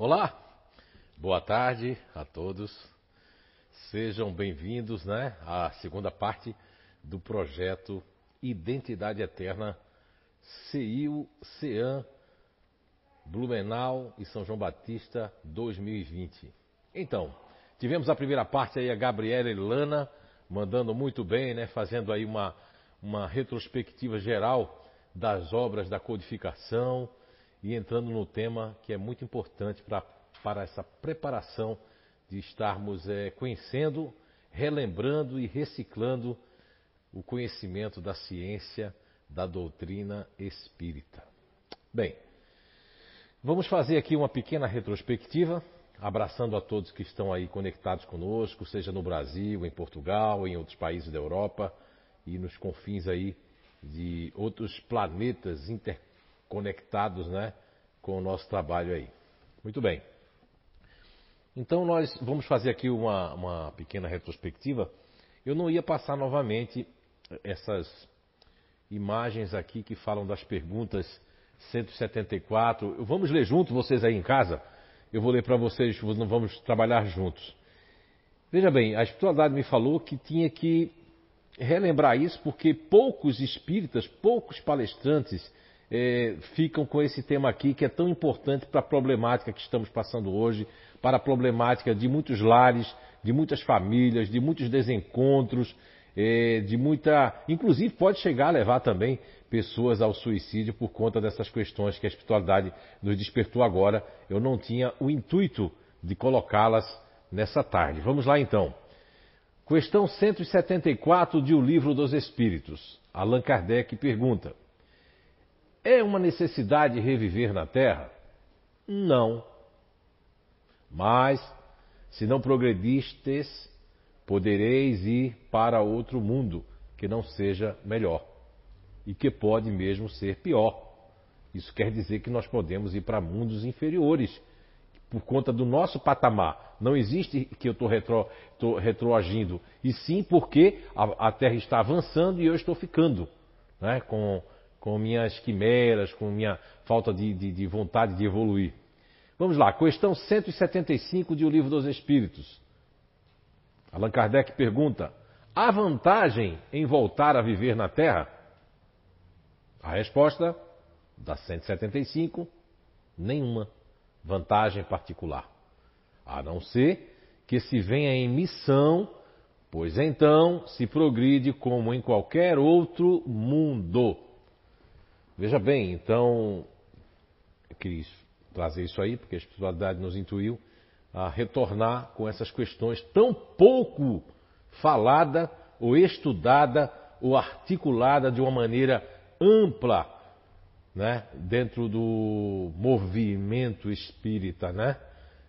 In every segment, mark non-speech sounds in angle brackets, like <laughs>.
Olá, boa tarde a todos. Sejam bem-vindos né, à segunda parte do projeto Identidade Eterna CIU, CEAM, Blumenau e São João Batista 2020. Então, tivemos a primeira parte aí, a Gabriela e Lana, mandando muito bem, né, fazendo aí uma, uma retrospectiva geral das obras da codificação e entrando no tema que é muito importante pra, para essa preparação de estarmos é, conhecendo, relembrando e reciclando o conhecimento da ciência da doutrina espírita. Bem, vamos fazer aqui uma pequena retrospectiva, abraçando a todos que estão aí conectados conosco, seja no Brasil, em Portugal, em outros países da Europa e nos confins aí de outros planetas interconectados, né, com o nosso trabalho aí. Muito bem. Então nós vamos fazer aqui uma, uma pequena retrospectiva. Eu não ia passar novamente essas imagens aqui que falam das perguntas 174. Vamos ler juntos, vocês aí em casa? Eu vou ler para vocês, não vamos trabalhar juntos. Veja bem, a espiritualidade me falou que tinha que relembrar isso porque poucos espíritas, poucos palestrantes é, ficam com esse tema aqui que é tão importante para a problemática que estamos passando hoje, para a problemática de muitos lares, de muitas famílias, de muitos desencontros, é, de muita. Inclusive pode chegar a levar também pessoas ao suicídio por conta dessas questões que a espiritualidade nos despertou agora. Eu não tinha o intuito de colocá-las nessa tarde. Vamos lá então. Questão 174 de O Livro dos Espíritos. Allan Kardec pergunta: É uma necessidade reviver na Terra? Não. Mas, se não progredistes, podereis ir para outro mundo que não seja melhor e que pode mesmo ser pior. Isso quer dizer que nós podemos ir para mundos inferiores por conta do nosso patamar. Não existe que eu estou retro, retroagindo, e sim porque a, a, Terra está avançando e eu estou ficando, né, com, com minhas quimeras, com minha falta de, de, de vontade de evoluir. Vamos lá, questão 175 de O Livro dos Espíritos. Allan Kardec pergunta: há vantagem em voltar a viver na Terra? A resposta da 175: nenhuma vantagem particular, a não ser que se venha em missão, pois então se progride como em qualquer outro mundo. Veja bem, então, eu queria trazer isso aí, porque a espiritualidade nos intuiu a retornar com essas questões tão pouco falada ou estudada ou articulada de uma maneira ampla né, dentro do movimento espírita, né?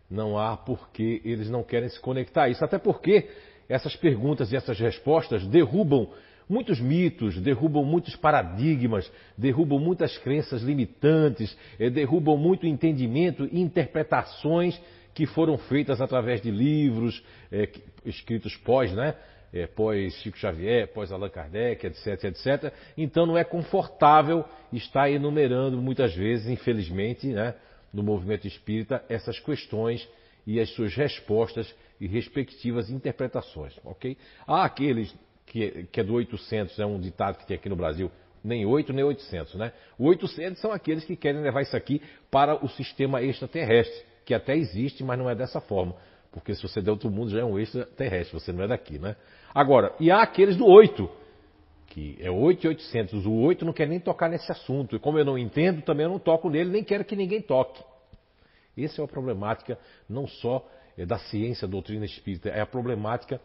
Não há porque eles não querem se conectar a isso. Até porque essas perguntas e essas respostas derrubam muitos mitos, derrubam muitos paradigmas, derrubam muitas crenças limitantes, eh, derrubam muito entendimento e interpretações que foram feitas através de livros é, escritos pós, né? é, pós Chico Xavier, pós Allan Kardec, etc, etc. Então não é confortável estar enumerando muitas vezes, infelizmente, né, no movimento espírita, essas questões e as suas respostas e respectivas interpretações, ok? Há aqueles que, que é do 800, é um ditado que tem aqui no Brasil, nem 8 nem 800, né? O 800 são aqueles que querem levar isso aqui para o sistema extraterrestre, que até existe, mas não é dessa forma. Porque se você é de outro mundo já é um extraterrestre, você não é daqui, né? Agora, e há aqueles do 8, que é 8 e 800. O 8 não quer nem tocar nesse assunto. E como eu não entendo, também eu não toco nele, nem quero que ninguém toque. Essa é a problemática não só é, da ciência, doutrina espírita, é a problemática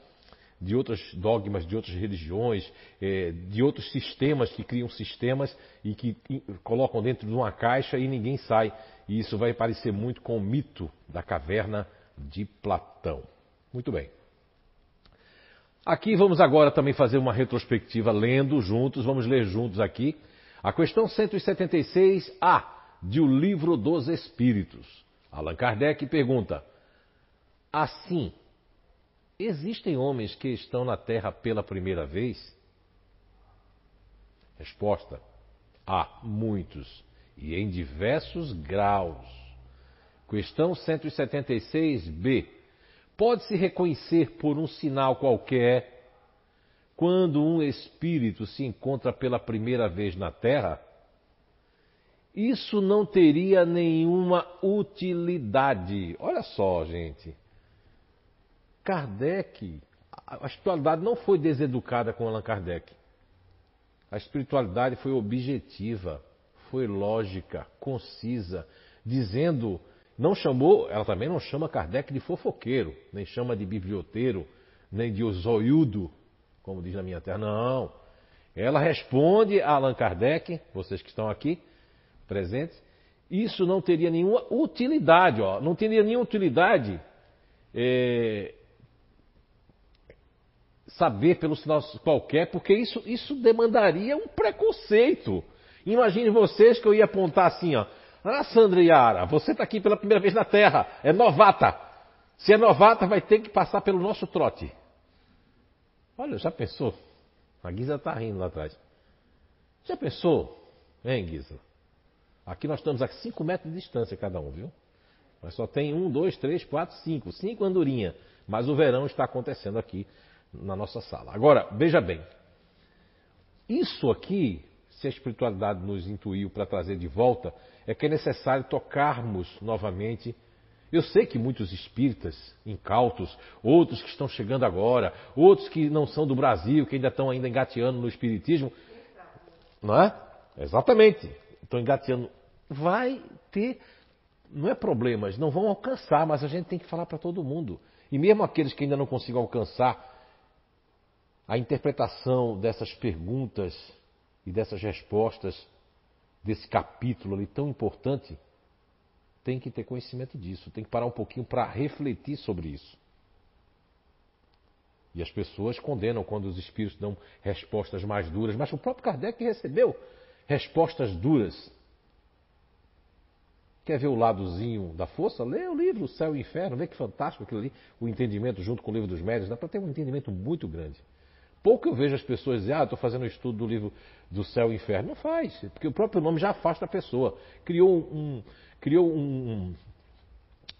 de outros dogmas, de outras religiões, é, de outros sistemas que criam sistemas e que colocam dentro de uma caixa e ninguém sai. E isso vai parecer muito com o mito da caverna de Platão. Muito bem. Aqui vamos agora também fazer uma retrospectiva lendo juntos, vamos ler juntos aqui a questão 176A de O Livro dos Espíritos. Allan Kardec pergunta: Assim, existem homens que estão na Terra pela primeira vez? Resposta: Há muitos e em diversos graus Questão 176b. Pode-se reconhecer por um sinal qualquer quando um espírito se encontra pela primeira vez na Terra? Isso não teria nenhuma utilidade. Olha só, gente. Kardec, a espiritualidade não foi deseducada com Allan Kardec. A espiritualidade foi objetiva, foi lógica, concisa, dizendo, não chamou, ela também não chama Kardec de fofoqueiro, nem chama de biblioteiro, nem de zoiudo, como diz na minha terra. Não. Ela responde a Allan Kardec, vocês que estão aqui presentes, isso não teria nenhuma utilidade, ó, não teria nenhuma utilidade é, saber pelo sinal qualquer, porque isso, isso demandaria um preconceito. Imagine vocês que eu ia apontar assim, ó. Ah, Sandra Yara, você está aqui pela primeira vez na Terra, é novata. Se é novata, vai ter que passar pelo nosso trote. Olha, já pensou? A Guisa está rindo lá atrás. Já pensou? Hein, Guisa? Aqui nós estamos a 5 metros de distância cada um, viu? Mas só tem um, dois, três, quatro, cinco. Cinco andorinha. Mas o verão está acontecendo aqui na nossa sala. Agora, veja bem. Isso aqui, se a espiritualidade nos intuiu para trazer de volta, é que é necessário tocarmos novamente. Eu sei que muitos espíritas incautos, outros que estão chegando agora, outros que não são do Brasil, que ainda estão ainda engateando no espiritismo, não é? Exatamente. Estão engateando. Vai ter, não é problemas, não vão alcançar, mas a gente tem que falar para todo mundo. E mesmo aqueles que ainda não consigam alcançar a interpretação dessas perguntas e dessas respostas desse capítulo ali tão importante, tem que ter conhecimento disso, tem que parar um pouquinho para refletir sobre isso. E as pessoas condenam quando os espíritos dão respostas mais duras, mas o próprio Kardec recebeu respostas duras. Quer ver o ladozinho da força? Lê o livro Céu e Inferno, vê que fantástico aquilo ali, o entendimento junto com o livro dos médios, dá para ter um entendimento muito grande. Pouco eu vejo as pessoas dizer, ah, estou fazendo um estudo do livro do céu e inferno. Não faz, porque o próprio nome já afasta a pessoa. Criou um, criou um,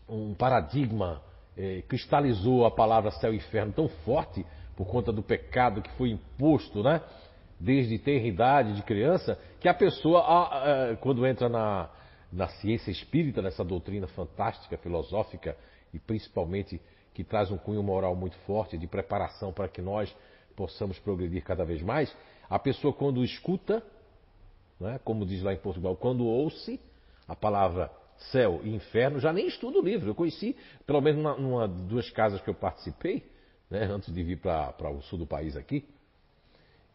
um paradigma, eh, cristalizou a palavra céu e inferno tão forte por conta do pecado que foi imposto, né? Desde idade de criança, que a pessoa, quando entra na, na ciência espírita, nessa doutrina fantástica, filosófica e principalmente que traz um cunho moral muito forte de preparação para que nós possamos progredir cada vez mais, a pessoa quando escuta, né, como diz lá em Portugal, quando ouça a palavra céu e inferno, já nem estuda o livro. Eu conheci, pelo menos numa, numa duas casas que eu participei, né, antes de vir para o sul do país aqui,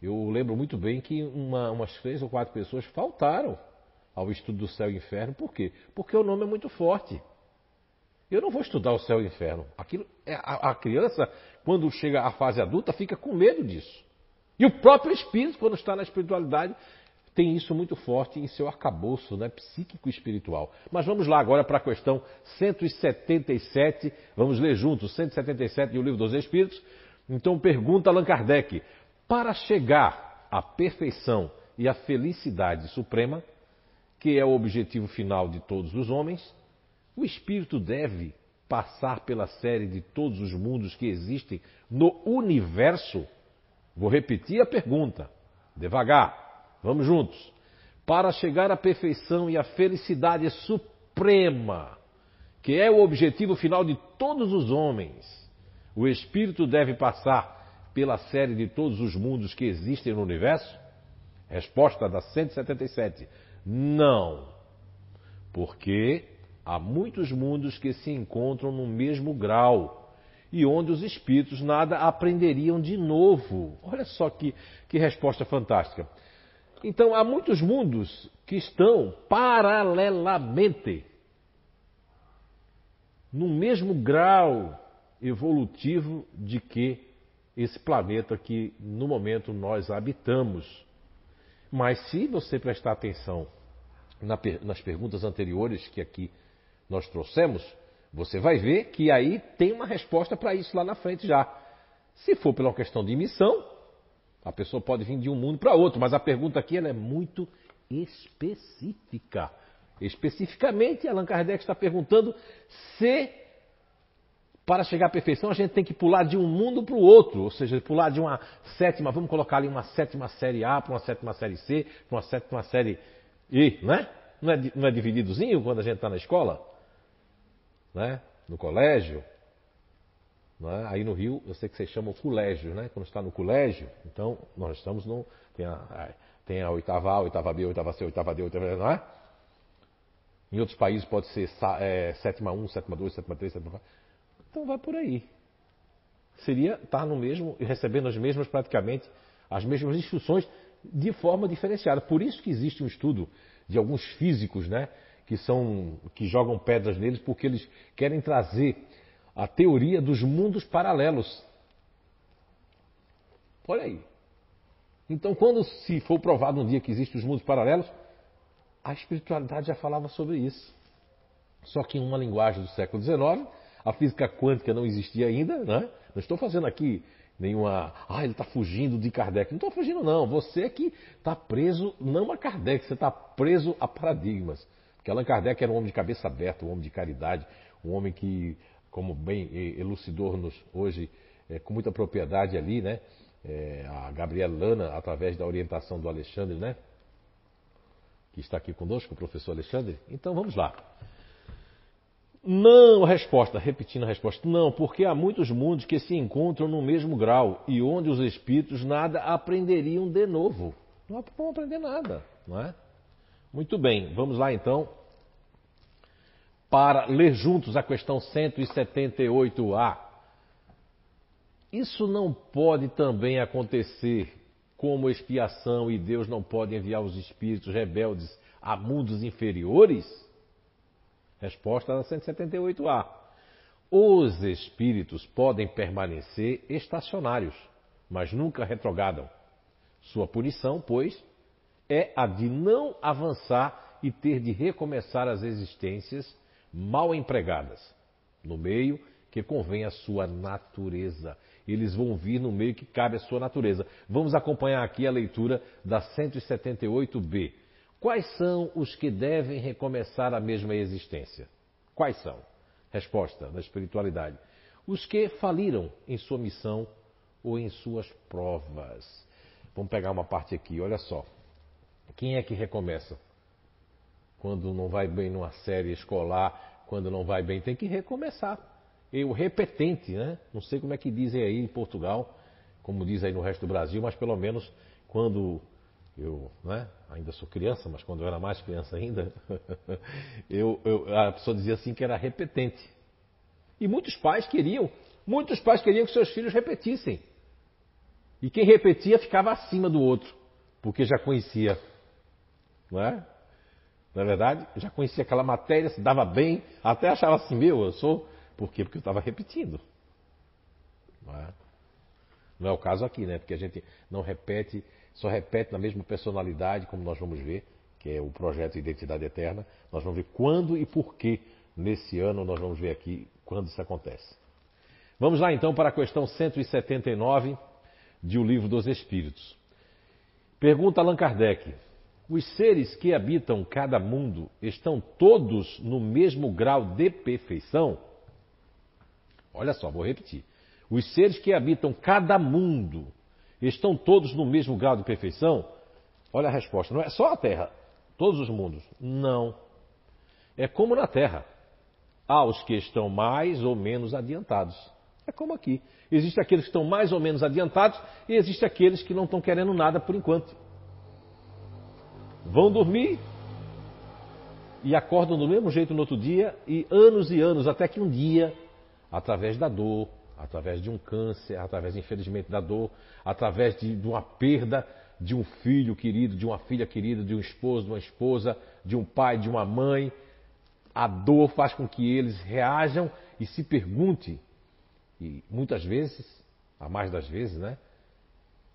eu lembro muito bem que uma, umas três ou quatro pessoas faltaram ao estudo do céu e inferno. Por quê? Porque o nome é muito forte. Eu não vou estudar o céu e o inferno. Aquilo, é, a, a criança, quando chega à fase adulta, fica com medo disso. E o próprio espírito, quando está na espiritualidade, tem isso muito forte em seu arcabouço né, psíquico e espiritual. Mas vamos lá agora para a questão 177. Vamos ler juntos 177 do Livro dos Espíritos. Então pergunta Allan Kardec: para chegar à perfeição e à felicidade suprema, que é o objetivo final de todos os homens, o espírito deve passar pela série de todos os mundos que existem no universo? Vou repetir a pergunta, devagar, vamos juntos. Para chegar à perfeição e à felicidade suprema, que é o objetivo final de todos os homens, o espírito deve passar pela série de todos os mundos que existem no universo? Resposta da 177: não. Porque Há muitos mundos que se encontram no mesmo grau e onde os espíritos nada aprenderiam de novo. Olha só que, que resposta fantástica. Então, há muitos mundos que estão paralelamente no mesmo grau evolutivo de que esse planeta que no momento nós habitamos. Mas se você prestar atenção nas perguntas anteriores que aqui nós trouxemos, você vai ver que aí tem uma resposta para isso lá na frente já. Se for pela questão de missão, a pessoa pode vir de um mundo para outro, mas a pergunta aqui ela é muito específica. Especificamente, Allan Kardec está perguntando se, para chegar à perfeição, a gente tem que pular de um mundo para o outro, ou seja, pular de uma sétima, vamos colocar ali uma sétima série A para uma sétima série C, para uma sétima série E, não é? Não é, não é divididozinho quando a gente está na escola? Né? No colégio? É? Aí no Rio, eu sei que vocês chamam colégio, né? Quando está no colégio, então nós estamos no. Tem a, tem a oitava A, oitava B, oitava C, oitava D, oitava D, não é? Em outros países pode ser é, sétima 1, sétima 2, sétima 3, sétima 4. Então vai por aí. Seria estar no mesmo, recebendo as mesmas, praticamente, as mesmas instruções de forma diferenciada. Por isso que existe um estudo de alguns físicos, né? Que são, que jogam pedras neles porque eles querem trazer a teoria dos mundos paralelos. Olha aí. Então, quando se for provado um dia que existem os mundos paralelos, a espiritualidade já falava sobre isso. Só que em uma linguagem do século XIX, a física quântica não existia ainda, né? Não estou fazendo aqui nenhuma. Ah, ele está fugindo de Kardec. Não estou fugindo, não. Você é que está preso não a Kardec, você está preso a paradigmas. Porque Allan Kardec era um homem de cabeça aberta, um homem de caridade, um homem que, como bem elucidou-nos hoje, é, com muita propriedade ali, né? É, a Gabriela Lana, através da orientação do Alexandre, né? que está aqui conosco, o professor Alexandre. Então vamos lá. Não, resposta, repetindo a resposta, não, porque há muitos mundos que se encontram no mesmo grau e onde os espíritos nada aprenderiam de novo. Não vão aprender nada, não é? Muito bem, vamos lá então para ler juntos a questão 178A. Isso não pode também acontecer como expiação e Deus não pode enviar os espíritos rebeldes a mundos inferiores? Resposta da 178A. Os espíritos podem permanecer estacionários, mas nunca retrogradam. Sua punição, pois, é a de não avançar e ter de recomeçar as existências mal empregadas, no meio que convém à sua natureza eles vão vir no meio que cabe à sua natureza. Vamos acompanhar aqui a leitura da 178b. Quais são os que devem recomeçar a mesma existência? Quais são? Resposta da espiritualidade: os que faliram em sua missão ou em suas provas. Vamos pegar uma parte aqui, olha só. Quem é que recomeça? Quando não vai bem numa série escolar, quando não vai bem, tem que recomeçar e o repetente, né? Não sei como é que dizem aí em Portugal, como diz aí no resto do Brasil, mas pelo menos quando eu né, ainda sou criança, mas quando eu era mais criança ainda, <laughs> eu, eu, a pessoa dizia assim que era repetente. E muitos pais queriam, muitos pais queriam que seus filhos repetissem. E quem repetia ficava acima do outro, porque já conhecia. Não é? Não é verdade? Já conhecia aquela matéria, se dava bem, até achava assim, meu, eu sou por quê? Porque eu estava repetindo. Não é? não é o caso aqui, né? Porque a gente não repete, só repete na mesma personalidade, como nós vamos ver, que é o projeto Identidade Eterna. Nós vamos ver quando e por que nesse ano, nós vamos ver aqui quando isso acontece. Vamos lá então para a questão 179 de O Livro dos Espíritos. Pergunta Allan Kardec: Os seres que habitam cada mundo estão todos no mesmo grau de perfeição? Olha só, vou repetir. Os seres que habitam cada mundo estão todos no mesmo grau de perfeição? Olha a resposta. Não é só a Terra, todos os mundos. Não. É como na Terra. Há os que estão mais ou menos adiantados. É como aqui. Existem aqueles que estão mais ou menos adiantados e existem aqueles que não estão querendo nada por enquanto. Vão dormir e acordam do mesmo jeito no outro dia e anos e anos, até que um dia através da dor, através de um câncer, através, infelizmente, da dor, através de, de, uma perda de um filho querido, de uma filha querida, de um esposo, de uma esposa, de um pai, de uma mãe. A dor faz com que eles reajam e se perguntem, e muitas vezes, a mais das vezes, né?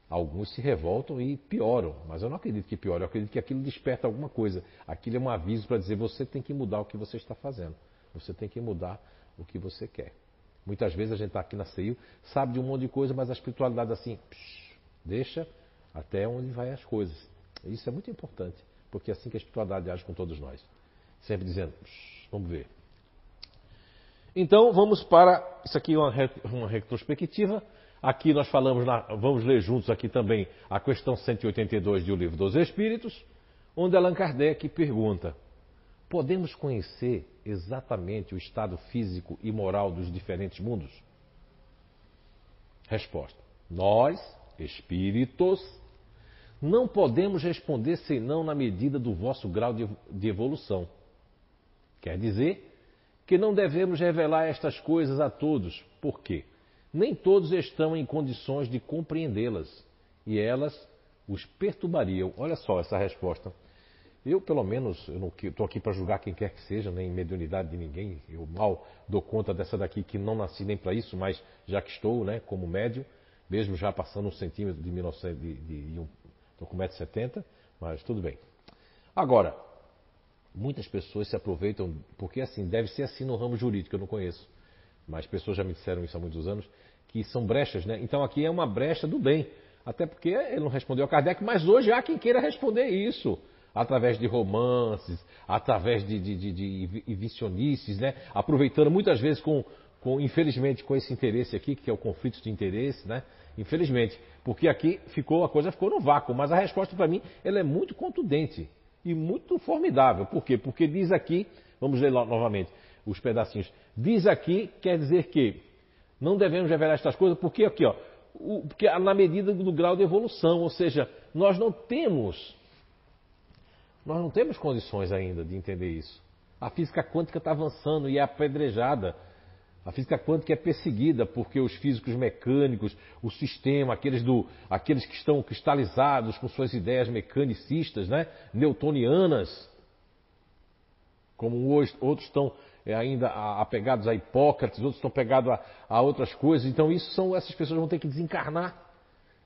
Alguns se revoltam e pioram, mas eu não acredito que piore, eu acredito que aquilo desperta alguma coisa. Aquilo é um aviso para dizer: você tem que mudar o que você está fazendo, você tem que mudar o que você quer. Muitas vezes a gente está aqui na CEIU, sabe de um monte de coisa, mas a espiritualidade assim, psh, deixa até onde vai as coisas. Isso é muito importante, porque é assim que a espiritualidade age com todos nós. Sempre dizendo, vamos ver. Então vamos para. Isso aqui é uma, uma retrospectiva. Aqui nós falamos, vamos ler juntos aqui também a questão 182 do Livro dos Espíritos, onde Allan Kardec pergunta: Podemos conhecer exatamente o estado físico e moral dos diferentes mundos? Resposta: Nós, espíritos, não podemos responder senão na medida do vosso grau de, de evolução. Quer dizer que não devemos revelar estas coisas a todos. Por quê? Nem todos estão em condições de compreendê-las e elas os perturbariam. Olha só essa resposta. Eu, pelo menos, eu estou aqui para julgar quem quer que seja, nem mediunidade de ninguém. Eu mal dou conta dessa daqui que não nasci nem para isso, mas já que estou, né, como médio, mesmo já passando um centímetro de 1900, de, de, de um, com 1,70m, mas tudo bem. Agora, muitas pessoas se aproveitam, porque assim, deve ser assim no ramo jurídico, eu não conheço, mas pessoas já me disseram isso há muitos anos, que são brechas, né? Então aqui é uma brecha do bem. Até porque ele não respondeu a Kardec, mas hoje há quem queira responder isso através de romances, através de, de, de, de visionices, né? aproveitando muitas vezes com, com, infelizmente, com esse interesse aqui, que é o conflito de interesse, né? Infelizmente, porque aqui ficou a coisa ficou no vácuo, mas a resposta para mim ela é muito contundente e muito formidável. Por quê? Porque diz aqui, vamos ler novamente os pedacinhos. Diz aqui quer dizer que não devemos revelar estas coisas, porque aqui, ó, porque na medida do grau de evolução, ou seja, nós não temos nós não temos condições ainda de entender isso. A física quântica está avançando e é apedrejada. A física quântica é perseguida porque os físicos mecânicos, o sistema, aqueles, do, aqueles que estão cristalizados com suas ideias mecanicistas, né, newtonianas, como hoje, outros estão ainda apegados a Hipócrates, outros estão pegados a, a outras coisas. Então, isso são essas pessoas vão ter que desencarnar.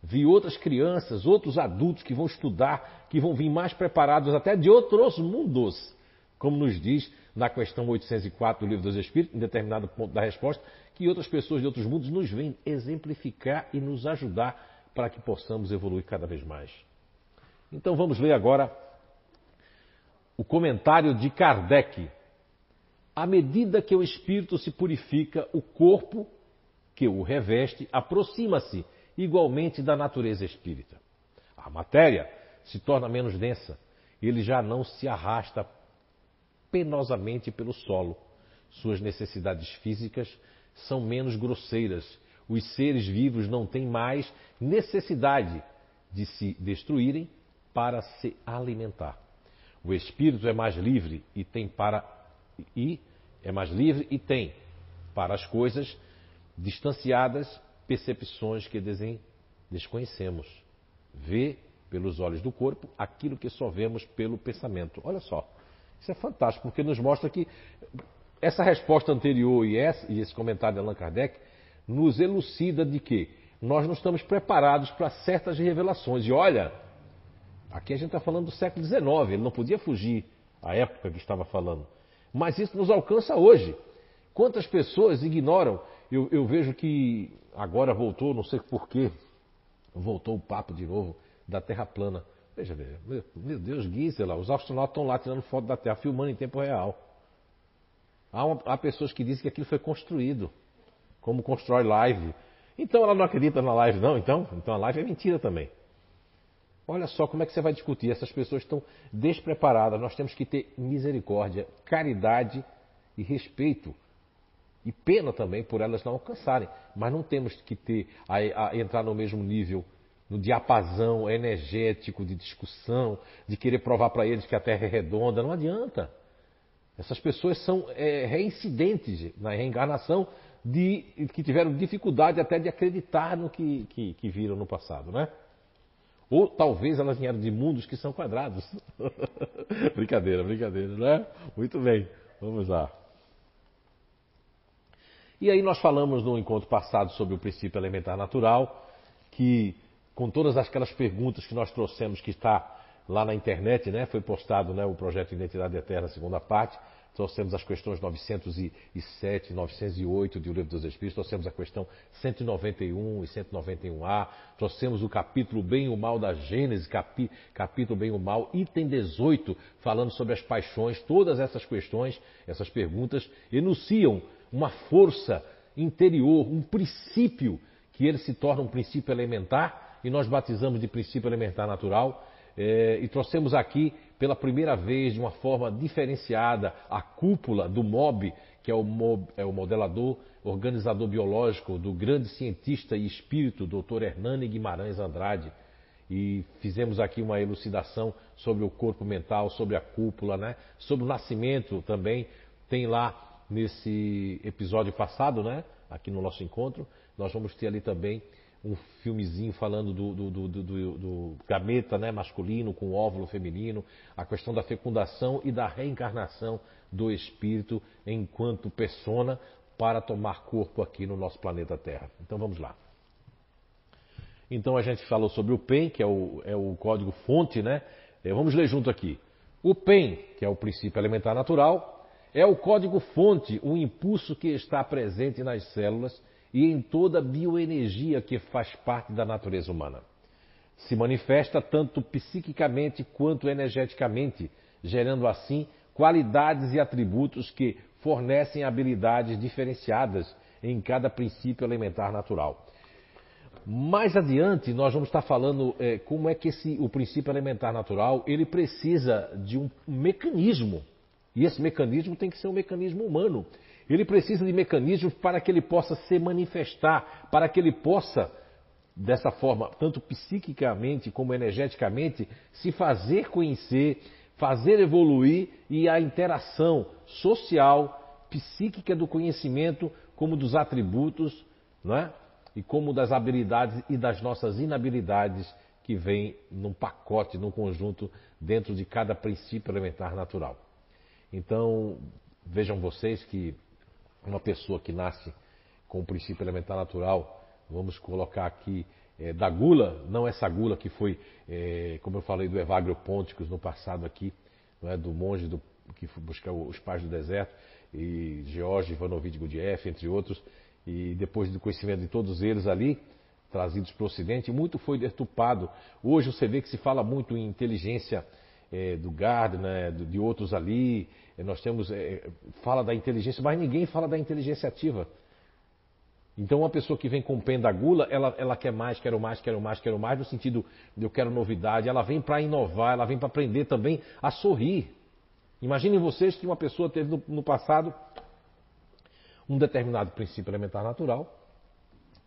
Vi outras crianças, outros adultos que vão estudar, que vão vir mais preparados até de outros mundos, como nos diz na questão 804 do Livro dos Espíritos, em determinado ponto da resposta, que outras pessoas de outros mundos nos vêm exemplificar e nos ajudar para que possamos evoluir cada vez mais. Então vamos ler agora o comentário de Kardec. À medida que o espírito se purifica, o corpo que o reveste aproxima-se igualmente da natureza espírita. A matéria se torna menos densa, ele já não se arrasta penosamente pelo solo. Suas necessidades físicas são menos grosseiras. Os seres vivos não têm mais necessidade de se destruírem para se alimentar. O espírito é mais livre e tem para e é mais livre e tem para as coisas distanciadas percepções que desconhecemos. Vê pelos olhos do corpo aquilo que só vemos pelo pensamento. Olha só, isso é fantástico, porque nos mostra que essa resposta anterior e esse, comentário de Allan Kardec nos elucida de que nós não estamos preparados para certas revelações. E olha, aqui a gente está falando do século XIX, ele não podia fugir à época que estava falando. Mas isso nos alcança hoje. Quantas pessoas ignoram? Eu, eu vejo que agora voltou, não sei porquê, voltou o papo de novo da Terra plana. Veja, meu, meu Deus, Gisela, os astronautas estão lá tirando foto da Terra, filmando em tempo real. Há, uma, há pessoas que dizem que aquilo foi construído, como constrói live. Então ela não acredita na live, não? Então, então a live é mentira também. Olha só como é que você vai discutir. Essas pessoas estão despreparadas. Nós temos que ter misericórdia, caridade e respeito e pena também por elas não alcançarem. Mas não temos que ter a, a entrar no mesmo nível, no diapasão energético de discussão, de querer provar para eles que a Terra é redonda. Não adianta. Essas pessoas são é, reincidentes na reencarnação de, que tiveram dificuldade até de acreditar no que, que, que viram no passado, né? Ou talvez elas vieram de mundos que são quadrados. <laughs> brincadeira, brincadeira, né? Muito bem, vamos lá. E aí nós falamos no encontro passado sobre o princípio elementar natural, que com todas aquelas perguntas que nós trouxemos, que está lá na internet, né, foi postado né, o projeto Identidade Eterna, segunda parte, trouxemos as questões 907 e 908 do Livro dos Espíritos, trouxemos a questão 191 e 191A, trouxemos o capítulo Bem e o Mal da Gênesis, capi, capítulo Bem e o Mal, item 18, falando sobre as paixões. Todas essas questões, essas perguntas, enunciam uma força interior, um princípio, que ele se torna um princípio elementar, e nós batizamos de princípio elementar natural, é, e trouxemos aqui pela primeira vez, de uma forma diferenciada, a cúpula do MOB, que é o, mob, é o modelador, organizador biológico do grande cientista e espírito, Dr. Hernani Guimarães Andrade. E fizemos aqui uma elucidação sobre o corpo mental, sobre a cúpula, né? sobre o nascimento também. Tem lá nesse episódio passado, né? aqui no nosso encontro, nós vamos ter ali também um filmezinho falando do, do, do, do, gameta né, masculino com óvulo feminino, a questão da fecundação e da reencarnação do espírito enquanto persona para tomar corpo aqui no nosso planeta Terra. Então vamos lá. Então a gente falou sobre o PEN, que é o, é o código fonte, né? É, vamos ler junto aqui. O PEN, que é o princípio elementar natural, é o código fonte, o impulso que está presente nas células e em toda a bioenergia que faz parte da natureza humana. Se manifesta tanto psiquicamente quanto energeticamente, gerando assim qualidades e atributos que fornecem habilidades diferenciadas em cada princípio elementar natural. Mais adiante, nós vamos estar falando é, como é que esse, o princípio elementar natural ele precisa de um mecanismo. E esse mecanismo tem que ser um mecanismo humano. Ele precisa de mecanismos para que ele possa se manifestar, para que ele possa, dessa forma, tanto psiquicamente como energeticamente, se fazer conhecer, fazer evoluir e a interação social, psíquica do conhecimento, como dos atributos, não é? E como das habilidades e das nossas inabilidades que vêm num pacote, num conjunto, dentro de cada princípio elementar natural. Então, vejam vocês que uma pessoa que nasce com o princípio elementar natural, vamos colocar aqui é, da gula, não essa gula que foi, é, como eu falei, do Evagrio Ponticus no passado aqui, é, do monge do, que foi buscar os pais do deserto, e George Ivanovich Gurdjieff, entre outros, e depois do conhecimento de todos eles ali, trazidos para o Ocidente, muito foi detupado. Hoje você vê que se fala muito em inteligência é, do Gardner, né, de outros ali, nós temos, é, fala da inteligência, mas ninguém fala da inteligência ativa. Então, uma pessoa que vem com o da gula, ela, ela quer mais, quero mais, quero mais, quero mais, no sentido de eu quero novidade. Ela vem para inovar, ela vem para aprender também a sorrir. Imaginem vocês que uma pessoa teve no, no passado um determinado princípio elementar natural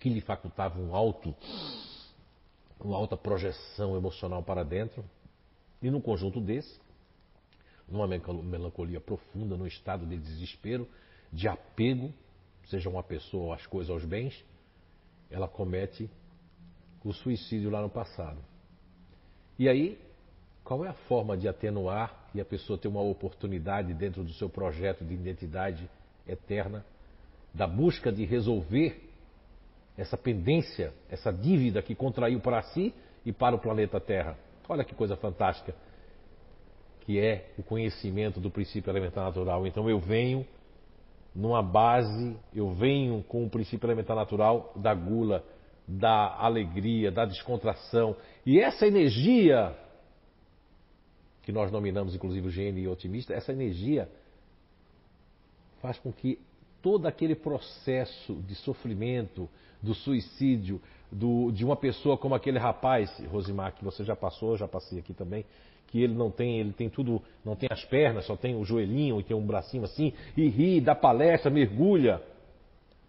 que lhe facultava um alto, uma alta projeção emocional para dentro. E num conjunto desse, numa melancolia profunda, num estado de desespero, de apego, seja uma pessoa às coisas, aos bens, ela comete o suicídio lá no passado. E aí, qual é a forma de atenuar e a pessoa ter uma oportunidade dentro do seu projeto de identidade eterna, da busca de resolver essa pendência, essa dívida que contraiu para si e para o planeta Terra? Olha que coisa fantástica que é o conhecimento do princípio elementar natural. Então eu venho numa base, eu venho com o princípio elementar natural da gula, da alegria, da descontração. E essa energia, que nós nominamos inclusive o gene otimista, essa energia faz com que todo aquele processo de sofrimento, do suicídio, do, de uma pessoa como aquele rapaz, Rosimar, que você já passou, já passei aqui também, que ele não tem, ele tem tudo, não tem as pernas, só tem o joelhinho e tem um bracinho assim, e ri, dá palestra, mergulha.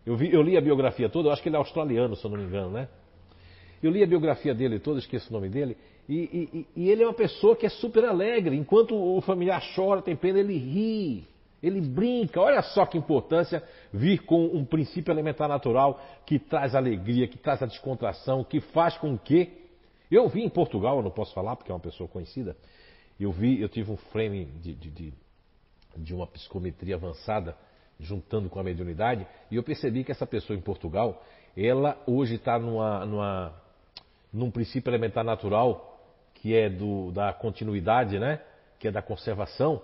Eu, vi, eu li a biografia toda, eu acho que ele é australiano, se eu não me engano, né? Eu li a biografia dele toda, esqueço o nome dele, e, e, e ele é uma pessoa que é super alegre. Enquanto o familiar chora, tem pena, ele ri, ele brinca. Olha só que importância vir com um princípio elementar natural que traz alegria, que traz a descontração, que faz com que eu vi em Portugal, eu não posso falar porque é uma pessoa conhecida, eu vi, eu tive um frame de, de, de, de uma psicometria avançada juntando com a mediunidade e eu percebi que essa pessoa em Portugal, ela hoje está numa, numa, num princípio elementar natural que é do, da continuidade, né? que é da conservação,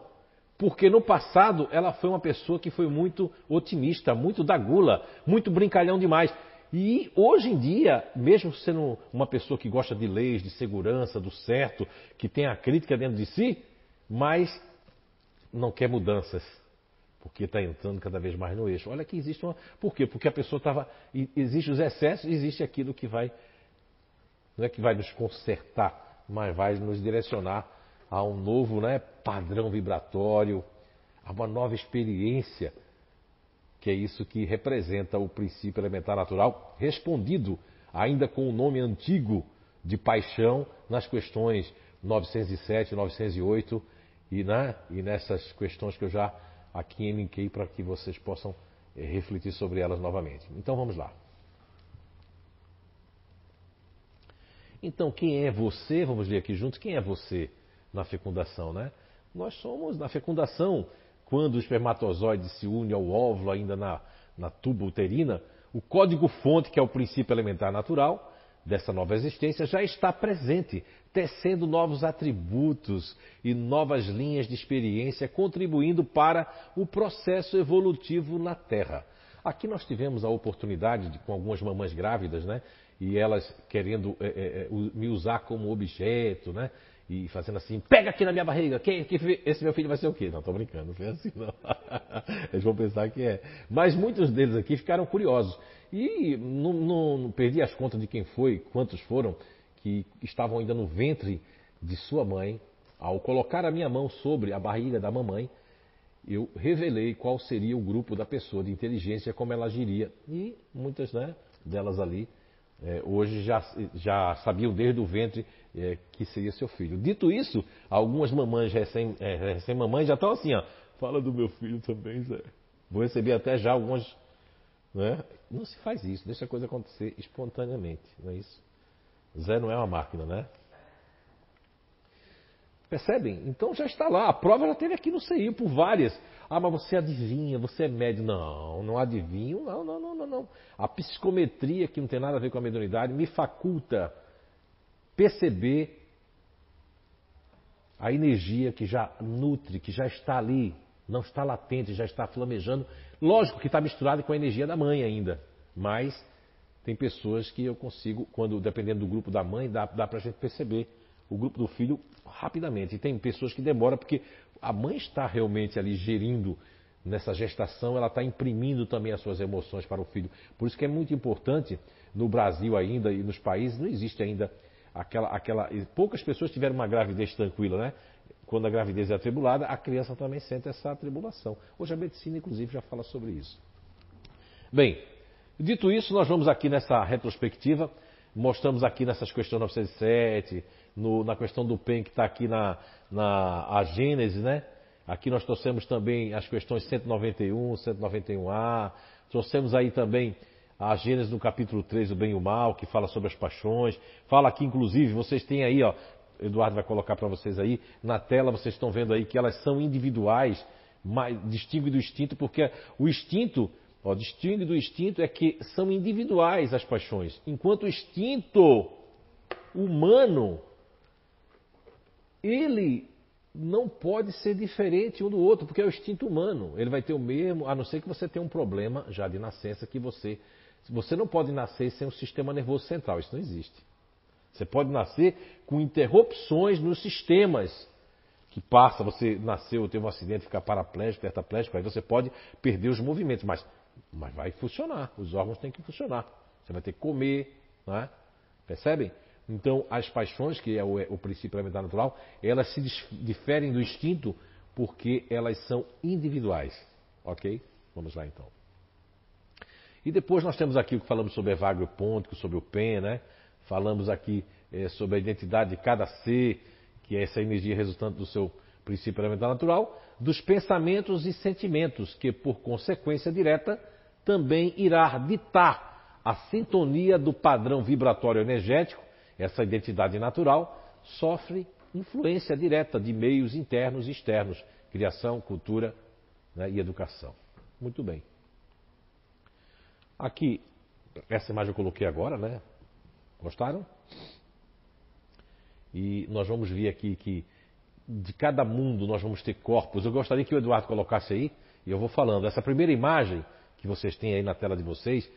Porque no passado ela foi uma pessoa que foi muito otimista, muito da gula, muito brincalhão demais. E hoje em dia, mesmo sendo uma pessoa que gosta de leis, de segurança, do certo, que tem a crítica dentro de si, mas não quer mudanças, porque está entrando cada vez mais no eixo. Olha que existe uma. Por quê? Porque a pessoa estava. Existe os excessos, existe aquilo que vai. Não é que vai nos consertar, mas vai nos direcionar a um novo né, padrão vibratório, a uma nova experiência que é isso que representa o princípio elementar natural, respondido ainda com o nome antigo de paixão nas questões 907, 908 e, né, e nessas questões que eu já aqui elenquei para que vocês possam é, refletir sobre elas novamente. Então vamos lá. Então, quem é você? Vamos ler aqui juntos. Quem é você na fecundação, né? Nós somos na fecundação quando o espermatozoide se une ao óvulo ainda na, na tuba uterina, o código-fonte, que é o princípio elementar natural dessa nova existência, já está presente, tecendo novos atributos e novas linhas de experiência, contribuindo para o processo evolutivo na Terra. Aqui nós tivemos a oportunidade de, com algumas mamães grávidas, né? E elas querendo é, é, me usar como objeto, né? E fazendo assim, pega aqui na minha barriga, quem, quem, esse meu filho vai ser o quê? Não, tô brincando, não foi assim não. <laughs> Eles vão pensar que é. Mas muitos deles aqui ficaram curiosos. E não, não, não, perdi as contas de quem foi, quantos foram, que estavam ainda no ventre de sua mãe. Ao colocar a minha mão sobre a barriga da mamãe, eu revelei qual seria o grupo da pessoa de inteligência, como ela agiria. E muitas né, delas ali é, hoje já, já sabiam desde o ventre é, que seria seu filho. Dito isso, algumas mamães recém, é, recém-mamães já estão assim, ó, fala do meu filho também, Zé. Vou receber até já algumas. Né? Não se faz isso, deixa a coisa acontecer espontaneamente, não é isso? Zé não é uma máquina, né? Percebem? Então já está lá. A prova já teve aqui no CI por várias. Ah, mas você adivinha, você é médio. Não, não adivinho, não, não, não, não, não. A psicometria, que não tem nada a ver com a mediunidade, me faculta perceber a energia que já nutre, que já está ali, não está latente, já está flamejando. Lógico que está misturado com a energia da mãe ainda, mas tem pessoas que eu consigo, quando dependendo do grupo da mãe, dá, dá para a gente perceber o grupo do filho rapidamente. E tem pessoas que demoram porque a mãe está realmente ali gerindo nessa gestação, ela está imprimindo também as suas emoções para o filho. Por isso que é muito importante, no Brasil ainda e nos países, não existe ainda aquela. aquela poucas pessoas tiveram uma gravidez tranquila, né? Quando a gravidez é atribulada, a criança também sente essa atribulação. Hoje a medicina, inclusive, já fala sobre isso. Bem, dito isso, nós vamos aqui nessa retrospectiva, mostramos aqui nessas questões 907, no, na questão do PEN que está aqui na, na a Gênese, né? Aqui nós trouxemos também as questões 191, 191A, trouxemos aí também a Gênesis no capítulo 3, o bem e o mal, que fala sobre as paixões. Fala aqui, inclusive, vocês têm aí, ó, Eduardo vai colocar para vocês aí, na tela vocês estão vendo aí que elas são individuais, mas distingue do instinto, porque o instinto, ó, distingue do instinto é que são individuais as paixões, enquanto o instinto humano ele não pode ser diferente um do outro, porque é o instinto humano. Ele vai ter o mesmo, a não ser que você tenha um problema já de nascença que você. Você não pode nascer sem um sistema nervoso central, isso não existe. Você pode nascer com interrupções nos sistemas que passa, você nasceu, teve um acidente, fica paraplégico, tetraplégico, aí você pode perder os movimentos, mas, mas vai funcionar, os órgãos têm que funcionar. Você vai ter que comer, não é? Percebem? Então, as paixões, que é o, o princípio elementar natural, elas se diferem do instinto porque elas são individuais. Ok? Vamos lá então. E depois nós temos aqui o que falamos sobre Evagrio Pontico, sobre o PEN, né? Falamos aqui é, sobre a identidade de cada ser, que é essa energia resultante do seu princípio elementar natural, dos pensamentos e sentimentos, que por consequência direta também irá ditar a sintonia do padrão vibratório energético essa identidade natural sofre influência direta de meios internos e externos, criação, cultura né, e educação. Muito bem. Aqui, essa imagem eu coloquei agora, né? Gostaram? E nós vamos ver aqui que de cada mundo nós vamos ter corpos. Eu gostaria que o Eduardo colocasse aí, e eu vou falando. Essa primeira imagem que vocês têm aí na tela de vocês,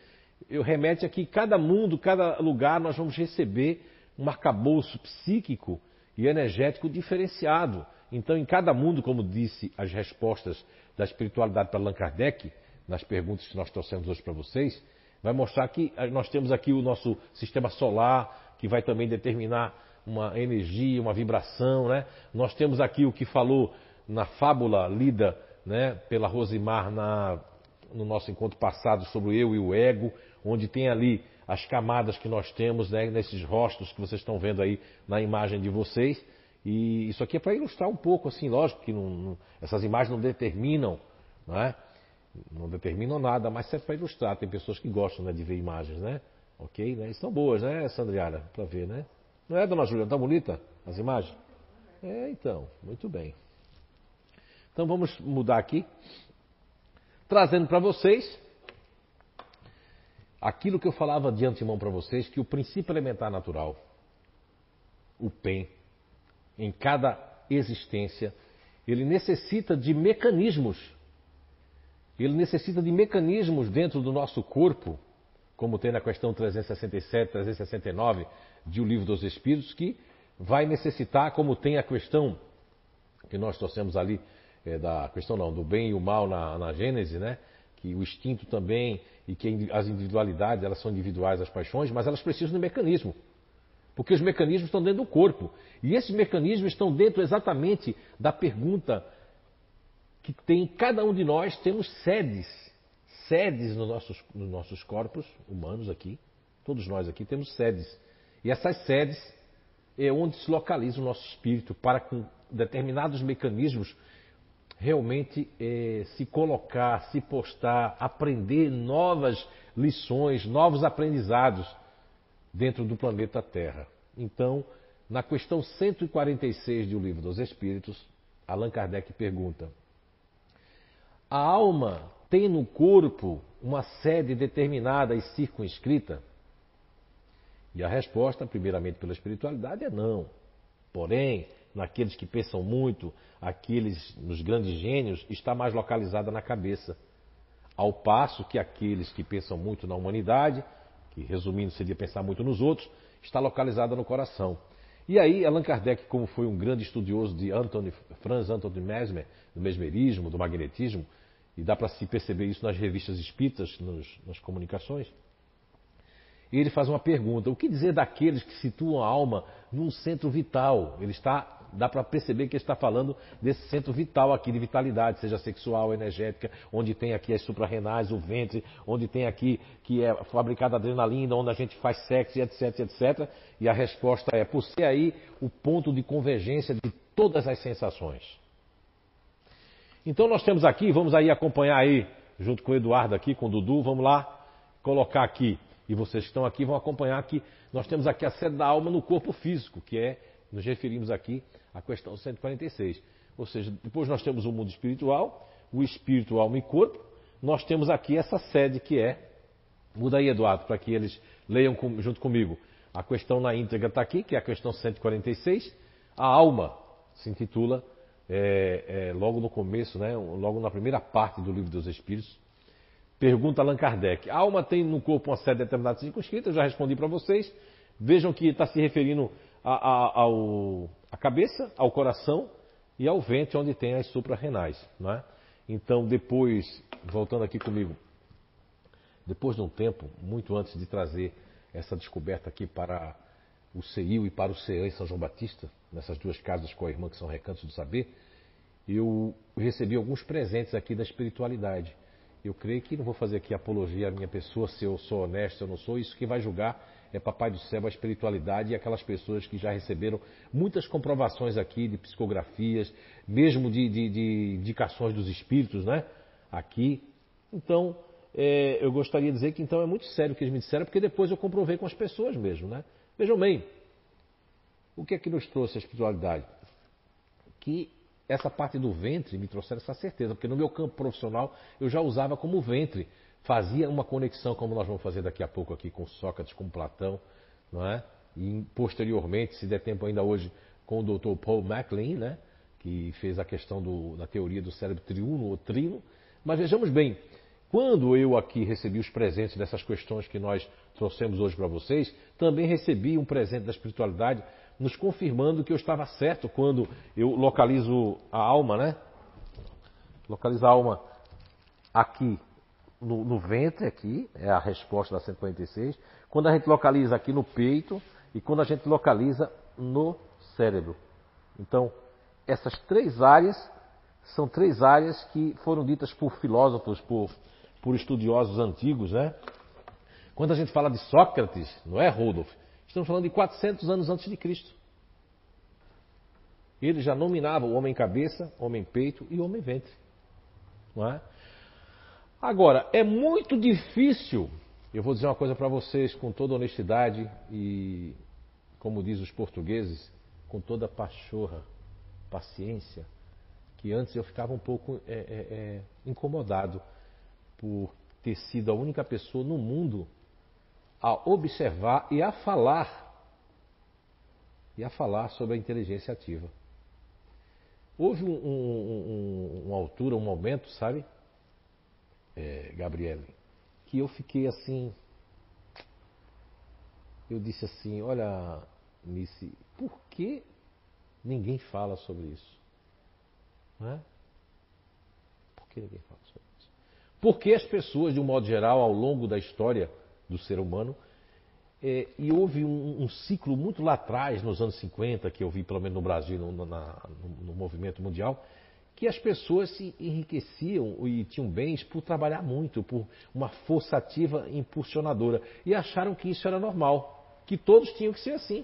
eu remete aqui, cada mundo, cada lugar, nós vamos receber um arcabouço psíquico e energético diferenciado. Então, em cada mundo, como disse as respostas da espiritualidade para Allan Kardec, nas perguntas que nós trouxemos hoje para vocês, vai mostrar que nós temos aqui o nosso sistema solar, que vai também determinar uma energia, uma vibração, né? Nós temos aqui o que falou na fábula lida né, pela Rosimar na, no nosso encontro passado sobre o eu e o ego, onde tem ali as camadas que nós temos né, nesses rostos que vocês estão vendo aí na imagem de vocês. E isso aqui é para ilustrar um pouco, assim, lógico que não, não, essas imagens não determinam, não é? Não determinam nada, mas serve para ilustrar. Tem pessoas que gostam né, de ver imagens, né? Ok? Né? Estão boas, né, Sandriana? Para ver, né? Não é, dona Júlia? Está bonita as imagens? É, então, muito bem. Então vamos mudar aqui, trazendo para vocês aquilo que eu falava de antemão para vocês, que o princípio elementar natural, o PEN, em cada existência, ele necessita de mecanismos. Ele necessita de mecanismos dentro do nosso corpo, como tem na questão 367, 369 de O Livro dos Espíritos, que vai necessitar, como tem a questão que nós trouxemos ali, é, da questão não, do bem e o mal na, na Gênese, né? que o instinto também e que as individualidades, elas são individuais, as paixões, mas elas precisam de mecanismo. Porque os mecanismos estão dentro do corpo. E esses mecanismos estão dentro exatamente da pergunta que tem cada um de nós, temos sedes, sedes nos nossos, nos nossos corpos humanos aqui, todos nós aqui temos sedes. E essas sedes é onde se localiza o nosso espírito para com determinados mecanismos realmente é, se colocar, se postar, aprender novas lições, novos aprendizados dentro do planeta Terra. Então, na questão 146 do Livro dos Espíritos, Allan Kardec pergunta: A alma tem no corpo uma sede determinada e circunscrita? E a resposta, primeiramente pela espiritualidade, é não. Porém, naqueles que pensam muito, aqueles nos grandes gênios, está mais localizada na cabeça. Ao passo que aqueles que pensam muito na humanidade, que resumindo seria pensar muito nos outros, está localizada no coração. E aí, Allan Kardec, como foi um grande estudioso de Anthony, Franz Anthony Mesmer, do mesmerismo, do magnetismo, e dá para se perceber isso nas revistas espíritas, nos, nas comunicações, ele faz uma pergunta: o que dizer daqueles que situam a alma num centro vital? Ele está dá para perceber que está falando desse centro vital aqui de vitalidade, seja sexual, energética, onde tem aqui as suprarrenais, o ventre, onde tem aqui que é fabricada adrenalina, onde a gente faz sexo, etc, etc. E a resposta é por ser aí o ponto de convergência de todas as sensações. Então nós temos aqui, vamos aí acompanhar aí, junto com o Eduardo aqui, com o Dudu, vamos lá colocar aqui, e vocês que estão aqui vão acompanhar que nós temos aqui a sede da alma no corpo físico, que é, nos referimos aqui a questão 146. Ou seja, depois nós temos o mundo espiritual, o espírito, alma e corpo. Nós temos aqui essa sede que é. Muda aí, Eduardo, para que eles leiam com, junto comigo. A questão na íntegra está aqui, que é a questão 146. A alma se intitula é, é, logo no começo, né, logo na primeira parte do livro dos Espíritos. Pergunta Allan Kardec: a alma tem no corpo uma sede determinada circunscrita? Eu já respondi para vocês. Vejam que está se referindo a, a, ao, a cabeça, ao coração e ao ventre, onde tem as suprarrenais. É? Então, depois, voltando aqui comigo, depois de um tempo, muito antes de trazer essa descoberta aqui para o CEIU e para o CEAN em São João Batista, nessas duas casas com a irmã que são recantos do saber, eu recebi alguns presentes aqui da espiritualidade. Eu creio que não vou fazer aqui apologia à minha pessoa, se eu sou honesto ou não sou, isso que vai julgar é Papai do Céu, a espiritualidade e aquelas pessoas que já receberam muitas comprovações aqui de psicografias, mesmo de, de, de indicações dos espíritos, né? Aqui. Então, é, eu gostaria de dizer que então é muito sério o que eles me disseram, porque depois eu comprovei com as pessoas mesmo, né? Vejam bem, o que é que nos trouxe a espiritualidade? Que essa parte do ventre me trouxe essa certeza, porque no meu campo profissional eu já usava como ventre fazia uma conexão, como nós vamos fazer daqui a pouco aqui com Sócrates, com Platão, não é? E posteriormente, se der tempo ainda hoje, com o Dr. Paul MacLean, né? que fez a questão do, da teoria do cérebro triuno ou trino. Mas vejamos bem, quando eu aqui recebi os presentes dessas questões que nós trouxemos hoje para vocês, também recebi um presente da espiritualidade nos confirmando que eu estava certo quando eu localizo a alma, né? Localizo a alma aqui no, no ventre, aqui, é a resposta da 146. Quando a gente localiza aqui no peito e quando a gente localiza no cérebro. Então, essas três áreas são três áreas que foram ditas por filósofos, por, por estudiosos antigos, né? Quando a gente fala de Sócrates, não é Rodolfo? Estamos falando de 400 anos antes de Cristo. Ele já nominava o homem cabeça, homem peito e homem ventre. Não é? Agora, é muito difícil, eu vou dizer uma coisa para vocês com toda honestidade e, como diz os portugueses, com toda pachorra, paciência, que antes eu ficava um pouco é, é, é, incomodado por ter sido a única pessoa no mundo a observar e a falar e a falar sobre a inteligência ativa. Houve um, um, um, uma altura, um momento, sabe, é, Gabriele, que eu fiquei assim. Eu disse assim: Olha, Nice, por que ninguém fala sobre isso? Não é? Por que ninguém fala sobre isso? Porque as pessoas, de um modo geral, ao longo da história do ser humano, é, e houve um, um, ciclo muito lá atrás, nos anos 50, que eu vi pelo menos no Brasil, no, na, no, no movimento mundial, que as pessoas se enriqueciam e tinham bens por trabalhar muito, por uma força ativa impulsionadora. E acharam que isso era normal, que todos tinham que ser assim.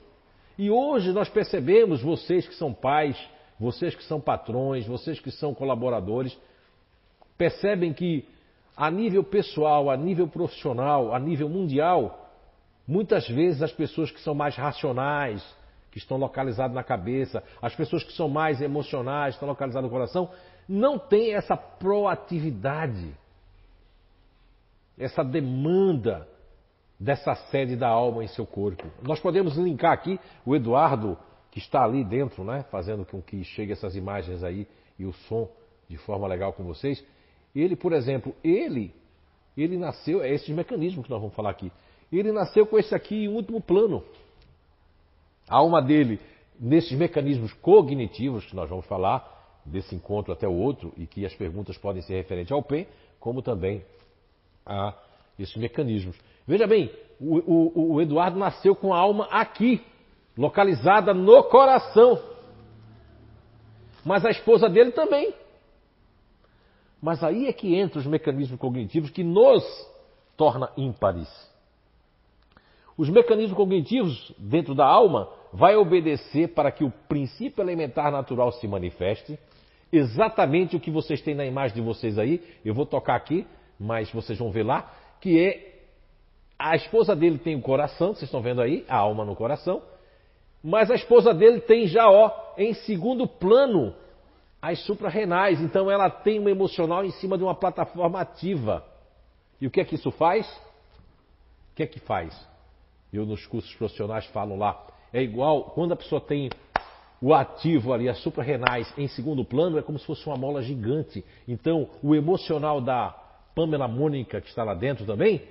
E hoje nós percebemos, vocês que são pais, vocês que são patrões, vocês que são colaboradores, percebem que a nível pessoal, a nível profissional, a nível mundial, muitas vezes as pessoas que são mais racionais, que estão localizadas na cabeça, as pessoas que são mais emocionais, estão localizadas no coração, não têm essa proatividade, essa demanda dessa sede da alma em seu corpo. Nós podemos linkar aqui o Eduardo, que está ali dentro, né, fazendo com que chegue essas imagens aí e o som de forma legal com vocês. Ele, por exemplo, ele, ele nasceu, é esses mecanismos que nós vamos falar aqui. Ele nasceu com esse aqui em último plano. A alma dele, nesses mecanismos cognitivos que nós vamos falar, desse encontro até o outro, e que as perguntas podem ser referentes ao PEN, como também a esses mecanismos. Veja bem, o, o, o Eduardo nasceu com a alma aqui, localizada no coração. Mas a esposa dele também. Mas aí é que entra os mecanismos cognitivos que nos torna ímpares. Os mecanismos cognitivos dentro da alma vai obedecer para que o princípio elementar natural se manifeste. Exatamente o que vocês têm na imagem de vocês aí, eu vou tocar aqui, mas vocês vão ver lá, que é a esposa dele tem o coração, vocês estão vendo aí, a alma no coração, mas a esposa dele tem já, ó, em segundo plano, as suprarrenais. Então ela tem um emocional em cima de uma plataforma ativa. E o que é que isso faz? O que é que faz? Eu nos cursos profissionais falo lá. É igual quando a pessoa tem o ativo ali, as suprarrenais em segundo plano, é como se fosse uma mola gigante. Então o emocional da Pamela Mônica, que está lá dentro também,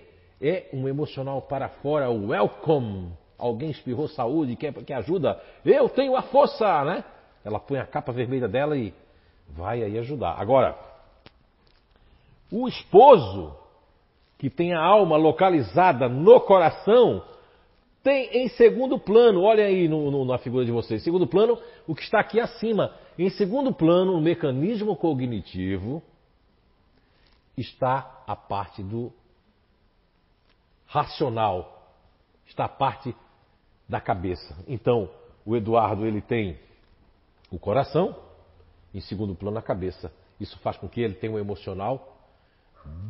é um emocional para fora, o welcome. Alguém espirrou saúde, quer, quer ajuda? Eu tenho a força, né? Ela põe a capa vermelha dela e vai aí ajudar. Agora, o esposo que tem a alma localizada no coração tem em segundo plano, olha aí no, no, na figura de vocês, segundo plano, o que está aqui acima. Em segundo plano, o mecanismo cognitivo está a parte do racional, está a parte da cabeça. Então, o Eduardo ele tem o coração, em segundo plano a cabeça. Isso faz com que ele tenha um emocional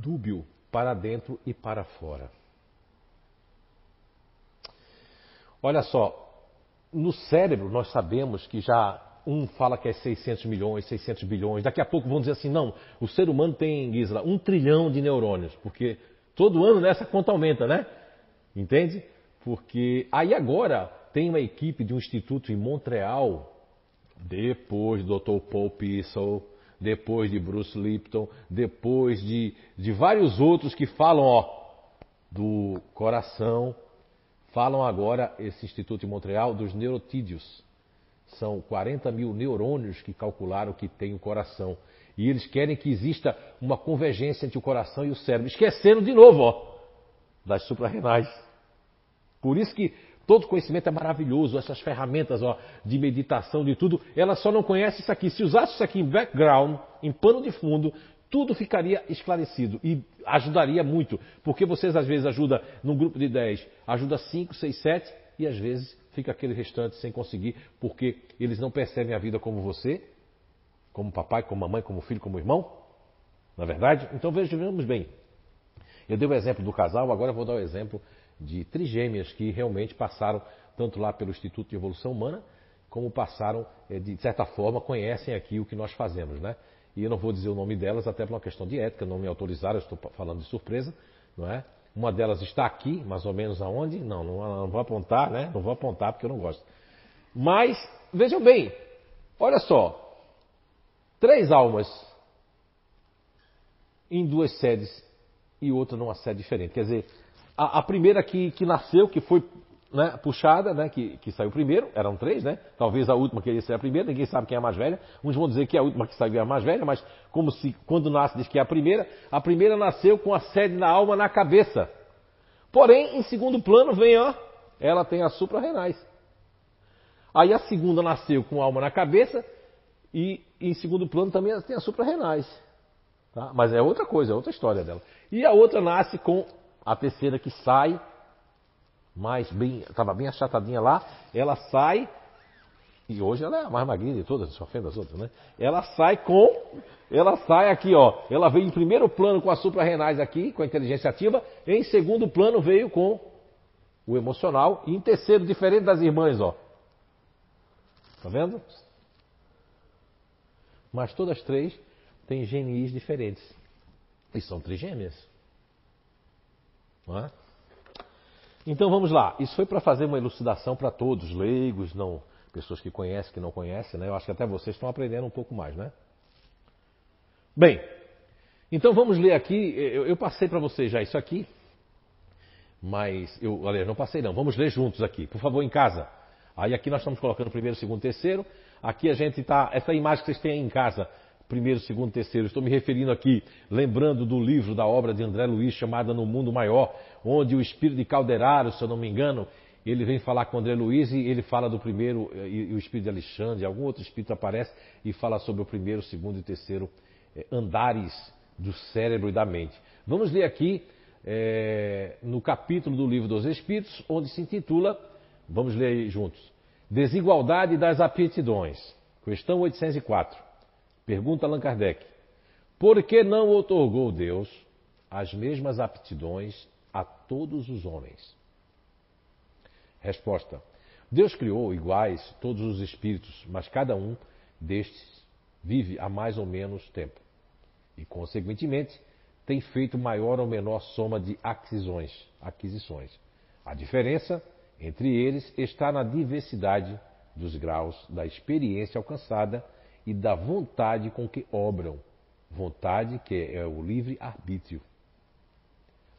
dúbio para dentro e para fora. Olha só, no cérebro nós sabemos que já um fala que é 600 milhões, 600 bilhões, daqui a pouco vão dizer assim, não, o ser humano tem, Gisela, um trilhão de neurônios, porque todo ano nessa conta aumenta, né? Entende? Porque aí agora tem uma equipe de um instituto em Montreal, depois do Dr. Paul Pissel, depois de Bruce Lipton, depois de, de vários outros que falam ó, do coração, falam agora, esse Instituto de Montreal, dos neurotídeos. São 40 mil neurônios que calcularam que tem o coração. E eles querem que exista uma convergência entre o coração e o cérebro, esquecendo de novo ó, das suprarrenais. Por isso que todo conhecimento é maravilhoso, essas ferramentas ó, de meditação, de tudo, ela só não conhece isso aqui. Se usasse isso aqui em background, em pano de fundo, tudo ficaria esclarecido e ajudaria muito. Porque vocês às vezes ajudam num grupo de 10, ajuda 5, 6, 7 e às vezes fica aquele restante sem conseguir, porque eles não percebem a vida como você, como papai, como mamãe, como filho, como irmão. Na é verdade? Então vejamos bem. Eu dei o exemplo do casal, agora vou dar o exemplo de trigêmeas que realmente passaram tanto lá pelo Instituto de Evolução Humana, como passaram, eh, de certa forma, conhecem aqui o que nós fazemos, né? E eu não vou dizer o nome delas, até por uma questão de ética, não me autorizaram, eu estou falando de surpresa, não é? Uma delas está aqui, mais ou menos aonde? Não, não, não vou apontar, né? Não vou apontar porque eu não gosto. Mas, vejam bem, olha só, três almas em duas sedes e outra numa sede diferente. Quer dizer, a, a primeira que, que nasceu, que foi né, puxada, né, que, que saiu primeiro, eram três, né? Talvez a última queria ser a primeira, ninguém sabe quem é a mais velha. Uns vão dizer que é a última que saiu é a mais velha, mas como se quando nasce diz que é a primeira, a primeira nasceu com a sede da alma na cabeça. Porém, em segundo plano vem, ó, ela tem as suprarrenais. Aí a segunda nasceu com a alma na cabeça e em segundo plano também tem as suprarrenais. Tá? Mas é outra coisa, é outra história dela. E a outra nasce com a terceira que sai, mais bem, estava bem achatadinha lá, ela sai, e hoje ela é a mais magrinha de todas, só ofenda as outras, né? Ela sai com, ela sai aqui, ó, ela veio em primeiro plano com as suprarrenais aqui, com a inteligência ativa, em segundo plano veio com o emocional, e em terceiro, diferente das irmãs, ó. Tá vendo? Mas todas três têm GNIs diferentes. E são trigêmeas. É? Então vamos lá. Isso foi para fazer uma elucidação para todos, leigos, não pessoas que conhecem, que não conhecem, né? Eu acho que até vocês estão aprendendo um pouco mais, né? Bem, então vamos ler aqui. Eu, eu passei para vocês já isso aqui, mas eu, aliás, não passei não. Vamos ler juntos aqui, por favor, em casa. Aí aqui nós estamos colocando primeiro, segundo, terceiro. Aqui a gente está. Essa imagem que vocês têm aí em casa primeiro, segundo, terceiro. Estou me referindo aqui, lembrando do livro da obra de André Luiz chamada No Mundo Maior, onde o espírito de Calderaro, se eu não me engano, ele vem falar com André Luiz e ele fala do primeiro, eh, e, o espírito de Alexandre, algum outro espírito aparece e fala sobre o primeiro, segundo e terceiro eh, andares do cérebro e da mente. Vamos ler aqui é, no capítulo do livro dos Espíritos, onde se intitula, vamos ler aí juntos, Desigualdade das Aptidões, questão 804. Pergunta Allan Kardec: Por que não otorgou Deus as mesmas aptidões a todos os homens? Resposta: Deus criou iguais todos os espíritos, mas cada um destes vive há mais ou menos tempo. E, consequentemente, tem feito maior ou menor soma de aquisições. aquisições. A diferença entre eles está na diversidade dos graus da experiência alcançada e da vontade com que obram. Vontade que é o livre arbítrio.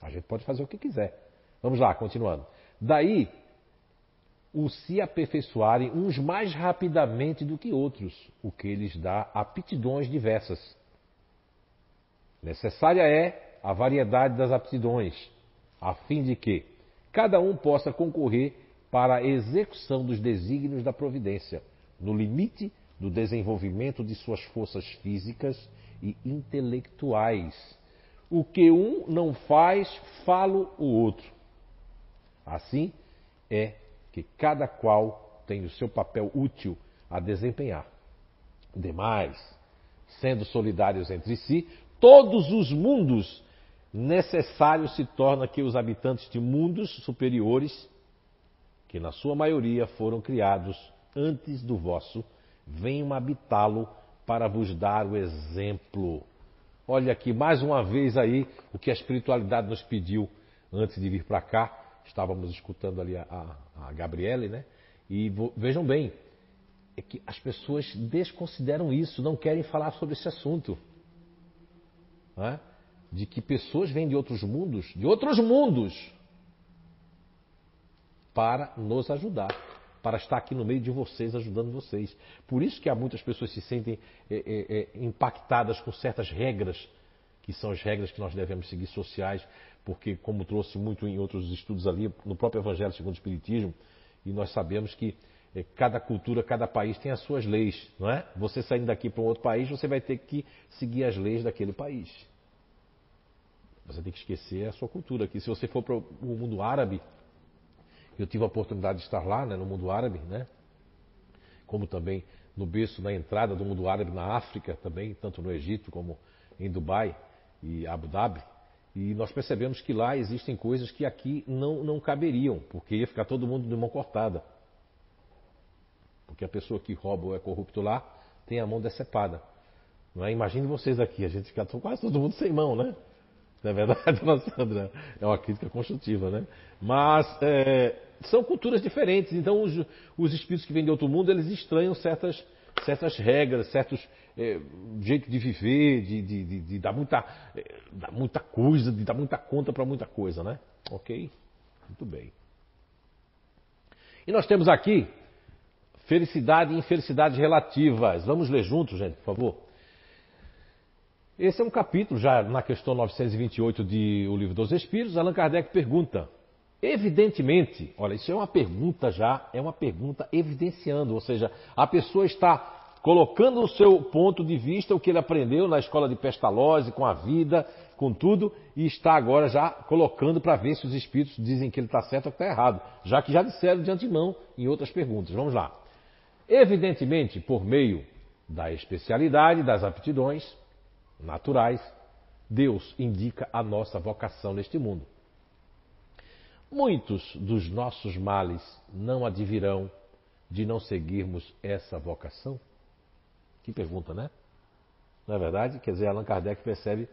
A gente pode fazer o que quiser. Vamos lá, continuando. Daí, o se aperfeiçoarem uns mais rapidamente do que outros, o que lhes dá aptidões diversas. Necessária é a variedade das aptidões, a fim de que cada um possa concorrer para a execução dos desígnios da providência, no limite do desenvolvimento de suas forças físicas e intelectuais. O que um não faz, falo o outro. Assim é que cada qual tem o seu papel útil a desempenhar. Demais, sendo solidários entre si, todos os mundos necessários se torna que os habitantes de mundos superiores, que na sua maioria foram criados antes do vosso, venham habitá-lo para vos dar o exemplo. Olha aqui, mais uma vez aí, o que a espiritualidade nos pediu antes de vir para cá. Estávamos escutando ali a, a, a Gabriele, né? E vejam bem, é que as pessoas desconsideram isso, não querem falar sobre esse assunto. É? De que pessoas vêm de outros mundos, de outros mundos, para nos ajudar, para estar aqui no meio de vocês, ajudando vocês. Por isso que há muitas pessoas que se sentem é, é, é, impactadas com certas regras, que são as regras que nós devemos seguir sociais, porque, como trouxe muito em outros estudos ali, no próprio Evangelho segundo o Espiritismo, e nós sabemos que é, cada cultura, cada país tem as suas leis, não é? Você saindo daqui para um outro país, você vai ter que seguir as leis daquele país. Você tem que esquecer a sua cultura aqui. Se você for para o mundo árabe, eu tive a oportunidade de estar lá, né, no mundo árabe, né? Como também no berço, na entrada do mundo árabe na África também, tanto no Egito como em Dubai e Abu Dhabi. E nós percebemos que lá existem coisas que aqui não, não caberiam, porque ia ficar todo mundo de mão cortada. Porque a pessoa que rouba ou é corrupto lá tem a mão decepada. Não é? Imagine vocês aqui, a gente fica quase todo mundo sem mão, né? É verdade, <laughs> Sandra? É uma crítica construtiva, né? Mas é, são culturas diferentes, então os, os, espíritos que vêm de outro mundo, eles estranham certas, certas regras, certos é, jeitos de viver, de, de, de, de dar, muita, é, dar muita coisa, de dar muita conta para muita coisa, né? Ok? Muito bem. E nós temos aqui Felicidade e infelicidade relativas. Vamos ler juntos, gente, por favor. Esse é um capítulo já na questão 928 de O Livro dos Espíritos. Allan Kardec pergunta: Evidentemente, olha, isso é uma pergunta já, é uma pergunta evidenciando, ou seja, a pessoa está colocando o seu ponto de vista, o que ele aprendeu na escola de Pestalozzi, com a vida, com tudo, e está agora já colocando para ver se os espíritos dizem que ele está certo ou que está errado, já que já disseram de antemão em outras perguntas. Vamos lá. Evidentemente, por meio da especialidade das aptidões naturais, Deus indica a nossa vocação neste mundo. Muitos dos nossos males não advirão de não seguirmos essa vocação? Que pergunta, né? Não é verdade? Quer dizer, Allan Kardec percebe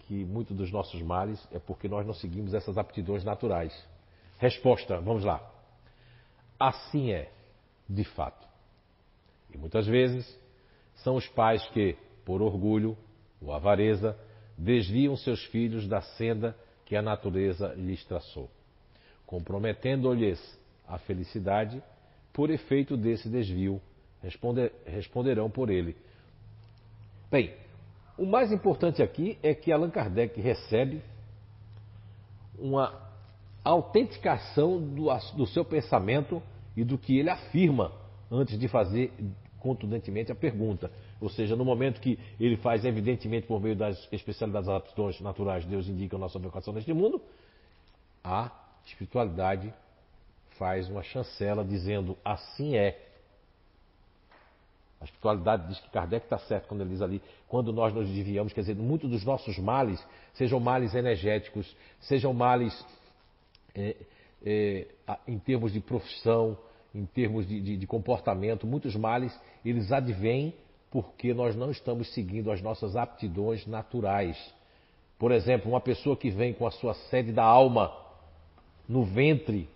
que muitos dos nossos males é porque nós não seguimos essas aptidões naturais. Resposta, vamos lá. Assim é, de fato. E muitas vezes são os pais que, por orgulho ou avareza, desviam seus filhos da senda que a natureza lhes traçou, comprometendo-lhes a felicidade, por efeito desse desvio, responder, responderão por ele. Bem, o mais importante aqui é que Allan Kardec recebe uma autenticação do, do seu pensamento e do que ele afirma antes de fazer contundentemente a pergunta. Ou seja, no momento que ele faz, evidentemente, por meio das especialidades aptidões naturais, Deus indica a nossa vocação neste mundo, a espiritualidade faz uma chancela dizendo assim é. A espiritualidade diz que Kardec está certo quando ele diz ali, quando nós nos desviamos, quer dizer, muitos dos nossos males, sejam males energéticos, sejam males é, é, em termos de profissão, em termos de, de, de comportamento, muitos males, eles advêm porque nós não estamos seguindo as nossas aptidões naturais. Por exemplo, uma pessoa que vem com a sua sede da alma no ventre,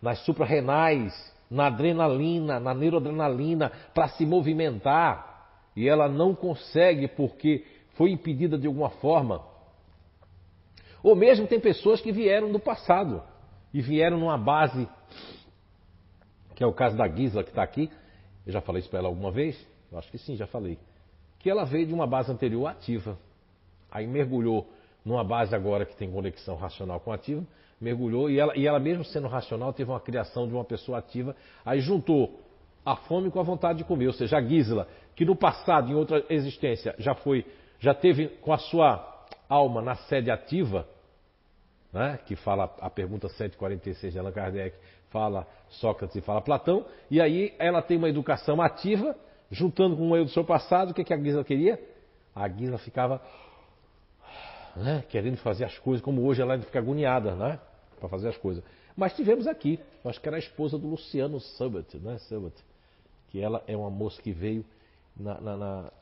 nas suprarrenais, na adrenalina, na neuroadrenalina, para se movimentar, e ela não consegue porque foi impedida de alguma forma. Ou mesmo tem pessoas que vieram do passado e vieram numa base que é o caso da Gisla que está aqui. Eu já falei isso para ela alguma vez? Eu acho que sim, já falei. Que ela veio de uma base anterior ativa. Aí mergulhou numa base agora que tem conexão racional com ativa, mergulhou e ela, e ela mesmo sendo racional teve uma criação de uma pessoa ativa, aí juntou a fome com a vontade de comer, ou seja, a Gisla, que no passado, em outra existência, já foi, já teve com a sua alma na sede ativa, né, que fala a pergunta 146 de Allan Kardec, fala Sócrates e fala Platão, e aí ela tem uma educação ativa, juntando com o erro do seu passado, o que, que a Guisa queria? A Guisa ficava né, querendo fazer as coisas, como hoje ela fica agoniada né, para fazer as coisas. Mas tivemos aqui, acho que era a esposa do Luciano Subbot, né, Subbot, que ela é uma moça que veio na, na, na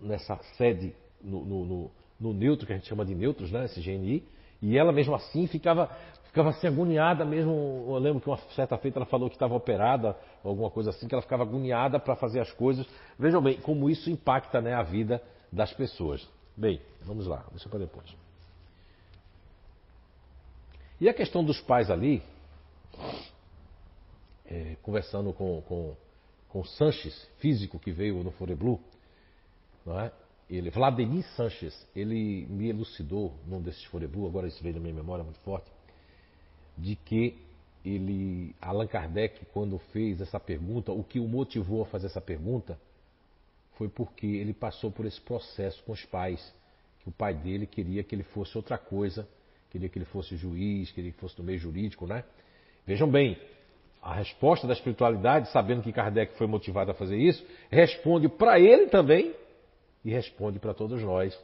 nessa sede no, no, no, no neutro, que a gente chama de neutros, né, esse GNI, e ela mesmo assim ficava ficava assim agoniada mesmo. Eu lembro que uma certa feita ela falou que estava operada, alguma coisa assim, que ela ficava agoniada para fazer as coisas. Vejam bem como isso impacta né, a vida das pessoas. Bem, vamos lá, deixa para depois. E a questão dos pais ali, é, conversando com, com, com Sanches, físico que veio no Foreblu, não é? ele, Vladimir Sanches, ele me elucidou num desses Foreblu, agora isso veio na minha memória muito forte, de que ele, Allan Kardec, quando fez essa pergunta, o que o motivou a fazer essa pergunta foi porque ele passou por esse processo com os pais, que o pai dele queria que ele fosse outra coisa, queria que ele fosse juiz, queria que fosse do meio jurídico, né? Vejam bem, a resposta da espiritualidade, sabendo que Kardec foi motivado a fazer isso, responde para ele também e responde para todos nós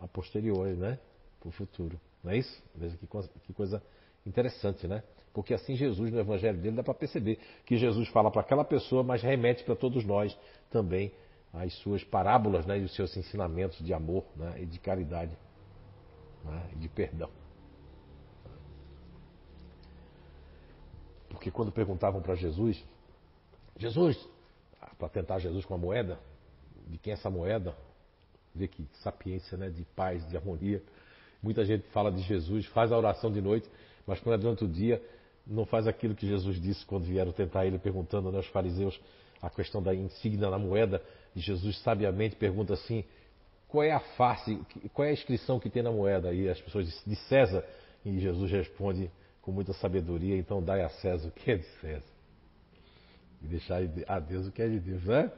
a posteriori, né? Para o futuro. Não é isso? Veja que, que coisa interessante, né? Porque assim Jesus, no Evangelho dele, dá para perceber que Jesus fala para aquela pessoa, mas remete para todos nós também as suas parábolas né, e os seus ensinamentos de amor né, e de caridade né, e de perdão. Porque quando perguntavam para Jesus, Jesus, para tentar Jesus com a moeda, de quem é essa moeda? Vê que sapiência, né? De paz, de harmonia. Muita gente fala de Jesus, faz a oração de noite, mas quando é durante o dia, não faz aquilo que Jesus disse quando vieram tentar ele, perguntando né, aos fariseus a questão da insígnia na moeda. E Jesus sabiamente pergunta assim: qual é a face, qual é a inscrição que tem na moeda? E as pessoas dizem, de César. E Jesus responde com muita sabedoria: então dai a César o que é de César. E deixai a Deus o que é de Deus, não é?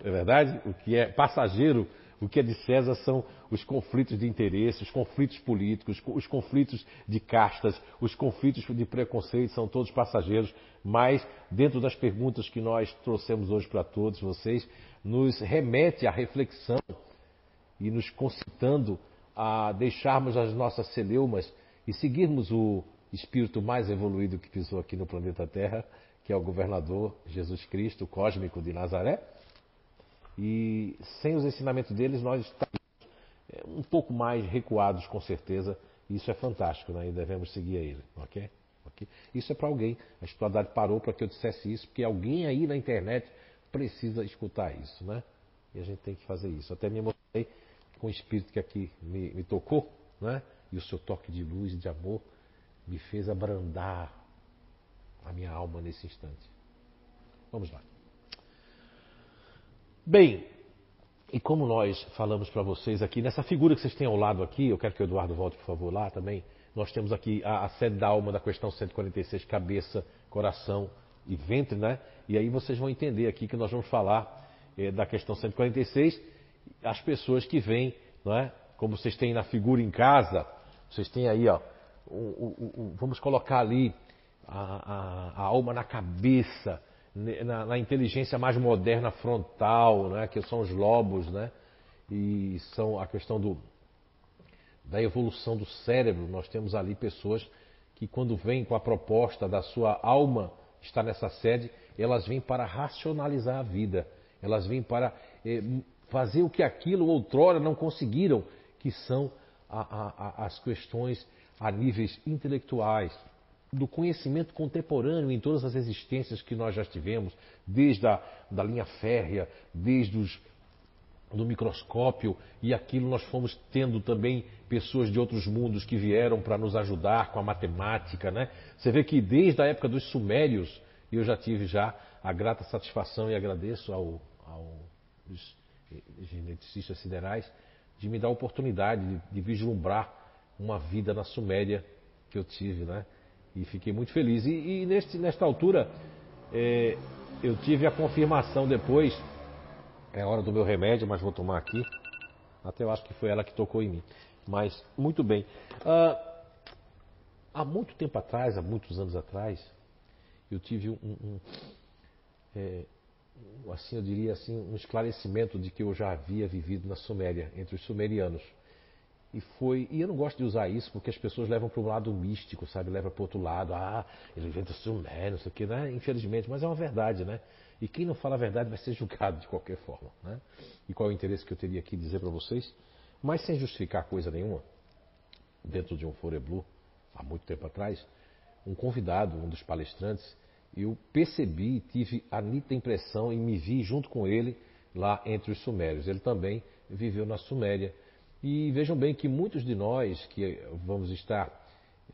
É verdade? O que é passageiro, o que é de César são os conflitos de interesse, os conflitos políticos, os conflitos de castas, os conflitos de preconceito, são todos passageiros, mas dentro das perguntas que nós trouxemos hoje para todos vocês, nos remete à reflexão e nos concitando a deixarmos as nossas celeumas e seguirmos o espírito mais evoluído que pisou aqui no planeta Terra, que é o governador Jesus Cristo cósmico de Nazaré e sem os ensinamentos deles, nós estamos é, um pouco mais recuados, com certeza. Isso é fantástico, né? E devemos seguir a ele, ok? okay? Isso é para alguém. A espiritualidade parou para que eu dissesse isso, porque alguém aí na internet precisa escutar isso, né? E a gente tem que fazer isso. Até me emocionei com o espírito que aqui me, me tocou, né? E o seu toque de luz de amor me fez abrandar a minha alma nesse instante. Vamos lá. Bem, e como nós falamos para vocês aqui, nessa figura que vocês têm ao lado aqui, eu quero que o Eduardo volte, por favor, lá também. Nós temos aqui a, a sede da alma da questão 146, cabeça, coração e ventre, né? E aí vocês vão entender aqui que nós vamos falar é, da questão 146, as pessoas que vêm, não é? Como vocês têm na figura em casa, vocês têm aí, ó, vamos colocar ali a, a, a alma na cabeça, na, na, inteligência mais moderna frontal, né, que são os lobos, né, e são a questão do, da evolução do cérebro. Nós temos ali pessoas que, quando vêm com a proposta da sua alma estar nessa sede, elas vêm para racionalizar a vida, elas vêm para eh, fazer o que aquilo outrora não conseguiram, que são a, a, as questões a níveis intelectuais, do conhecimento contemporâneo em todas as existências que nós já tivemos, desde a da linha férrea, desde os, do microscópio, e aquilo nós fomos tendo também pessoas de outros mundos que vieram para nos ajudar com a matemática, né? Você vê que desde a época dos sumérios, eu já tive já a grata satisfação e agradeço ao, aos geneticistas siderais de me dar a oportunidade de, de vislumbrar uma vida na Suméria que eu tive, né? E fiquei muito feliz. E, e neste, nesta altura, é, eu tive a confirmação depois. É hora do meu remédio, mas vou tomar aqui. Até eu acho que foi ela que tocou em mim. Mas, muito bem. Ah, há muito tempo atrás, há muitos anos atrás, eu tive um, um é, assim eu diria assim, um esclarecimento de que eu já havia vivido na Suméria, entre os sumerianos. E foi. E eu não gosto de usar isso porque as pessoas levam para o lado místico, sabe? Leva para outro lado. Ah, ele inventa Sumé, não sei o quê, né? Infelizmente, mas é uma verdade, né? E quem não fala a verdade vai ser julgado de qualquer forma, né? E qual é o interesse que eu teria aqui dizer para vocês? Mas sem justificar coisa nenhuma, dentro de um Foreblu, há muito tempo atrás, um convidado, um dos palestrantes, eu percebi, tive a nítida impressão e me vi junto com ele lá entre os sumérios. Ele também viveu na Suméria. E vejam bem que muitos de nós que vamos estar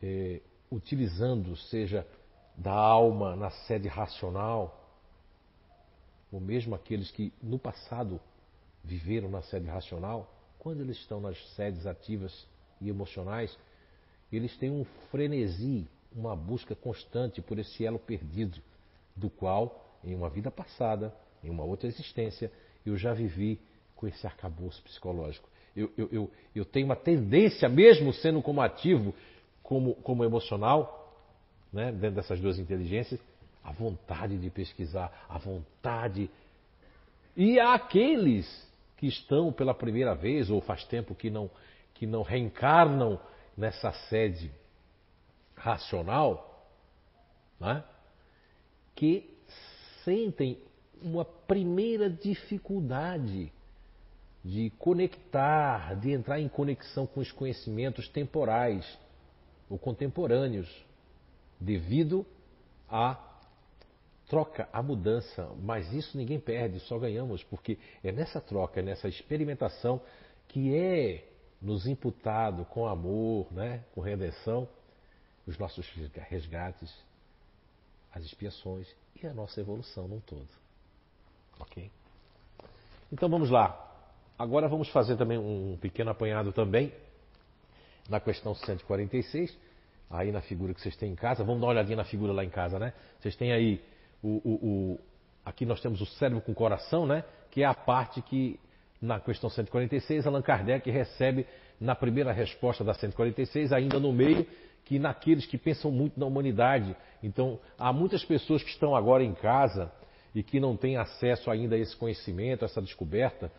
eh, utilizando, seja da alma na sede racional, ou mesmo aqueles que no passado viveram na sede racional, quando eles estão nas sedes ativas e emocionais, eles têm um frenesi, uma busca constante por esse elo perdido, do qual, em uma vida passada, em uma outra existência, eu já vivi com esse arcabouço psicológico. Eu, eu, eu, eu tenho uma tendência, mesmo sendo como ativo, como, como emocional, né, dentro dessas duas inteligências, a vontade de pesquisar, a vontade. E aqueles que estão pela primeira vez, ou faz tempo que não, que não reencarnam nessa sede racional, né? que sentem uma primeira dificuldade de conectar, de entrar em conexão com os conhecimentos temporais ou contemporâneos, devido à troca, à mudança. Mas isso ninguém perde, só ganhamos, porque é nessa troca, é nessa experimentação que é nos imputado com amor, né, com redenção, os nossos resgates, as expiações e a nossa evolução num todo. Ok? Então vamos lá. Agora vamos fazer também um pequeno apanhado também na questão 146, aí na figura que vocês têm em casa. Vamos dar uma olhadinha na figura lá em casa, né? Vocês têm aí o, o, o aqui nós temos o cérebro com coração, né? Que é a parte que na questão 146 Allan Kardec recebe na primeira resposta da 146, ainda no meio, que naqueles que pensam muito na humanidade. Então, há muitas pessoas que estão agora em casa e que não têm acesso ainda a esse conhecimento, a essa descoberta,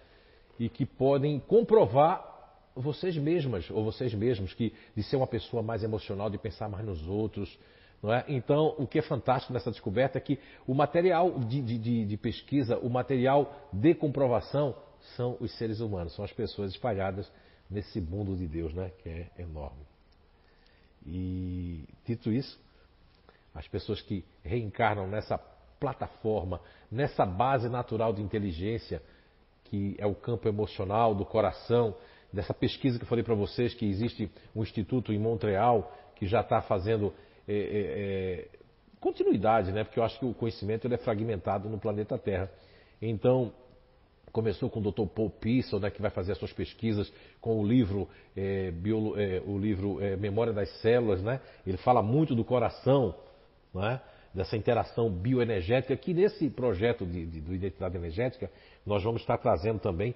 e que podem comprovar vocês mesmas ou vocês mesmos que de ser uma pessoa mais emocional, de pensar mais nos outros. Não é? Então, o que é fantástico nessa descoberta é que o material de, de, de pesquisa, o material de comprovação são os seres humanos, são as pessoas espalhadas nesse mundo de Deus, né? que é enorme. E, dito isso, as pessoas que reencarnam nessa plataforma, nessa base natural de inteligência, que é o campo emocional do coração, dessa pesquisa que eu falei para vocês, que existe um instituto em Montreal que já está fazendo é, é, é, continuidade, né? porque eu acho que o conhecimento ele é fragmentado no planeta Terra. Então, começou com o Dr. Paul Pissel, né, que vai fazer as suas pesquisas com o livro, é, biolo, é, o livro é, Memória das Células, né? Ele fala muito do coração, né? dessa interação bioenergética, que nesse projeto de, de, de identidade energética nós vamos estar trazendo também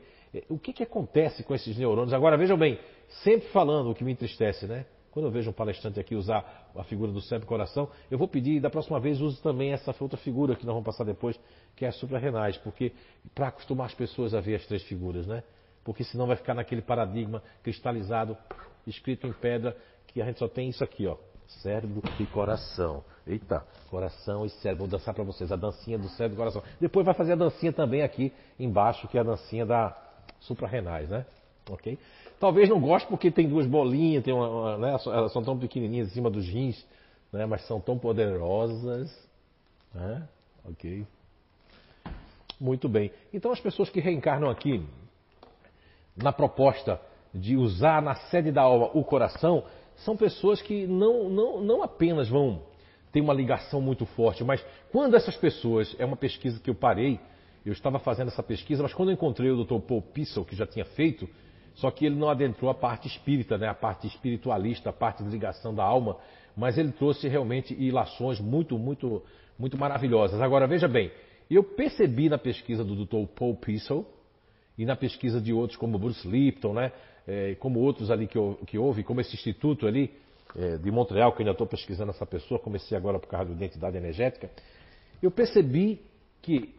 o que, que acontece com esses neurônios. Agora, vejam bem, sempre falando o que me entristece, né? Quando eu vejo um palestrante aqui usar a figura do cérebro e coração, eu vou pedir, da próxima vez, use também essa outra figura que nós vamos passar depois, que é a suprarrenais, porque para acostumar as pessoas a ver as três figuras, né? Porque senão vai ficar naquele paradigma cristalizado, escrito em pedra, que a gente só tem isso aqui, ó, cérebro e coração. Eita, coração e cérebro. Vou dançar para vocês a dancinha do cérebro e coração. Depois vai fazer a dancinha também aqui embaixo, que é a dancinha da suprarrenais, né? Ok? Talvez não goste porque tem duas bolinhas, tem uma, uma né? elas são tão pequenininhas em cima dos rins, né? mas são tão poderosas. Né? Ok? Muito bem. Então as pessoas que reencarnam aqui na proposta de usar na sede da alma o coração, são pessoas que não, não, não apenas vão ter uma ligação muito forte, mas quando essas pessoas, é uma pesquisa que eu parei, eu estava fazendo essa pesquisa, mas quando eu encontrei o Dr. Paul Pissel, que já tinha feito, só que ele não adentrou a parte espírita, né, a parte espiritualista, a parte de ligação da alma, mas ele trouxe realmente ilações muito, muito, muito maravilhosas. Agora, veja bem, eu percebi na pesquisa do Dr. Paul Pissel e na pesquisa de outros como Bruce Lipton, né, é, como outros ali que, que houve, como esse instituto ali é, de Montreal, que eu ainda estou pesquisando essa pessoa, comecei agora por causa da identidade energética, eu percebi que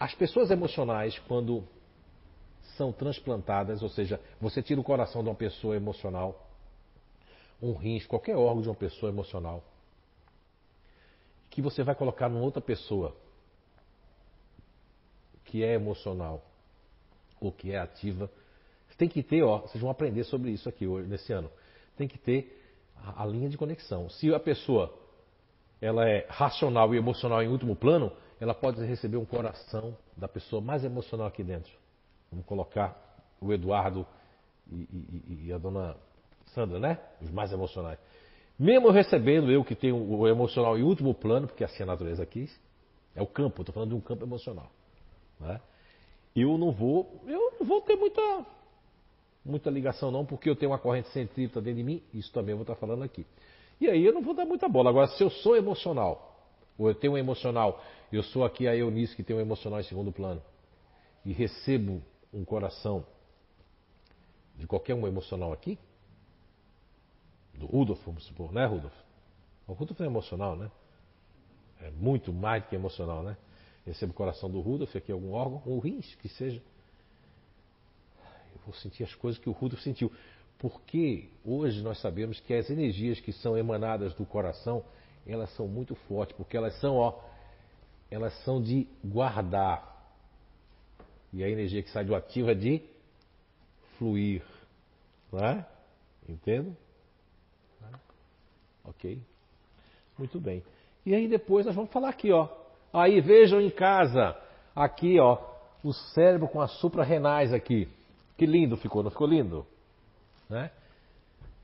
as pessoas emocionais, quando são transplantadas, ou seja, você tira o coração de uma pessoa emocional, um rins, qualquer órgão de uma pessoa emocional, que você vai colocar numa outra pessoa que é emocional ou que é ativa, tem que ter, ó, vocês vão aprender sobre isso aqui hoje, nesse ano. Tem que ter a, a linha de conexão. Se a pessoa ela é racional e emocional em último plano, ela pode receber um coração da pessoa mais emocional aqui dentro. Vamos colocar o Eduardo e, e, e a dona Sandra, né? Os mais emocionais. Mesmo recebendo eu que tenho o emocional em último plano, porque assim a natureza quis, é o campo, estou falando de um campo emocional. Né? Eu não vou, eu não vou ter muita, muita ligação não, porque eu tenho uma corrente centrípeta dentro de mim, isso também eu vou estar falando aqui. E aí eu não vou dar muita bola. Agora, se eu sou emocional, ou eu tenho um emocional, eu sou aqui a Eunice que tem um emocional em segundo plano, e recebo um coração de qualquer um emocional aqui, do Rudolf, vamos supor, né, Rudolf? O Rudolf é emocional, né? É muito mais do que emocional, né? Recebo o coração do Rudolf, aqui algum órgão, ou rins, que seja. Eu vou sentir as coisas que o Rudolf sentiu. Porque hoje nós sabemos que as energias que são emanadas do coração, elas são muito fortes, porque elas são, ó, elas são de guardar. E a energia que sai do ativo é de fluir. Não é? Entendo? Ok? Muito bem. E aí depois nós vamos falar aqui, ó. Aí vejam em casa, aqui, ó, o cérebro com as suprarrenais aqui. Que lindo ficou, não ficou lindo? Né?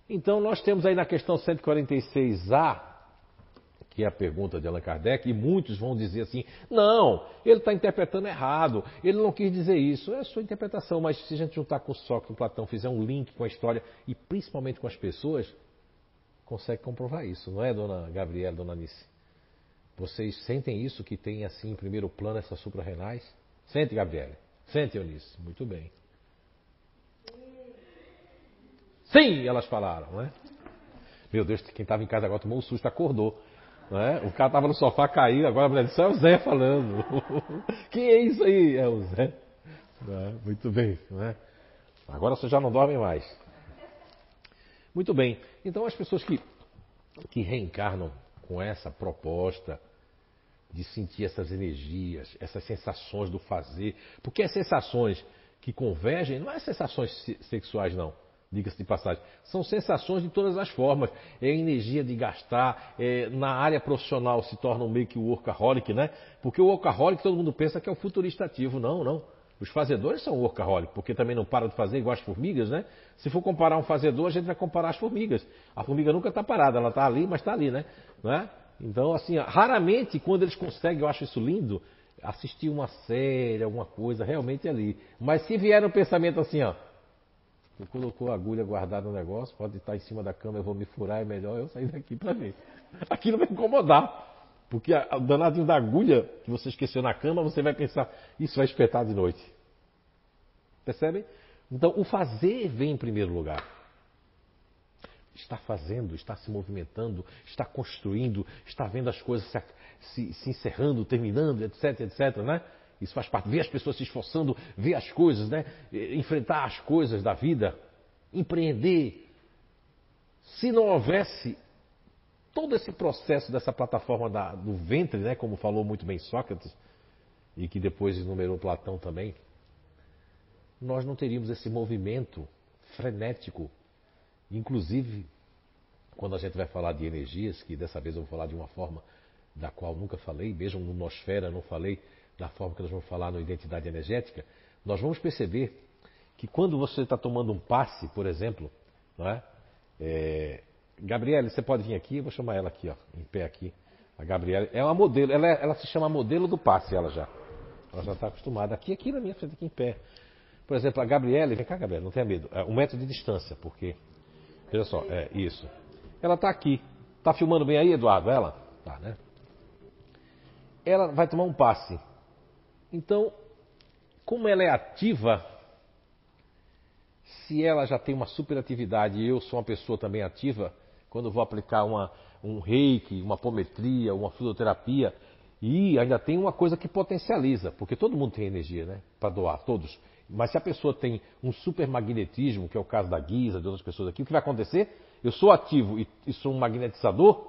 Então nós temos aí na questão 146A, é a pergunta de Allan Kardec, e muitos vão dizer assim: não, ele está interpretando errado, ele não quis dizer isso. É a sua interpretação, mas se a gente juntar com o Sócrates e Platão, fizer um link com a história e principalmente com as pessoas, consegue comprovar isso, não é, dona Gabriela, dona Anice? Vocês sentem isso que tem assim em primeiro plano essas suprarrenais? Sente, Gabriela. Sente, Eunice. Muito bem. Sim, elas falaram, né? Meu Deus, quem estava em casa agora tomou um susto, acordou. Né? O cara estava no sofá caído, agora a mulher disse, é o Zé falando. <laughs> Quem é isso aí? É o Zé. Né? Muito bem. Né? Agora você já não dorme mais. Muito bem. Então as pessoas que, que reencarnam com essa proposta de sentir essas energias, essas sensações do fazer, porque as sensações que convergem não é sensações sexuais não diga-se de passagem. São sensações de todas as formas. É energia de gastar, é, na área profissional se torna meio que o workaholic, né? Porque o workaholic todo mundo pensa que é o futurista ativo. Não, não. Os fazedores são workaholic, porque também não param de fazer igual as formigas, né? Se for comparar um fazedor, a gente vai comparar as formigas. A formiga nunca está parada, ela está ali, mas está ali, né? né? Então, assim, raramente quando eles conseguem, eu acho isso lindo, assistir uma série, alguma coisa, realmente é ali. Mas se vier um pensamento assim, ó, você colocou a agulha guardada no negócio, pode estar em cima da cama, eu vou me furar, é melhor eu sair daqui para ver. <laughs> Aquilo vai incomodar. Porque o danadinho da agulha que você esqueceu na cama, você vai pensar, isso vai espetar de noite. Percebem? Então, o fazer vem em primeiro lugar. Está fazendo, está se movimentando, está construindo, está vendo as coisas se, se, se encerrando, terminando, etc, etc, né? Isso faz parte. Ver as pessoas se esforçando, ver as coisas, né? enfrentar as coisas da vida, empreender. Se não houvesse todo esse processo dessa plataforma da, do ventre, né? como falou muito bem Sócrates, e que depois enumerou Platão também, nós não teríamos esse movimento frenético. Inclusive, quando a gente vai falar de energias, que dessa vez eu vou falar de uma forma da qual nunca falei, mesmo no Nosfera não falei, da forma que nós vamos falar no Identidade Energética, nós vamos perceber que quando você está tomando um passe, por exemplo, não é? é Gabriele, você pode vir aqui, eu vou chamar ela aqui, ó, em pé aqui. A Gabriela é uma modelo, ela, é, ela se chama modelo do passe, ela já. Ela já está acostumada. Aqui, aqui na minha frente, aqui em pé. Por exemplo, a Gabriele, vem cá, Gabriela, não tenha medo. É um metro de distância, porque. Veja só, é isso. Ela está aqui. Está filmando bem aí, Eduardo? Ela? Tá, né? Ela vai tomar um passe. Então, como ela é ativa, se ela já tem uma superatividade e eu sou uma pessoa também ativa, quando vou aplicar uma, um reiki, uma apometria, uma fluidoterapia, e ainda tem uma coisa que potencializa, porque todo mundo tem energia, né? Para doar, todos. Mas se a pessoa tem um supermagnetismo, que é o caso da Guisa, de outras pessoas aqui, o que vai acontecer? Eu sou ativo e, e sou um magnetizador,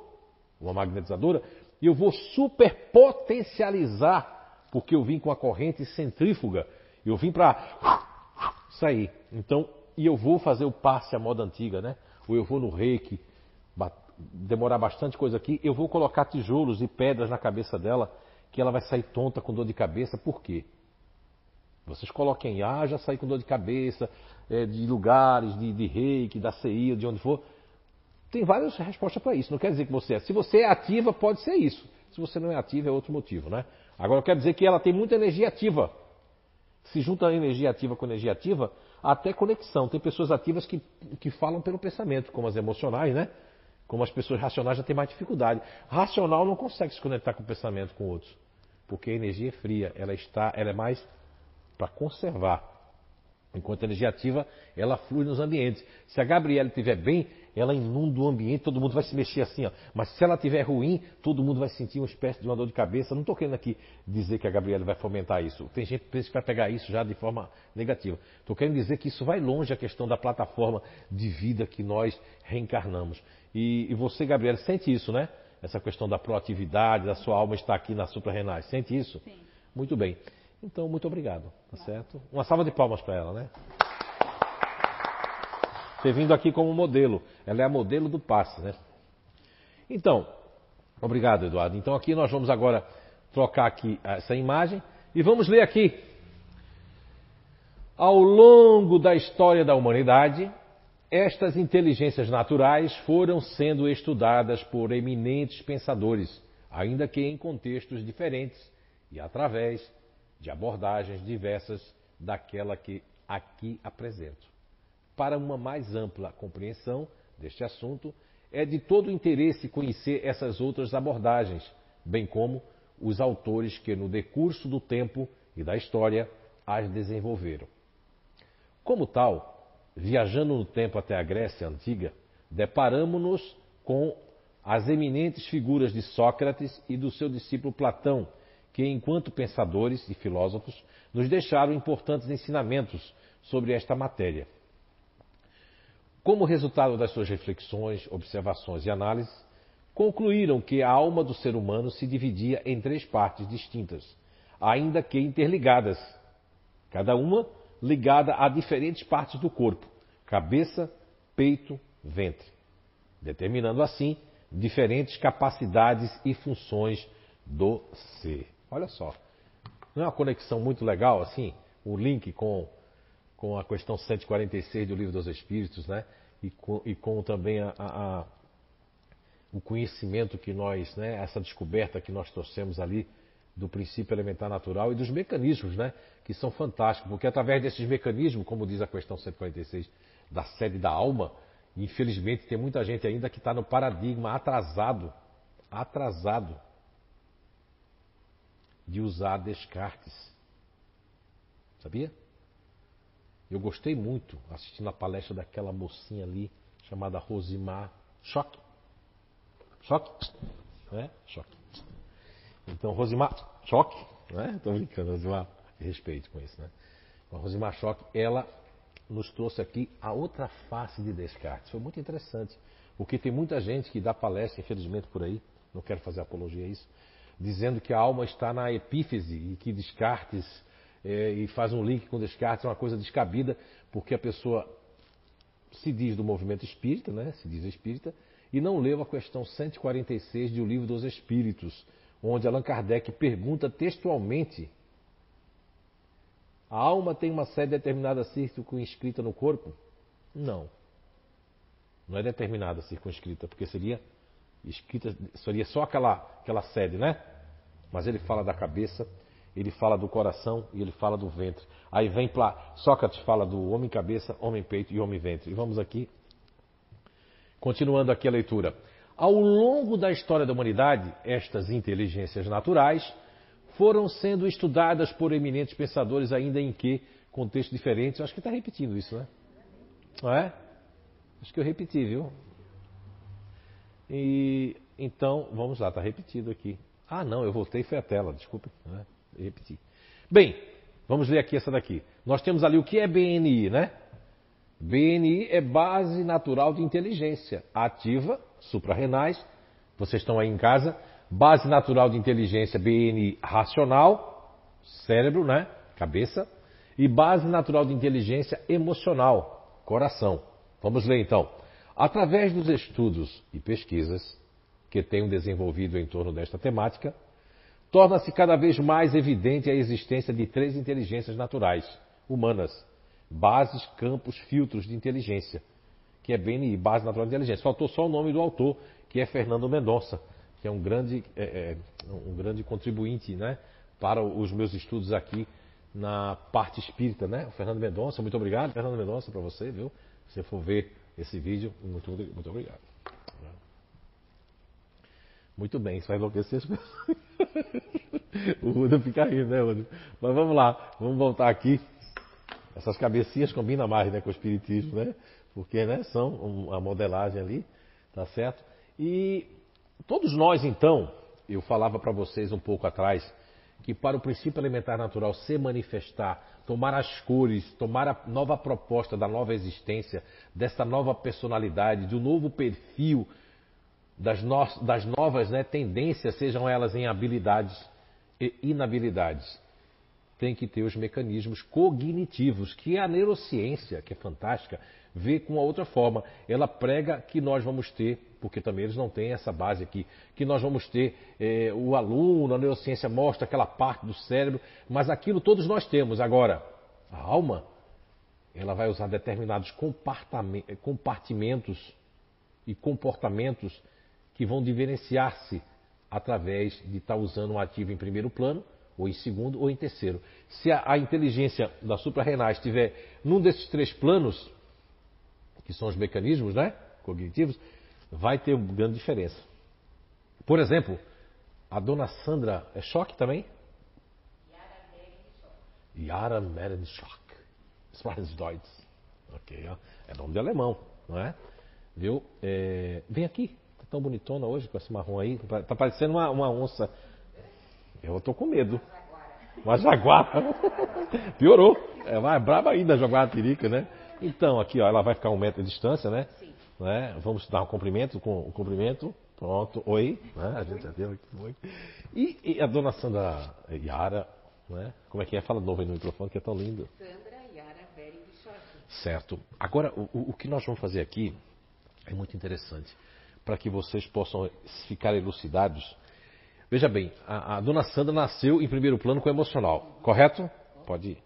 uma magnetizadora, e eu vou superpotencializar porque eu vim com a corrente centrífuga, eu vim para sair. Então, e eu vou fazer o passe à moda antiga, né? Ou eu vou no reiki, demorar bastante coisa aqui, eu vou colocar tijolos e pedras na cabeça dela, que ela vai sair tonta com dor de cabeça. Por quê? Vocês coloquem, ah, já saí com dor de cabeça, é, de lugares, de, de reiki, da CI, de onde for. Tem várias respostas para isso. Não quer dizer que você é. Se você é ativa, pode ser isso. Se você não é ativa, é outro motivo, né? Agora, eu quero dizer que ela tem muita energia ativa. Se junta a energia ativa com energia ativa, até conexão. Tem pessoas ativas que, que falam pelo pensamento, como as emocionais, né? Como as pessoas racionais já têm mais dificuldade. Racional não consegue se conectar com o pensamento com outros. Porque a energia é fria, ela está, ela é mais para conservar. Enquanto a energia ativa, ela flui nos ambientes. Se a Gabriela estiver bem, ela inunda o ambiente, todo mundo vai se mexer assim, ó. Mas se ela estiver ruim, todo mundo vai sentir uma espécie de uma dor de cabeça. Não estou querendo aqui dizer que a Gabriela vai fomentar isso. Tem gente que pensa que vai pegar isso já de forma negativa. Estou querendo dizer que isso vai longe a questão da plataforma de vida que nós reencarnamos. E, e você, Gabriela, sente isso, né? Essa questão da proatividade, da sua alma estar aqui na suprarrenais. Sente isso? Sim. Muito bem. Então, muito obrigado, tá certo? Uma salva de palmas para ela, né? Ter vindo aqui como modelo. Ela é a modelo do passe, né? Então, obrigado, Eduardo. Então, aqui nós vamos agora trocar aqui essa imagem e vamos ler aqui. Ao longo da história da humanidade, estas inteligências naturais foram sendo estudadas por eminentes pensadores, ainda que em contextos diferentes e através de abordagens diversas daquela que aqui apresento. Para uma mais ampla compreensão deste assunto, é de todo interesse conhecer essas outras abordagens, bem como os autores que, no decurso do tempo e da história, as desenvolveram. Como tal, viajando no tempo até a Grécia Antiga, deparamos-nos com as eminentes figuras de Sócrates e do seu discípulo Platão, que, enquanto pensadores e filósofos, nos deixaram importantes ensinamentos sobre esta matéria. Como resultado das suas reflexões, observações e análises, concluíram que a alma do ser humano se dividia em três partes distintas, ainda que interligadas, cada uma ligada a diferentes partes do corpo: cabeça, peito, ventre, determinando assim diferentes capacidades e funções do ser. Olha só, não é uma conexão muito legal assim? O link com, com a questão 146 do Livro dos Espíritos, né? E com, e com também a, a, a, o conhecimento que nós, né? Essa descoberta que nós trouxemos ali do princípio elementar natural e dos mecanismos, né? Que são fantásticos, porque através desses mecanismos, como diz a questão 146 da sede da alma, infelizmente tem muita gente ainda que está no paradigma atrasado, atrasado de usar Descartes. Sabia? Eu gostei muito assistindo a palestra daquela mocinha ali chamada Rosimar Choque. Choque? Né? Choque. Então, Rosimar Choque, né? Estou brincando, Rosimar, respeito com isso, né? A Rosimar Choque, ela nos trouxe aqui a outra face de Descartes. Foi muito interessante, porque tem muita gente que dá palestra, infelizmente, por aí, não quero fazer apologia a isso, dizendo que a alma está na epífise e que Descartes, é, e faz um link com Descartes, é uma coisa descabida, porque a pessoa se diz do movimento espírita, né? se diz espírita, e não leu a questão 146 de O Livro dos Espíritos, onde Allan Kardec pergunta textualmente: a alma tem uma sede determinada circunscrita no corpo? Não. Não é determinada circunscrita, porque seria escrita, seria só aquela, aquela sede, né? Mas ele fala da cabeça, ele fala do coração e ele fala do ventre. Aí vem para Sócrates fala do homem cabeça, homem peito e homem ventre. E vamos aqui, continuando aqui a leitura. Ao longo da história da humanidade, estas inteligências naturais foram sendo estudadas por eminentes pensadores, ainda em que contextos diferentes. Acho que está repetindo isso, né? Não é? Acho que eu repeti, viu? E então, vamos lá, está repetido aqui. Ah, não, eu voltei foi a tela, desculpe, né? Repeti. Bem, vamos ler aqui essa daqui. Nós temos ali o que é BNI, né? BNI é base natural de inteligência ativa suprarrenais, vocês estão aí em casa, base natural de inteligência BN racional, cérebro, né? Cabeça, e base natural de inteligência emocional, coração. Vamos ler então. Através dos estudos e pesquisas que tenho desenvolvido em torno desta temática, torna-se cada vez mais evidente a existência de três inteligências naturais, humanas, bases, campos, filtros de inteligência, que é BNI, Base Natural de Inteligência. Faltou só o nome do autor, que é Fernando Mendonça, que é um grande, é, é, um grande contribuinte né, para os meus estudos aqui na parte espírita, né? O Fernando Mendonça, muito obrigado, Fernando Mendonça, para você, viu? Se você for ver esse vídeo, muito, muito obrigado. Muito bem, isso vai enlouquecer as pessoas. <laughs> o Ruda fica rindo, né, Ruda? Mas vamos lá, vamos voltar aqui. Essas cabecinhas combinam mais né, com o espiritismo, né? Porque né, são a modelagem ali, tá certo? E todos nós, então, eu falava para vocês um pouco atrás, que para o princípio elementar natural se manifestar, tomar as cores, tomar a nova proposta da nova existência, dessa nova personalidade, do novo perfil, das, no, das novas né, tendências, sejam elas em habilidades e inabilidades, tem que ter os mecanismos cognitivos, que é a neurociência, que é fantástica, vê com uma outra forma. Ela prega que nós vamos ter, porque também eles não têm essa base aqui, que nós vamos ter é, o aluno, a neurociência mostra aquela parte do cérebro, mas aquilo todos nós temos. Agora, a alma, ela vai usar determinados compartimentos e comportamentos que vão diferenciar-se através de estar usando um ativo em primeiro plano ou em segundo, ou em terceiro. Se a, a inteligência da suprarrenal estiver num desses três planos, que são os mecanismos né, cognitivos, vai ter uma grande diferença. Por exemplo, a dona Sandra é choque também? Yara Merenschok. Sprachensdeutsch. Ok, ó. é nome de alemão, não é? Viu? É... Vem aqui. Tão bonitona hoje com esse marrom aí. Tá parecendo uma, uma onça eu estou com medo. Uma jaguara. <laughs> Piorou. É mais braba ainda a jaguara tirica, né? Então, aqui, ó, ela vai ficar um metro de distância, né? Sim. Né? Vamos dar um cumprimento com o um cumprimento. Pronto. Oi. Né? A gente já deu aqui. Oi. E, e, a dona Sandra Yara, né? Como é que é? Fala de novo aí no microfone, que é tão lindo. Sandra Yara Velho Certo. Agora, o, o que nós vamos fazer aqui é muito interessante. Para que vocês possam ficar elucidados Veja bem, a, a, dona Sandra nasceu em primeiro plano com o emocional, correto? Pode ir.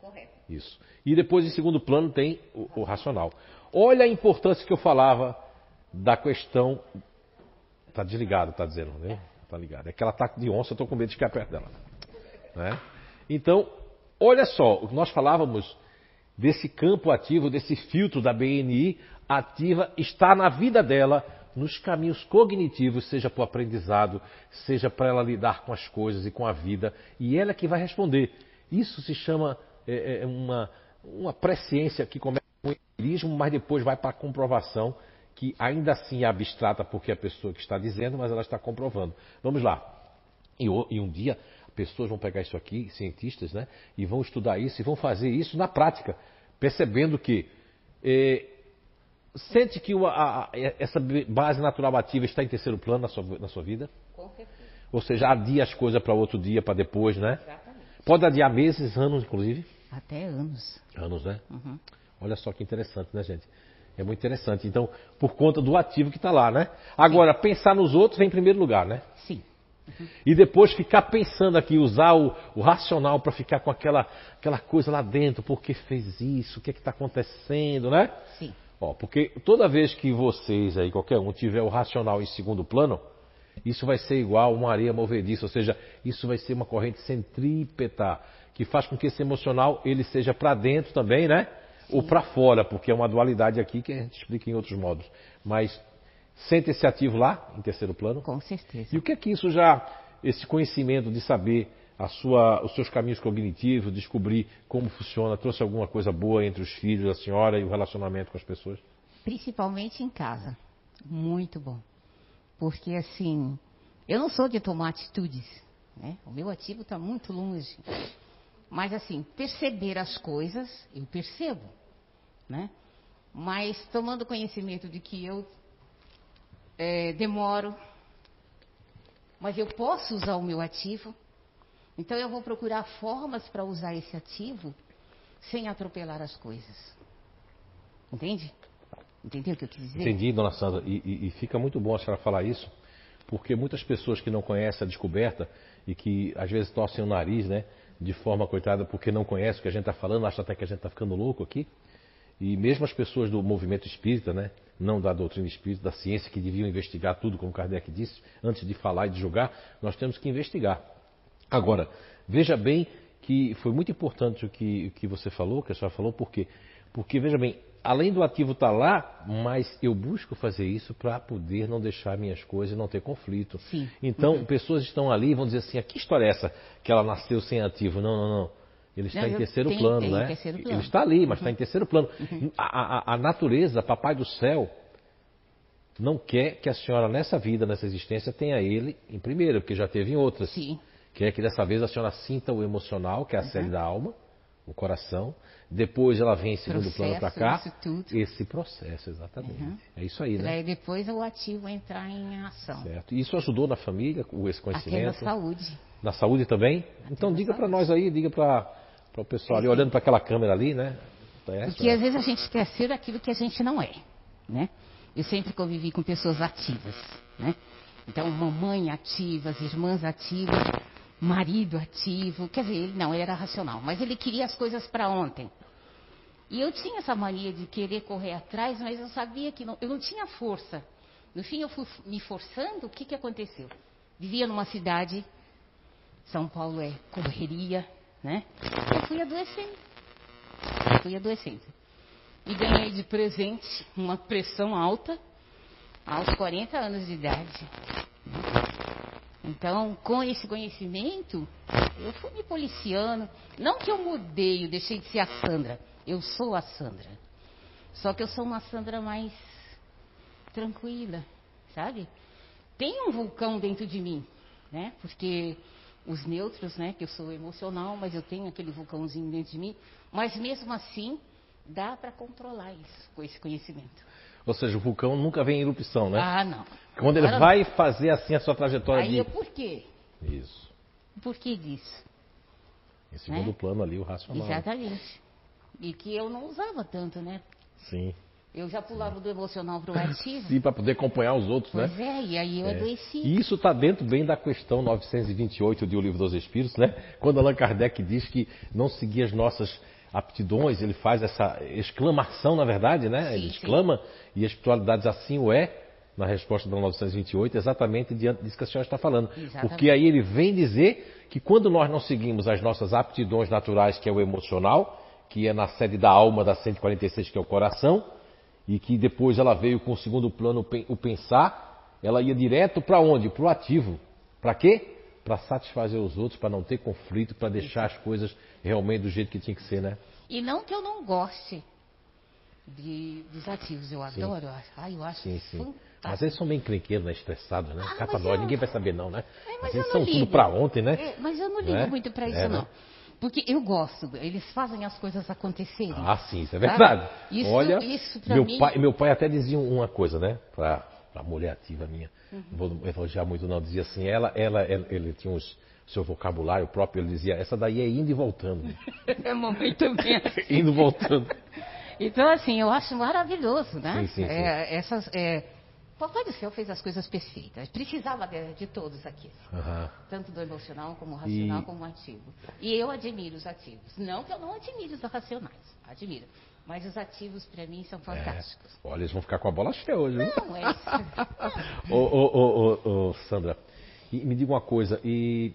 Correto. Isso. E depois, em segundo plano, tem o, o racional. Olha a importância que eu falava da questão. Está desligado, está dizendo, né? Está ligado. É aquela ataque de onça, eu estou com medo de ficar perto dela. Né? Então, olha só, nós falávamos desse campo ativo, desse filtro da BNI ativa, está na vida dela nos caminhos cognitivos, seja para o aprendizado, seja para ela lidar com as coisas e com a vida, e ela é que vai responder. Isso se chama é, é, uma, uma presciência que começa com o empirismo, mas depois vai para a comprovação, que ainda assim é abstrata porque é a pessoa que está dizendo, mas ela está comprovando. Vamos lá. E, e um dia pessoas vão pegar isso aqui, cientistas, né, e vão estudar isso e vão fazer isso na prática, percebendo que eh, Sente que a, a, essa base natural ativa está em terceiro plano na sua, na sua vida? Com certeza. Ou seja, adia as coisas para outro dia, para depois, né? Exatamente. Pode adiar meses, anos, inclusive? Até anos. Anos, né? Uhum. Olha só que interessante, né, gente? É muito interessante. Então, por conta do ativo que está lá, né? Agora, Sim. pensar nos outros vem em primeiro lugar, né? Sim. Uhum. E depois ficar pensando aqui, usar o, o racional para ficar com aquela, aquela coisa lá dentro, por que fez isso, o que é está acontecendo, né? Sim. Ó, porque toda vez que vocês aí, qualquer um, tiver o racional em segundo plano, isso vai ser igual uma areia movediça, ou seja, isso vai ser uma corrente centrípeta, que faz com que esse emocional ele seja para dentro também, né? Sim. Ou para fora, porque é uma dualidade aqui que a gente explica em outros modos. Mas sente esse ativo lá, em terceiro plano? Com certeza. E o que é que isso já, esse conhecimento de saber sua, os seus caminhos cognitivos, descobrir como funciona, trouxe alguma coisa boa entre os filhos, a senhora e o relacionamento com as pessoas? Principalmente em casa. Muito bom. Porque assim, eu não sou de tomar atitudes. Né? O meu ativo está muito longe. Mas assim, perceber as coisas, eu percebo. Né? Mas tomando conhecimento de que eu é, demoro, mas eu posso usar o meu ativo, então eu vou procurar formas para usar esse ativo sem atropelar as coisas. Entende? Entendeu o que eu quis dizer? Entendi, dona Sandra. E, e, e, fica muito bom a senhora falar isso, porque muitas pessoas que não conhecem a descoberta e que às vezes torcem o nariz, né? De forma coitada, porque não conhecem o que a gente está falando, acham até que a gente está ficando louco aqui. E mesmo as pessoas do movimento espírita, né? Não da doutrina espírita, da ciência, que deviam investigar tudo, como Kardec disse, antes de falar e de julgar, nós temos que investigar. Agora, veja bem que foi muito importante o que, o que você falou, que a senhora falou, por quê? Porque, veja bem, além do ativo estar tá lá, mas eu busco fazer isso para poder não deixar minhas coisas e não ter conflito. Sim. Então, Uhum. pessoas estão ali e vão dizer assim, "Ah, que história é essa que ela nasceu sem ativo? Não, não, não. Ele está Não, em terceiro tenho- plano, em né? terceiro Ele plano. Uhum. está ali, mas está em terceiro plano. A, a- a natureza, papai do céu, não quer que a senhora nessa vida, nessa existência, tenha ele em primeiro, porque já teve em outras. Sim. Quer que dessa vez a senhora sinta o emocional, que é a série da alma, o coração. Depois ela vem em segundo plano para cá. Processo, isso tudo. Esse processo, exatamente. Uhum. É isso aí, né? Daí depois o ativo entrar em ação. Certo. E isso ajudou na família, esse Até na conhecimento? saúde. Na saúde também? então na diga para nós aí, diga para o pessoal ali, olhando para aquela câmera ali, né? É, Porque às vezes a gente quer ser aquilo que a gente não é, né? Eu sempre convivi com pessoas ativas, né? Então, mamãe ativa, as irmãs ativas, marido ativo. Quer dizer, ele não, ele era racional, mas ele queria as coisas para ontem. E eu tinha essa mania de querer correr atrás, mas eu sabia que não- eu não tinha força. No fim, eu fui me forçando, o que, que aconteceu? Vivia numa cidade, São Paulo é correria, né? Eu fui adoecendo. Fui adoecendo. E ganhei de presente uma pressão alta aos 40 anos de idade. Então, com esse conhecimento, eu fui me policiando. Não que eu mudei, eu deixei de ser a Sandra. Eu sou a Sandra. Só que eu sou uma Sandra mais tranquila, sabe? Tem um vulcão dentro de mim, né? Porque os neutros, né? Que eu sou emocional, mas eu tenho aquele vulcãozinho dentro de mim. Mas mesmo assim, dá para controlar isso com esse conhecimento. Ou seja, o vulcão nunca vem em erupção, né? Ah, não. Quando ele Agora vai fazer assim a sua trajetória Aí de... eu, por quê? Isso. Por que disso? Em segundo Né? plano ali, o racional. Exatamente. E que eu não usava tanto, né? Sim. Eu já pulava do emocional para o ativo. Sim, para poder acompanhar os outros, né? Pois é, e aí eu É. adoeci. E isso está dentro bem da questão 928 de O Livro dos Espíritos, né? Quando Allan Kardec diz que não seguir as nossas aptidões, ele faz essa exclamação, na verdade, né? Sim, ele sim. exclama, e a espiritualidade assim o é, na resposta da 928, exatamente diante disso que a senhora está falando. Exatamente. Porque aí ele vem dizer que quando nós não seguimos as nossas aptidões naturais, que é o emocional, que é na sede da alma da 146, que é o coração, e que depois ela veio com o segundo plano, o pensar, ela ia direto para onde? Para o ativo. Para quê? Para satisfazer os outros, para não ter conflito, para deixar as coisas realmente do jeito que tinha que ser, né? E não que eu não goste de, dos ativos, eu Sim. adoro. Ai, eu acho Sim, sim. fantástico. Mas eles são bem crenqueiros, né? Estressados, né? Ah, nós, eu- ninguém vai saber não, né? É, mas mas eles são não tudo ligo. para ontem, né? É, mas eu não ligo Né? muito para isso, É, né? não. Porque eu gosto, eles fazem as coisas acontecerem. Ah, sim, isso é Sabe? verdade. Isso- Olha, isso meu, mim- pai, meu pai até dizia uma coisa, né? Pra mulher ativa minha. Uhum. Não vou elogiar muito não. Dizia assim, ela, ela, ela- ele tinha os, seu vocabulário próprio, ele dizia, essa daí é indo e voltando. <laughs> É mamãe também. <laughs> indo e voltando. Então, assim, eu acho maravilhoso, né? Sim, sim, sim. É, essas, é, Papai do Céu fez as coisas perfeitas. Precisava de, de todos aqui. Aham. Tanto do emocional, como racional, E- como ativo. E eu admiro os ativos. Não que eu não admire os racionais. Admiro. Mas os ativos, para mim, são fantásticos. Olha, eles vão ficar com a bola cheia hoje, viu? Não, é isso. <laughs> Ô, ô, ô, ô, Sandra, me diga uma coisa, e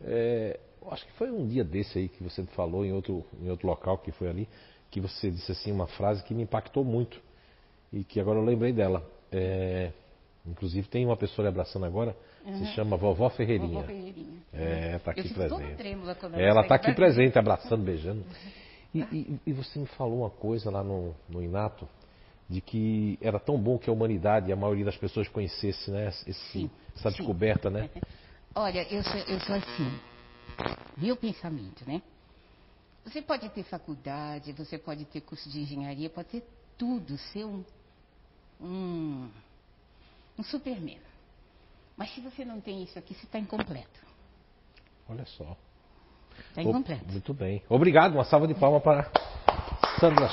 é, acho que foi um dia desse aí que você falou em outro, em outro local que foi ali, que você disse assim uma frase que me impactou muito e que agora eu lembrei dela. É, inclusive tem uma pessoa lhe abraçando agora, se chama Vovó Ferreirinha. Vovó Ferreirinha. É, tá aqui presente. Ela ela está segue aqui presente, abraçando, beijando. <laughs> E, e- e você me falou uma coisa lá no, no Inato, de que era tão bom que a humanidade, a maioria das pessoas conhecesse né, esse, Sim, essa sim. descoberta, né? <laughs> Olha, eu sou, eu sou assim. Meu pensamento, né? Você pode ter faculdade, você pode ter curso de engenharia, pode ter tudo, ser um, um, um superman. Mas se você não tem isso aqui, você está incompleto. Olha só. O- incompleto. Muito bem. Obrigado, uma salva de palmas para Sandra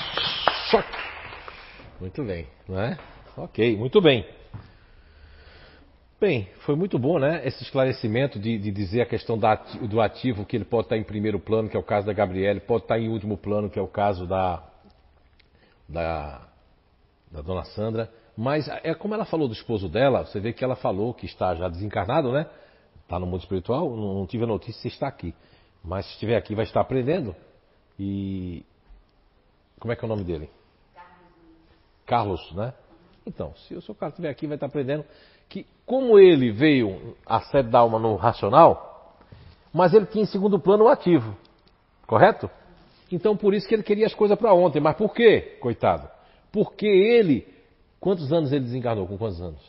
Schock. Muito bem, não é? Ok, muito bem. Bem, foi muito bom, né? Esse esclarecimento de, de dizer a questão da, do ativo, que ele pode estar em primeiro plano, que é o caso da Gabriele, pode estar em último plano, que é o caso da, da, da dona Sandra. Mas é como ela falou do esposo dela, você vê que ela falou que está já desencarnado, né? Está no mundo espiritual, não, não tive a notícia se está aqui. Mas se estiver aqui, vai estar aprendendo. E. Como é que é o nome dele? Carlos, né? Então, se o seu Carlos estiver aqui, vai estar aprendendo que, como ele veio a sede da alma no racional, mas ele tinha em segundo plano o ativo, correto? Então, por isso que ele queria as coisas para ontem. Mas por quê, coitado? Porque ele. Quantos anos ele desencarnou? Com quantos anos?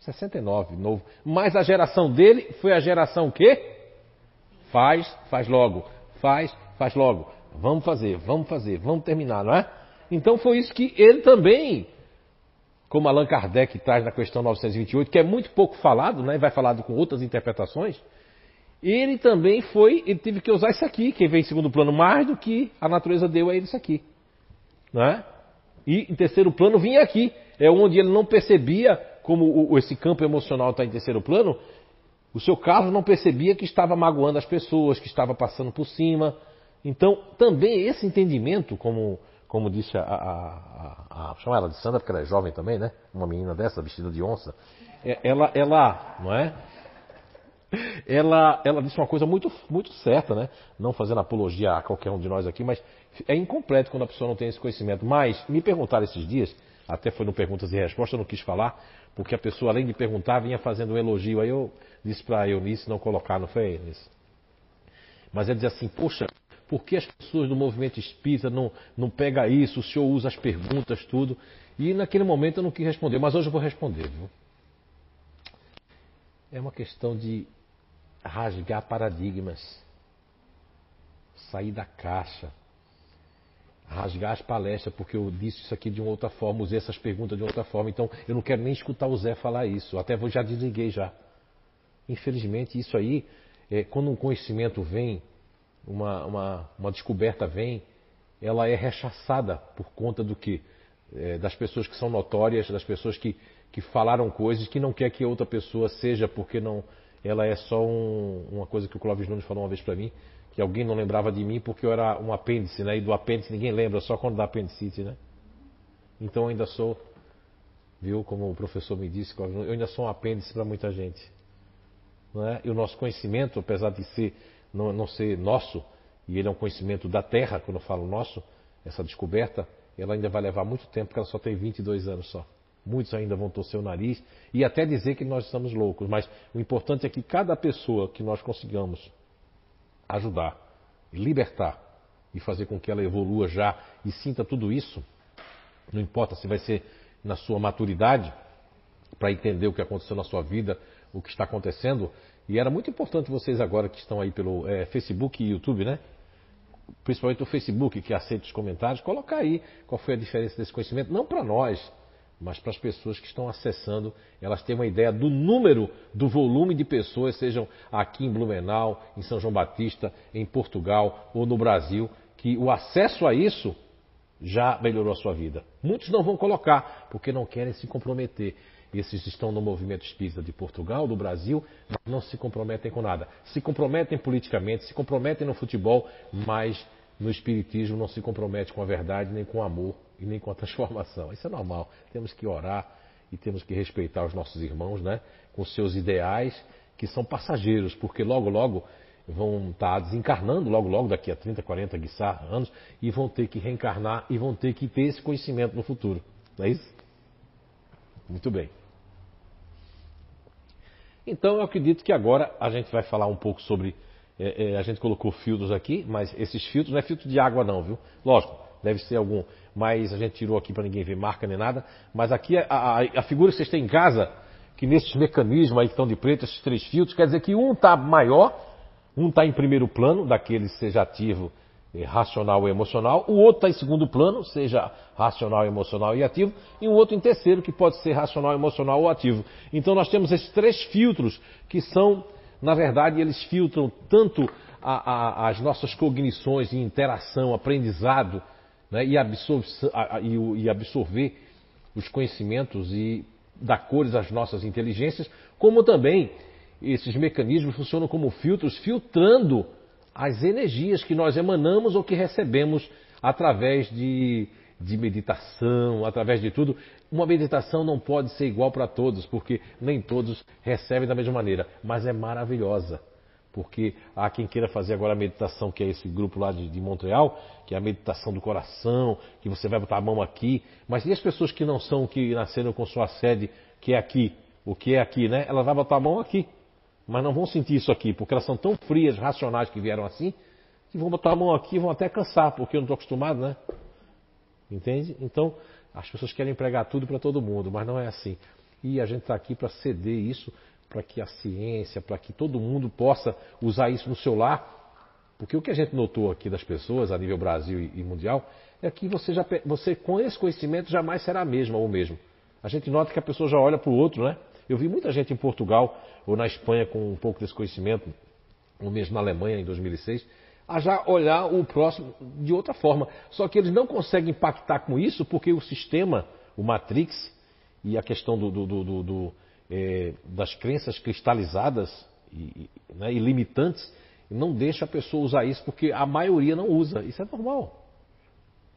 69, novo. Mas a geração dele foi a geração que? Faz, faz logo. Faz, faz logo. Vamos fazer, vamos fazer, vamos terminar, não é? Então foi isso que ele também, como Allan Kardec traz na questão 928, que é muito pouco falado, né? Vai falado com outras interpretações. Ele também foi, ele teve que usar isso aqui, que vem em segundo plano mais do que a natureza deu a ele isso aqui. Não é? E em terceiro plano vinha aqui, é onde ele não percebia como esse campo emocional está em terceiro plano, o seu Carlos não percebia que estava magoando as pessoas, que estava passando por cima. Então, também esse entendimento, como, como disse a, a, a, chama ela de Sandra, porque ela é jovem também, né? Uma menina dessa, vestida de onça. É, ela, ela, não é? Ela, ela disse uma coisa muito, muito certa, né? Não fazendo apologia a qualquer um de nós aqui, mas é incompleto quando a pessoa não tem esse conhecimento. Mas me perguntaram esses dias, até foi no Perguntas e Respostas, eu não quis falar, porque a pessoa, além de perguntar, vinha fazendo um elogio. Aí eu disse para Eunice não colocar, não foi, Eunice? Mas ele diz assim, poxa, por que as pessoas do movimento espírita não, não pegam isso? O senhor usa as perguntas, tudo. E naquele momento eu não quis responder, mas hoje eu vou responder, viu? É uma questão de rasgar paradigmas, sair da caixa, rasgar as palestras, porque eu disse isso aqui de uma outra forma, usei essas perguntas de outra forma, então eu não quero nem escutar o Zé falar isso, até vou já desliguei já. Infelizmente, isso aí, é, quando um conhecimento vem, uma, uma, uma, descoberta vem, ela é rechaçada por conta do que? É, das pessoas que são notórias, das pessoas que, que falaram coisas que não quer que outra pessoa seja, porque não, ela é só um, uma coisa que o Clóvis Nunes falou uma vez para mim, que alguém não lembrava de mim porque eu era um apêndice, né? E do apêndice ninguém lembra, só quando dá apendicite, né? Então ainda sou, viu, como o professor me disse, eu ainda sou um apêndice para muita gente. Não é? E o nosso conhecimento, apesar de ser não, não ser nosso, e ele é um conhecimento da Terra, quando eu falo nosso, essa descoberta, ela ainda vai levar muito tempo, porque ela só tem 22 anos só. Muitos ainda vão torcer o nariz e até dizer que nós estamos loucos, mas o importante é que cada pessoa que nós consigamos ajudar, libertar e fazer com que ela evolua já e sinta tudo isso, não importa se vai ser na sua maturidade, para entender o que aconteceu na sua vida, o que está acontecendo. E era muito importante vocês agora que estão aí pelo é, Facebook e YouTube, né? Principalmente o Facebook, que aceita os comentários, colocar aí qual foi a diferença desse conhecimento, não para nós, mas para as pessoas que estão acessando, elas têm uma ideia do número, do volume de pessoas, sejam aqui em Blumenau, em São João Batista, em Portugal ou no Brasil, que o acesso a isso já melhorou a sua vida. Muitos não vão colocar, porque não querem se comprometer. Esses estão no movimento espírita de Portugal, do Brasil, mas não se comprometem com nada. Se comprometem politicamente, se comprometem no futebol, mas no espiritismo não se compromete com a verdade nem com o amor e nem com a <laughs> transformação. Isso é normal. Temos que orar e temos que respeitar os nossos irmãos, né? Com seus ideais que são passageiros, porque logo, logo vão estar desencarnando, logo, logo, daqui a 30, 40, guiçá, anos, e vão ter que reencarnar e vão ter que ter esse conhecimento no futuro. Não é isso? Muito bem. Então eu acredito que agora a gente vai falar um pouco sobre. É, é, a gente colocou filtros aqui, mas esses filtros não é filtro de água, não, viu? Lógico, deve ser algum mas a gente tirou aqui para ninguém ver marca nem nada. Mas aqui a, a, a, figura que vocês têm em casa, que nesses mecanismos aí que estão de preto, esses três filtros, quer dizer que um está maior, um está em primeiro plano, daquele seja ativo, eh, racional e emocional, o outro está em segundo plano, seja racional, emocional e ativo, e o outro em terceiro, que pode ser racional, emocional ou ativo. Então nós temos esses três filtros que são, na verdade, eles filtram tanto a, a, as nossas cognições de interação, aprendizado, né, e, absorver, e, absorver os conhecimentos e dar cores às nossas inteligências, como também esses mecanismos funcionam como filtros, filtrando as energias que nós emanamos ou que recebemos através de, de meditação, através de tudo. Uma meditação não pode ser igual para todos, porque nem todos recebem da mesma maneira, mas é maravilhosa. Porque há quem queira fazer agora a meditação, que é esse grupo lá de, de Montreal, que é a meditação do coração, que você vai botar a mão aqui. Mas e as pessoas que não são, que nasceram com sua sede, que é aqui, o que é aqui, né? Ela vai botar a mão aqui. Mas não vão sentir isso aqui, porque elas são tão frias, racionais que vieram assim, que vão botar a mão aqui e vão até cansar, porque eu não estou acostumado, né? Entende? Então, as pessoas querem pregar tudo para todo mundo, mas não é assim. E a gente está aqui para ceder isso, para que a ciência, para que todo mundo possa usar isso no seu lar. Porque o que a gente notou aqui das pessoas, a nível Brasil e mundial, é que você, já, você com esse conhecimento jamais será a mesma ou mesmo. A gente nota que a pessoa já olha para o outro, né? Eu vi muita gente em Portugal ou na Espanha com um pouco desse conhecimento, ou mesmo na Alemanha em 2006, a já olhar o próximo de outra forma. Só que eles não conseguem impactar com isso porque o sistema, o Matrix e a questão do, do, do, do é, das crenças cristalizadas e, né, e limitantes não deixa a pessoa usar isso porque a maioria não usa. Isso é normal.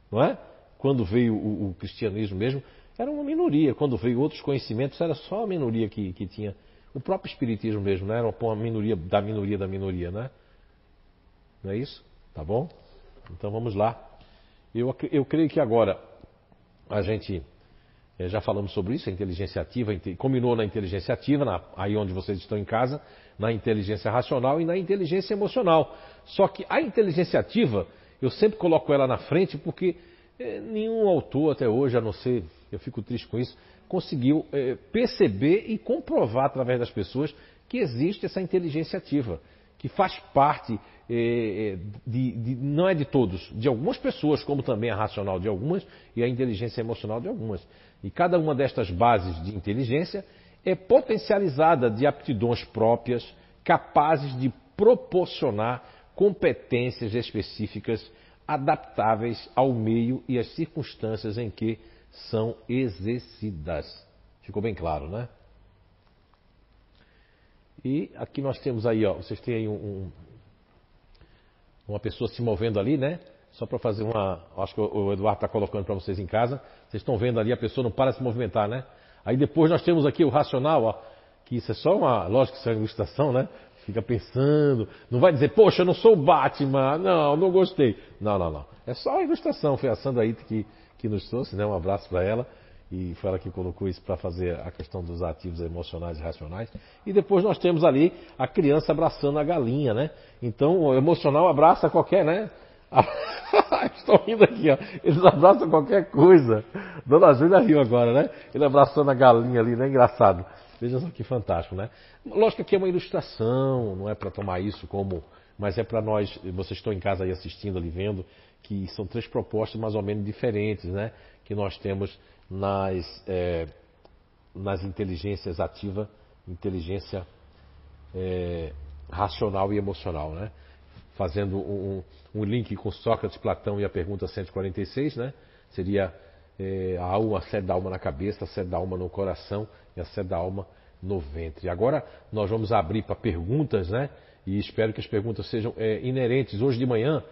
Não é? Quando veio o, o cristianismo mesmo, era uma minoria. Quando veio outros conhecimentos, era só a minoria que, que tinha. O próprio espiritismo mesmo, né? Era uma minoria da minoria da minoria, né? Não é isso? Tá bom? Então vamos lá. Eu, eu creio que agora a gente é, já falamos sobre isso, a inteligência ativa, combinou na inteligência ativa, na, aí onde vocês estão em casa, na inteligência racional e na inteligência emocional. Só que a inteligência ativa, eu sempre coloco ela na frente porque é, nenhum autor até hoje, a não ser, eu fico triste com isso, conseguiu é, perceber e comprovar através das pessoas que existe essa inteligência ativa que faz parte, de, de, não é de todos, de algumas pessoas, como também a racional de algumas e a inteligência emocional de algumas. E cada uma destas bases de inteligência é potencializada de aptidões próprias, capazes de proporcionar competências específicas adaptáveis ao meio e às circunstâncias em que são exercidas. Ficou bem claro, né? E aqui nós temos aí, ó, vocês têm aí um, uma pessoa se movendo ali, né? Só para fazer uma. Acho que o Eduardo está colocando para vocês em casa. Vocês estão vendo ali, a pessoa não para de se movimentar, né? Aí depois nós temos aqui o racional, ó, que isso é só uma. Lógico que isso é uma ilustração, né? Fica pensando. Não vai dizer, poxa, eu não sou o Batman. Não, não gostei. Não, não, não. É só a ilustração. Foi a Sandra aí que, que nos trouxe, né? Um abraço para ela e foi ela que colocou isso para fazer a questão dos ativos emocionais e racionais. E depois nós temos ali a criança abraçando a galinha, né? Então o emocional abraça qualquer, né? <laughs> Estou rindo aqui, ó. Eles abraçam qualquer coisa. Dona Júlia riu agora, né? Ele abraçando a galinha ali, né? Engraçado. Veja só que fantástico, né? Lógico que é uma ilustração, não é para tomar isso como. Mas é para nós, vocês estão em casa aí assistindo, ali vendo, que são três propostas mais ou menos diferentes, né? Que nós temos nas, é, nas inteligências ativa, inteligência é, racional e emocional, né? Fazendo um, um, link com Sócrates, Platão e a pergunta 146, né? Seria é, a alma, a sede da alma na cabeça, a sede da alma no coração e a sede da alma no ventre. Agora nós vamos abrir para perguntas, né? E espero que as perguntas sejam é, inerentes. Hoje de manhã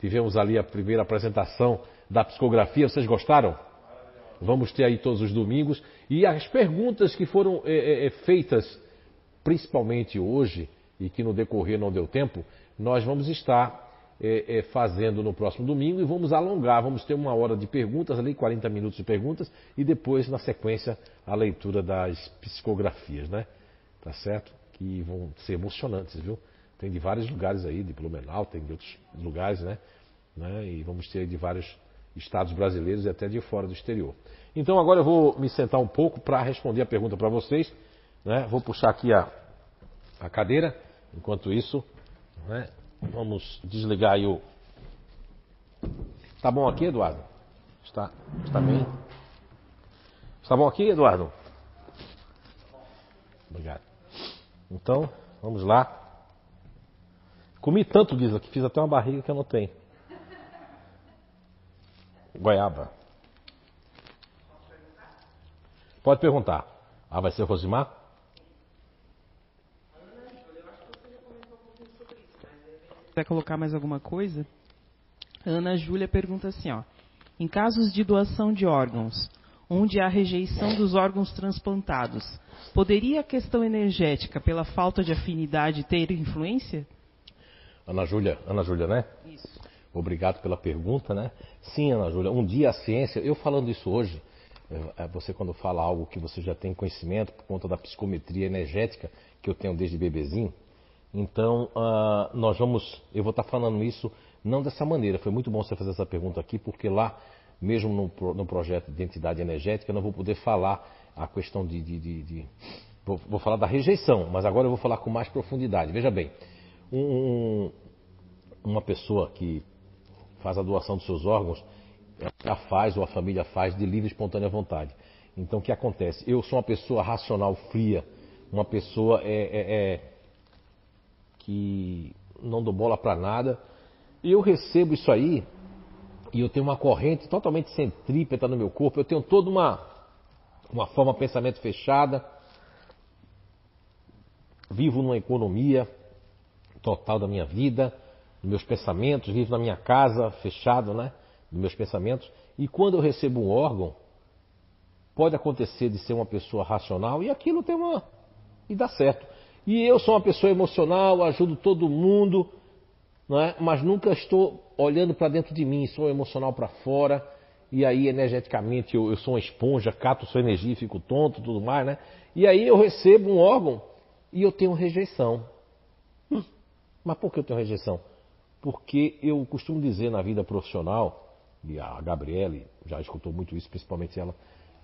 tivemos ali a primeira apresentação da psicografia. Vocês gostaram? Vamos ter aí todos os domingos. E as perguntas que foram é, é, é, feitas, principalmente hoje, e que no decorrer não deu tempo, nós vamos estar é, é, fazendo no próximo domingo e vamos alongar. Vamos ter uma hora de perguntas ali, 40 minutos de perguntas, e depois, na sequência, a leitura das psicografias, né? Tá certo? Que vão ser emocionantes, viu? Tem de vários lugares aí, de Blumenau, tem de outros lugares, né? né? E vamos ter de vários estados brasileiros e até de fora do exterior. Então agora eu vou me sentar um pouco para responder a pergunta para vocês. Né? Vou puxar aqui a, a cadeira. Enquanto isso, né? vamos desligar aí o. Está bom aqui, Eduardo? Está, está bem? Está bom aqui, Eduardo? Obrigado. Então, vamos lá. Comi tanto, Guisa, que fiz até uma barriga que eu não tenho. Goiaba. Pode perguntar. Ah, vai ser Rosimar? Quer colocar mais alguma coisa? Ana Júlia pergunta assim, ó. Em casos de doação de órgãos, onde há rejeição dos órgãos transplantados, poderia a questão energética, pela falta de afinidade, ter influência? Ana Júlia, Ana Júlia, né? Isso. Obrigado pela pergunta, né? Sim, Ana Júlia, um dia a ciência, eu falando isso hoje, você quando fala algo que você já tem conhecimento por conta da psicometria energética que eu tenho desde bebezinho, então uh, nós vamos, eu vou estar falando isso não dessa maneira. Foi muito bom você fazer essa pergunta aqui, porque lá, mesmo no, no projeto de identidade energética, eu não vou poder falar a questão de, de, de, de vou, vou, falar da rejeição, mas agora eu vou falar com mais profundidade. Veja bem, um, uma pessoa que faz a doação dos seus órgãos, ela faz ou a família faz de livre e espontânea vontade. Então o que acontece? Eu sou uma pessoa racional, fria, uma pessoa é, é, é que não dou bola para nada. E eu recebo isso aí e eu tenho uma corrente totalmente centrípeta no meu corpo. Eu tenho toda uma uma forma de pensamento fechada. Vivo numa economia total da minha vida meus pensamentos, vivo na minha casa, fechado, né? Nos meus pensamentos. E quando eu recebo um órgão, pode acontecer de ser uma pessoa racional e aquilo tem uma. e dá certo. E eu sou uma pessoa emocional, ajudo todo mundo, não é? mas nunca estou olhando para dentro de mim, sou emocional para fora. E aí, energeticamente, eu, eu, sou uma esponja, cato sua energia, fico tonto tudo mais, né? E aí eu recebo um órgão e eu tenho rejeição. Hum, mas por que eu tenho rejeição? porque eu costumo dizer na vida profissional, e a Gabriele já escutou muito isso, principalmente ela,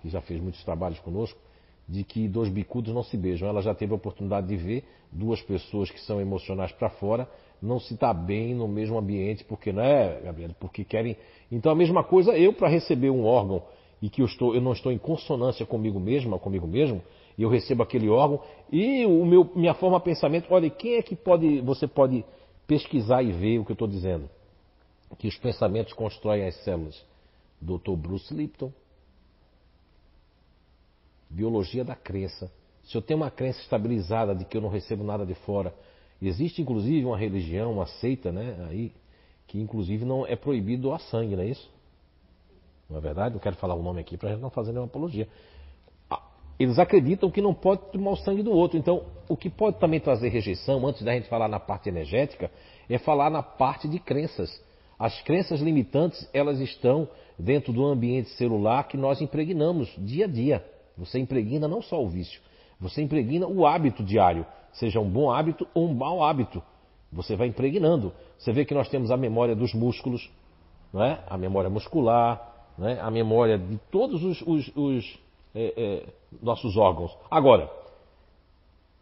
que já fez muitos trabalhos conosco, de que dois bicudos não se beijam. Ela já teve a oportunidade de ver duas pessoas que são emocionais para fora não se estar tá bem no mesmo ambiente, porque não é, Gabriele, porque querem. Então a mesma coisa eu para receber um órgão e que eu, estou, eu não estou em consonância comigo mesma, comigo mesmo, e eu recebo aquele órgão e o meu minha forma de pensamento, olha, quem é que pode você pode pesquisar e ver o que eu estou dizendo. Que os pensamentos constroem as células. Dr. Bruce Lipton. Biologia da crença. Se eu tenho uma crença estabilizada de que eu não recebo nada de fora, existe inclusive uma religião, uma seita, né, aí, que inclusive não é proibido doar sangue, não é isso? Não é verdade? Não quero falar o nome aqui para a gente não fazer nenhuma apologia eles acreditam que não pode tomar o sangue do outro. Então, o que pode também trazer rejeição, antes da gente falar na parte energética, é falar na parte de crenças. As crenças limitantes, elas estão dentro do ambiente celular que nós impregnamos dia a dia. Você impregna não só o vício, você impregna o hábito diário, seja um bom hábito ou um mau hábito. Você vai impregnando. Você vê que nós temos a memória dos músculos, não é? a memória muscular, não é? a memória de todos os, os, os é, é, nossos órgãos. Agora,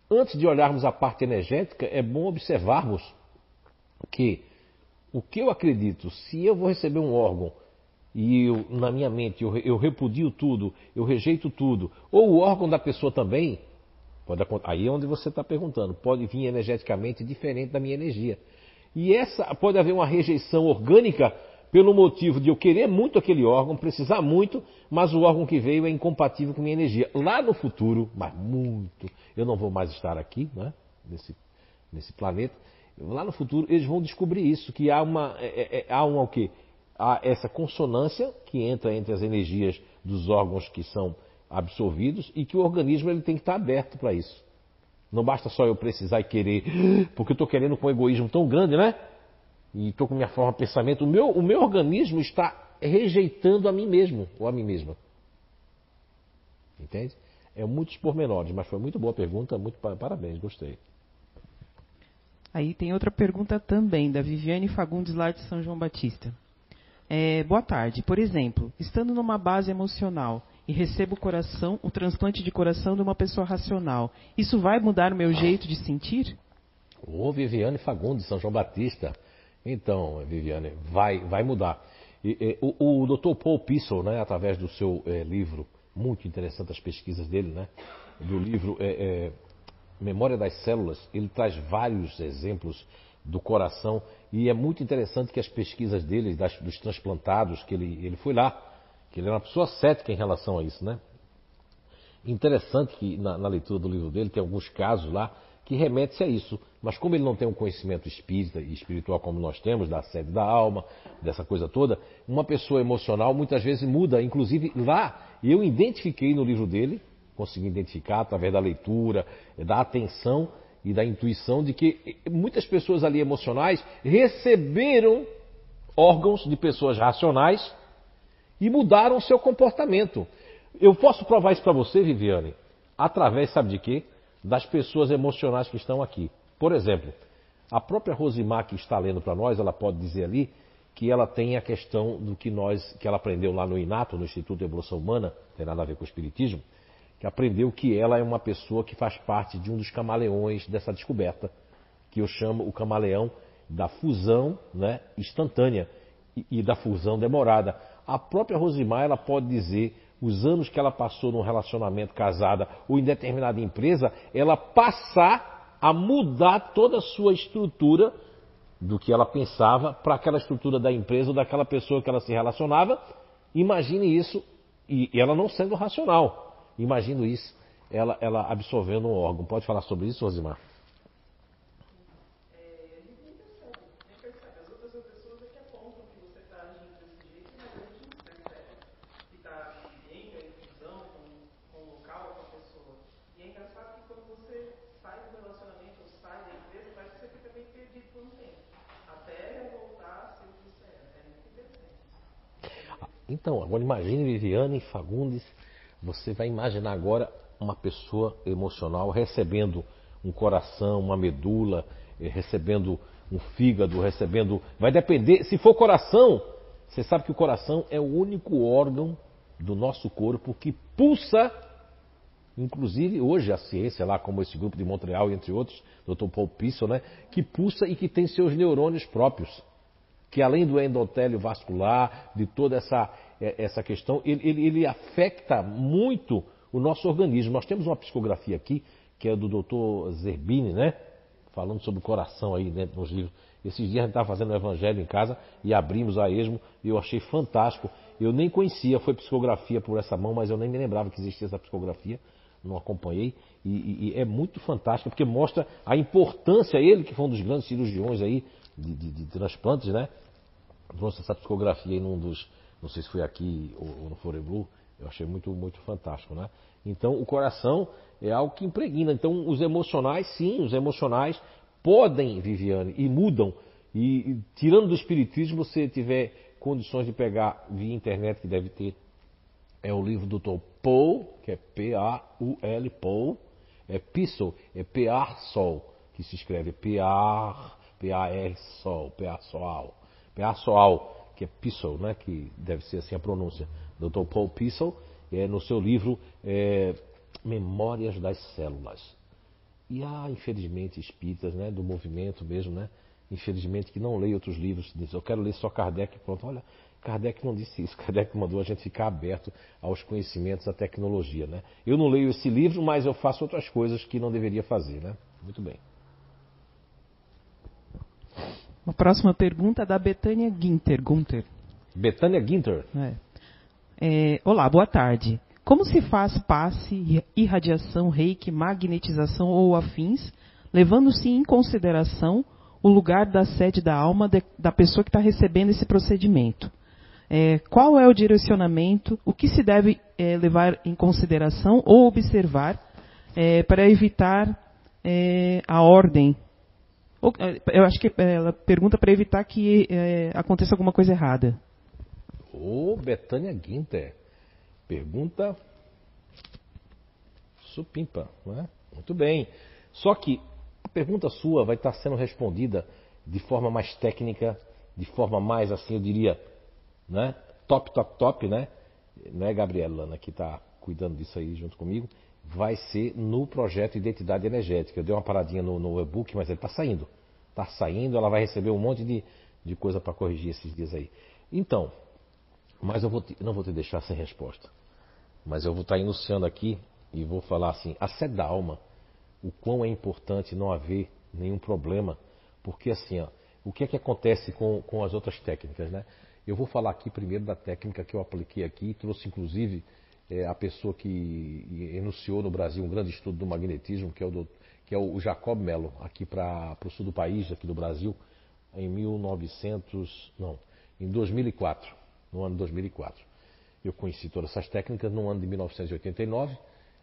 antes de olharmos a parte energética, é bom observarmos que o que eu acredito, se eu vou receber um órgão e eu, na minha mente eu, eu repudio tudo, eu rejeito tudo, ou o órgão da pessoa também, pode, aí é onde você está perguntando, pode vir energeticamente diferente da minha energia. E essa pode haver uma rejeição orgânica pelo motivo de eu querer muito aquele órgão, precisar muito, mas o órgão que veio é incompatível com minha energia. Lá no futuro, mas muito, eu não vou mais estar aqui, né, nesse, nesse planeta. Lá no futuro eles vão descobrir isso, que há uma, é, é, é há uma o? Há essa consonância que entra entre as energias dos órgãos que são absorvidos e que o organismo ele tem que estar aberto para isso. Não basta só eu precisar e querer, <gasps> porque eu estou querendo com um egoísmo tão grande, né? e estou com minha forma de pensamento, o meu, o meu organismo está rejeitando a mim mesmo ou a mim mesma. Entende? É muitos pormenores, mas foi muito boa a pergunta, muito parabéns, gostei. Aí tem outra pergunta também, da Viviane Fagundes, lá de São João Batista. É, boa tarde. Por exemplo, estando numa base emocional e recebo o coração, o transplante de coração de uma pessoa racional, isso vai mudar o meu jeito de sentir? Ô, Viviane Fagundes, São João Batista. Então, Viviane, vai, vai mudar. E, e, o, o Dr. Paul Pissel, né, através do seu é, livro, muito interessante as pesquisas dele, né, do livro é, é, Memória das Células, ele traz vários exemplos do coração e é muito interessante que as pesquisas dele, das, dos transplantados, que ele, ele foi lá, que ele era uma pessoa cética em relação a isso, né? Interessante que na, na leitura do livro dele tem alguns casos lá que remete-se a isso. Mas como ele não tem um conhecimento espírita e espiritual como nós temos, da sede da alma, dessa coisa toda, uma pessoa emocional muitas vezes muda. Inclusive lá, eu identifiquei no livro dele, consegui identificar através da leitura, da atenção e da intuição de que muitas pessoas ali emocionais receberam órgãos de pessoas racionais e mudaram seu comportamento. Eu posso provar isso para você, Viviane, através, sabe de quê? Das pessoas emocionais que estão aqui. Por exemplo, a própria Rosimar que está lendo para nós, ela pode dizer ali que ela tem a questão do que nós, que ela aprendeu lá no INATO, no Instituto de Evolução Humana, tem nada a ver com o Espiritismo, que aprendeu que ela é uma pessoa que faz parte de um dos camaleões dessa descoberta, que eu chamo o camaleão da fusão né, instantânea e, e da fusão demorada. A própria Rosimar ela pode dizer os anos que ela passou num relacionamento casada ou em determinada empresa, ela passar a mudar toda a sua estrutura do que ela pensava para aquela estrutura da empresa ou daquela pessoa que ela se relacionava. Imagine isso, e ela não sendo racional. Imagino isso, ela, ela absorvendo um órgão. Pode falar sobre isso, Rosimar? Então, agora imagine Viviane Fagundes você vai imaginar agora uma pessoa emocional recebendo um coração, uma medula, eh, recebendo um fígado, recebendo. Vai depender. Se for coração, você sabe que o coração é o único órgão do nosso corpo que pulsa. Inclusive, hoje a ciência, lá como esse grupo de Montreal, entre outros, Dr. Paul Pissel, né, que pulsa e que tem seus neurônios próprios. Que além do endotélio vascular, de toda essa essa questão, ele, ele, ele afeta muito o nosso organismo. Nós temos uma psicografia aqui, que é do Dr. Zerbini, né? Falando sobre o coração aí dentro dos livros. Esses dias a gente estava fazendo o evangelho em casa e abrimos a esmo e eu achei fantástico. Eu nem conhecia, foi psicografia por essa mão, mas eu nem me lembrava que existia essa psicografia, não acompanhei. E, e, e é muito fantástico, porque mostra a importância, ele que foi um dos grandes cirurgiões aí de, de, de transplantes, né? Trouxe essa psicografia aí num dos, não sei se foi aqui ou, ou no Foreblu, eu achei muito, muito fantástico, né? Então, o coração é algo que impregna. Então, os emocionais, sim, os emocionais podem, Viviane, e mudam. E, e tirando do espiritismo, você tiver condições de pegar via internet, que deve ter, é o livro do Dr. Paul, que é P-A-U-L, Paul, é Pissol, é P-A-Sol, que se escreve P-A-R, P-A-R-Sol, P-A-Sol, P-A-Sol que é Pissel, né, que deve ser assim a pronúncia, Dr. Paul Pissel, é, no seu livro é, Memórias das Células. E há, infelizmente, espíritas né, do movimento mesmo, né, infelizmente, que não leem outros livros, dizem, eu quero ler só Kardec, pronto, olha, Kardec não disse isso, <laughs> Kardec mandou a gente ficar aberto aos conhecimentos, à tecnologia, né. Eu não leio esse livro, mas eu faço outras coisas que não deveria fazer, né. Muito bem. Uma próxima pergunta é da Betânia Ginter. Gunter. Betânia Ginter. É. É, olá, boa tarde. Como se faz passe, irradiação, reiki, magnetização ou afins, levando-se em consideração o lugar da sede da alma de, da pessoa que está recebendo esse procedimento? É, qual é o direcionamento, o que se deve é, levar em consideração ou observar é, para evitar é, a ordem eu acho que é, ela pergunta para evitar que é, aconteça alguma coisa errada. Ô, Betânia Guinter. Pergunta supimpa, né? Muito bem. Só que a pergunta sua vai estar sendo respondida de forma mais técnica, de forma mais assim, eu diria, né? Top, top, top, né? Né, Gabriela Lana, que está cuidando disso aí junto comigo vai ser no projeto Identidade Energética. Eu dei uma paradinha no, no e-book, mas ele está saindo. Está saindo, ela vai receber um monte de, de coisa para corrigir esses dias aí. Então, mas eu vou te, não vou te deixar sem resposta. Mas eu vou estar tá iniciando aqui e vou falar assim, a sede da alma, o quão é importante não haver nenhum problema, porque assim, ó, o que é que acontece com, com as outras técnicas, né? Eu vou falar aqui primeiro da técnica que eu apliquei aqui, trouxe inclusive é a pessoa que enunciou no Brasil um grande estudo do magnetismo, que é o, que é o Jacob Mello, aqui para o sul do país, aqui do Brasil, em 1900, não, em 2004, no ano 2004. Eu conheci todas essas técnicas no ano de 1989,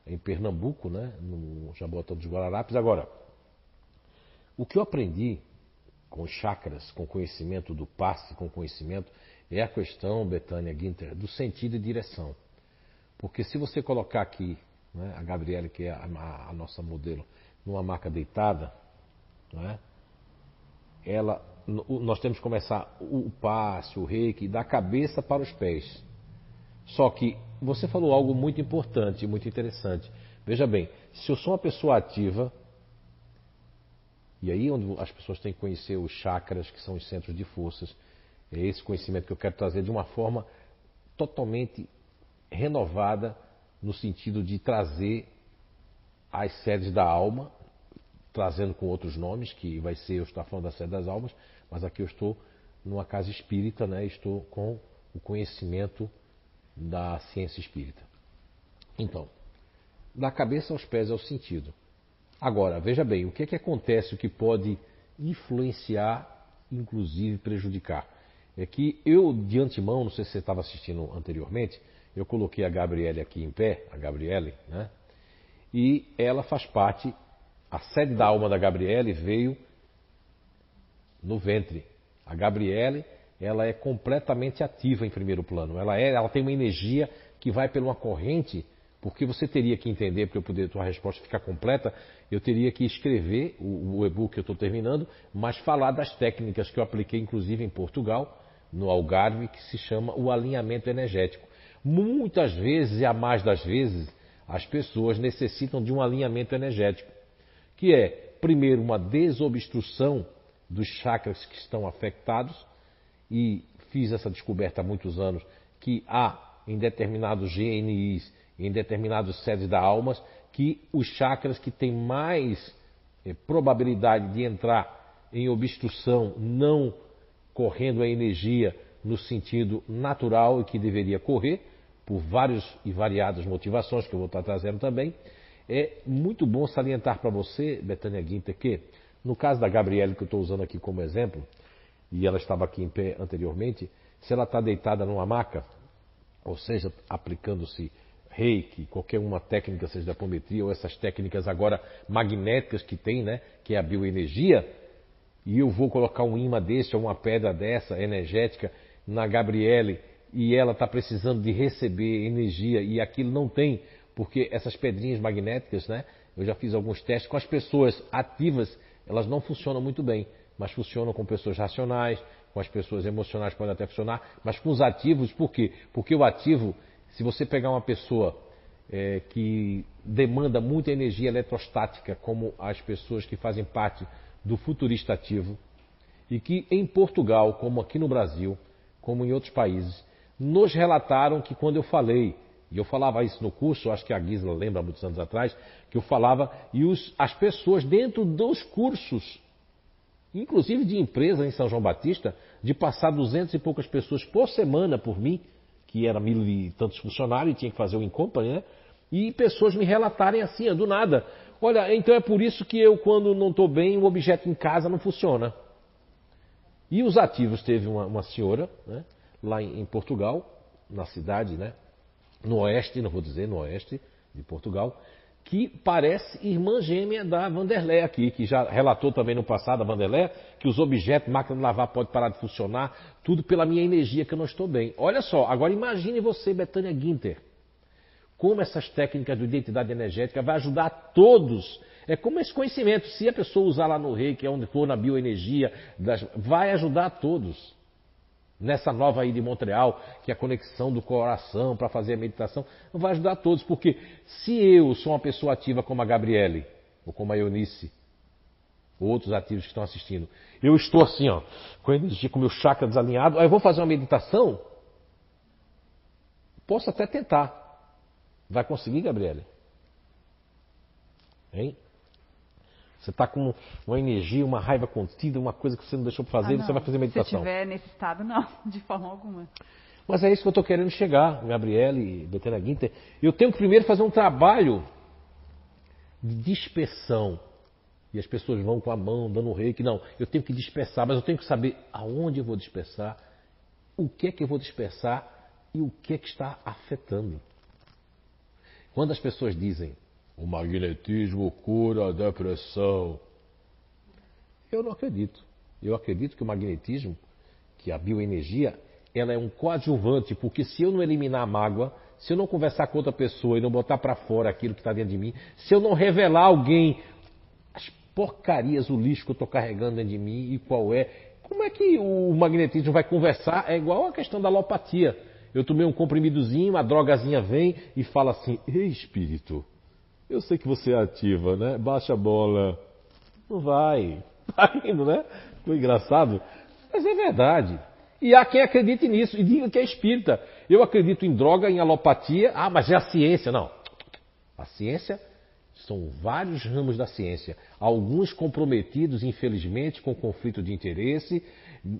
em Pernambuco, né, no Jabotão dos Guararapes. Agora, o que eu aprendi com chakras, com conhecimento do passe, com conhecimento, é a questão, Betânia Ginter, do sentido e direção. Porque se você colocar aqui né, a Gabriele, que é a, a, nossa modelo, numa maca deitada, né, ela, nós temos que começar o passe, o reiki, da cabeça para os pés. Só que você falou algo muito importante, muito interessante. Veja bem, se eu sou uma pessoa ativa, e aí onde as pessoas têm que conhecer os chakras, que são os centros de forças, é esse conhecimento que eu quero trazer de uma forma totalmente renovada, no sentido de trazer as sedes da alma, trazendo com outros nomes, que vai ser, eu estou falando da sede das almas, mas aqui eu estou numa casa espírita, né? estou com o conhecimento da ciência espírita. Então, da cabeça aos pés é o sentido. Agora, veja bem, o que é que acontece, o que pode influenciar, inclusive prejudicar? É que eu, de antemão, não sei se você estava assistindo anteriormente, eu coloquei a Gabriele aqui em pé, a Gabriele, né? E ela faz parte, a sede da alma da Gabriele veio no ventre. A Gabriele, ela é completamente ativa em primeiro plano. Ela, é, ela tem uma energia que vai por uma corrente porque você teria que entender, para eu poder tua resposta ficar completa, eu teria que escrever o, o e-book que eu estou terminando, mas falar das técnicas que eu apliquei, inclusive em Portugal, no Algarve, que se chama o alinhamento energético. Muitas vezes, e a mais das vezes, as pessoas necessitam de um alinhamento energético, que é, primeiro, uma desobstrução dos chakras que estão afetados, e fiz essa descoberta há muitos anos, que há em determinados GNIs em determinados sedes da alma que os chakras que têm mais eh, probabilidade de entrar em obstrução, não correndo a energia no sentido natural e que deveria correr, por várias e variadas motivações que eu vou estar trazendo também, é muito bom salientar para você, Betânia Guinter, que no caso da Gabriele, que eu estou usando aqui como exemplo, e ela estava aqui em pé anteriormente, se ela está deitada numa maca, ou seja, aplicando-se reiki, qualquer uma técnica, seja da apometria, ou essas técnicas agora magnéticas que tem, né, que é a bioenergia, e eu vou colocar um imã desse ou uma pedra dessa energética na Gabriele e ela está precisando de receber energia e aquilo não tem, porque essas pedrinhas magnéticas, né, eu já fiz alguns testes com as pessoas ativas, elas não funcionam muito bem, mas funcionam com pessoas racionais, com as pessoas emocionais podem até funcionar, mas com os ativos, por quê? Porque o ativo se você pegar uma pessoa é, que demanda muita energia eletrostática, como as pessoas que fazem parte do futurista ativo, e que em Portugal, como aqui no Brasil, como em outros países, nos relataram que quando eu falei, e eu falava isso no curso, acho que a Gisela lembra muitos anos atrás, que eu falava, e os, as pessoas dentro dos cursos, inclusive de empresa em São João Batista, de passar duzentas e poucas pessoas por semana por mim, que era mil e tantos funcionários e tinha que fazer o Incompany, né? E pessoas me relatarem assim, do nada. Olha, então é por isso que eu, quando não estou bem, o objeto em casa não funciona. E os ativos, teve uma, uma senhora, né, lá em, em, Portugal, na cidade, né, no oeste, não vou dizer, no oeste de Portugal, que parece irmã gêmea da Vanderlé aqui, que já relatou também no passado a Vanderlé, que os objetos, máquina de lavar pode parar de funcionar, tudo pela minha energia que eu não estou bem. Olha só, agora imagine você, Betânia Ginter, como essas técnicas de identidade energética vai ajudar a todos. É como esse conhecimento, se a pessoa usar lá no rei, que é onde for na bioenergia, vai ajudar a todos nessa nova aí de Montreal, que é a conexão do coração para fazer a meditação, vai ajudar todos, porque se eu sou uma pessoa ativa como a Gabriele, ou como a Eunice, ou outros ativos que estão assistindo, eu estou assim, ó, com energia, com o meu chakra desalinhado, aí eu vou fazer uma meditação, posso até tentar. Vai conseguir, Gabriele? Hein? Você está com uma energia, uma raiva contida, uma coisa que você não deixou para fazer, ah, você vai fazer meditação. Se estiver nesse estado, não, <laughs> de forma alguma. Mas é isso que eu estou querendo chegar, Gabriele e Betena Guinter. Eu tenho que primeiro fazer um trabalho de dispersão. E as pessoas vão com a mão dando reiki. Não, eu tenho que dispersar, mas eu tenho que saber aonde eu vou dispersar, o que é que eu vou dispersar e o que é que está afetando. Quando as pessoas dizem o magnetismo cura a depressão, eu não acredito. Eu acredito que o magnetismo, que a bioenergia, ela é um coadjuvante, porque se eu não eliminar a mágoa, se eu não conversar com outra pessoa e não botar para fora aquilo que está dentro de mim, se eu não revelar a alguém as porcarias, o lixo que eu estou carregando dentro de mim e qual é, como é que o magnetismo vai conversar? É igual a questão da alopatia. Eu tomei um comprimidozinho, a drogazinha vem e fala assim: Ei, espírito, eu sei que você é ativa, né? Baixa a bola. Não vai. <laughs> Tá indo, né? Ficou engraçado. Mas é verdade. E há quem acredite nisso e diga que é espírita. Eu acredito em droga, em alopatia. Ah, mas é a ciência. Não. A ciência são vários ramos da ciência. Alguns comprometidos, infelizmente, com conflito de interesse,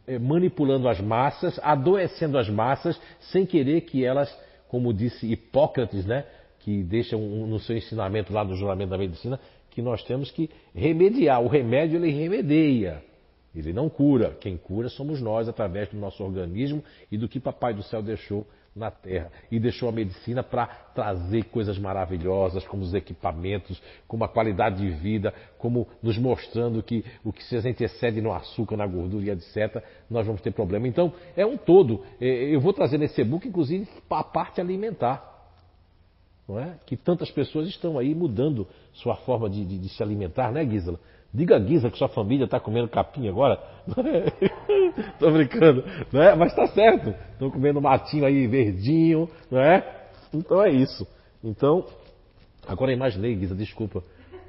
eh, manipulando as massas, adoecendo as massas, sem querer que elas, como disse Hipócrates, né? Que deixa no seu ensinamento lá no juramento da medicina, que nós temos que remediar. O remédio ele remedia. Ele não cura. Quem cura somos nós através do nosso organismo e do que Papai do Céu deixou na Terra. E deixou a medicina para trazer coisas maravilhosas, como os equipamentos, como a qualidade de vida, como nos mostrando que o que se a gente excede no açúcar, na gordura e etc., nós vamos ter problema. Então, é um todo. É, eu vou trazer nesse e-book, inclusive, a parte alimentar. Não é? Que tantas pessoas estão aí mudando sua forma de, de, de se alimentar, né, Gisela? Diga a Guisa que sua família está comendo capim agora. <laughs> Estou brincando, não é? Mas está certo. Estão comendo matinho aí verdinho, não é? Então é isso. Então, agora imaginei, Guisa, desculpa.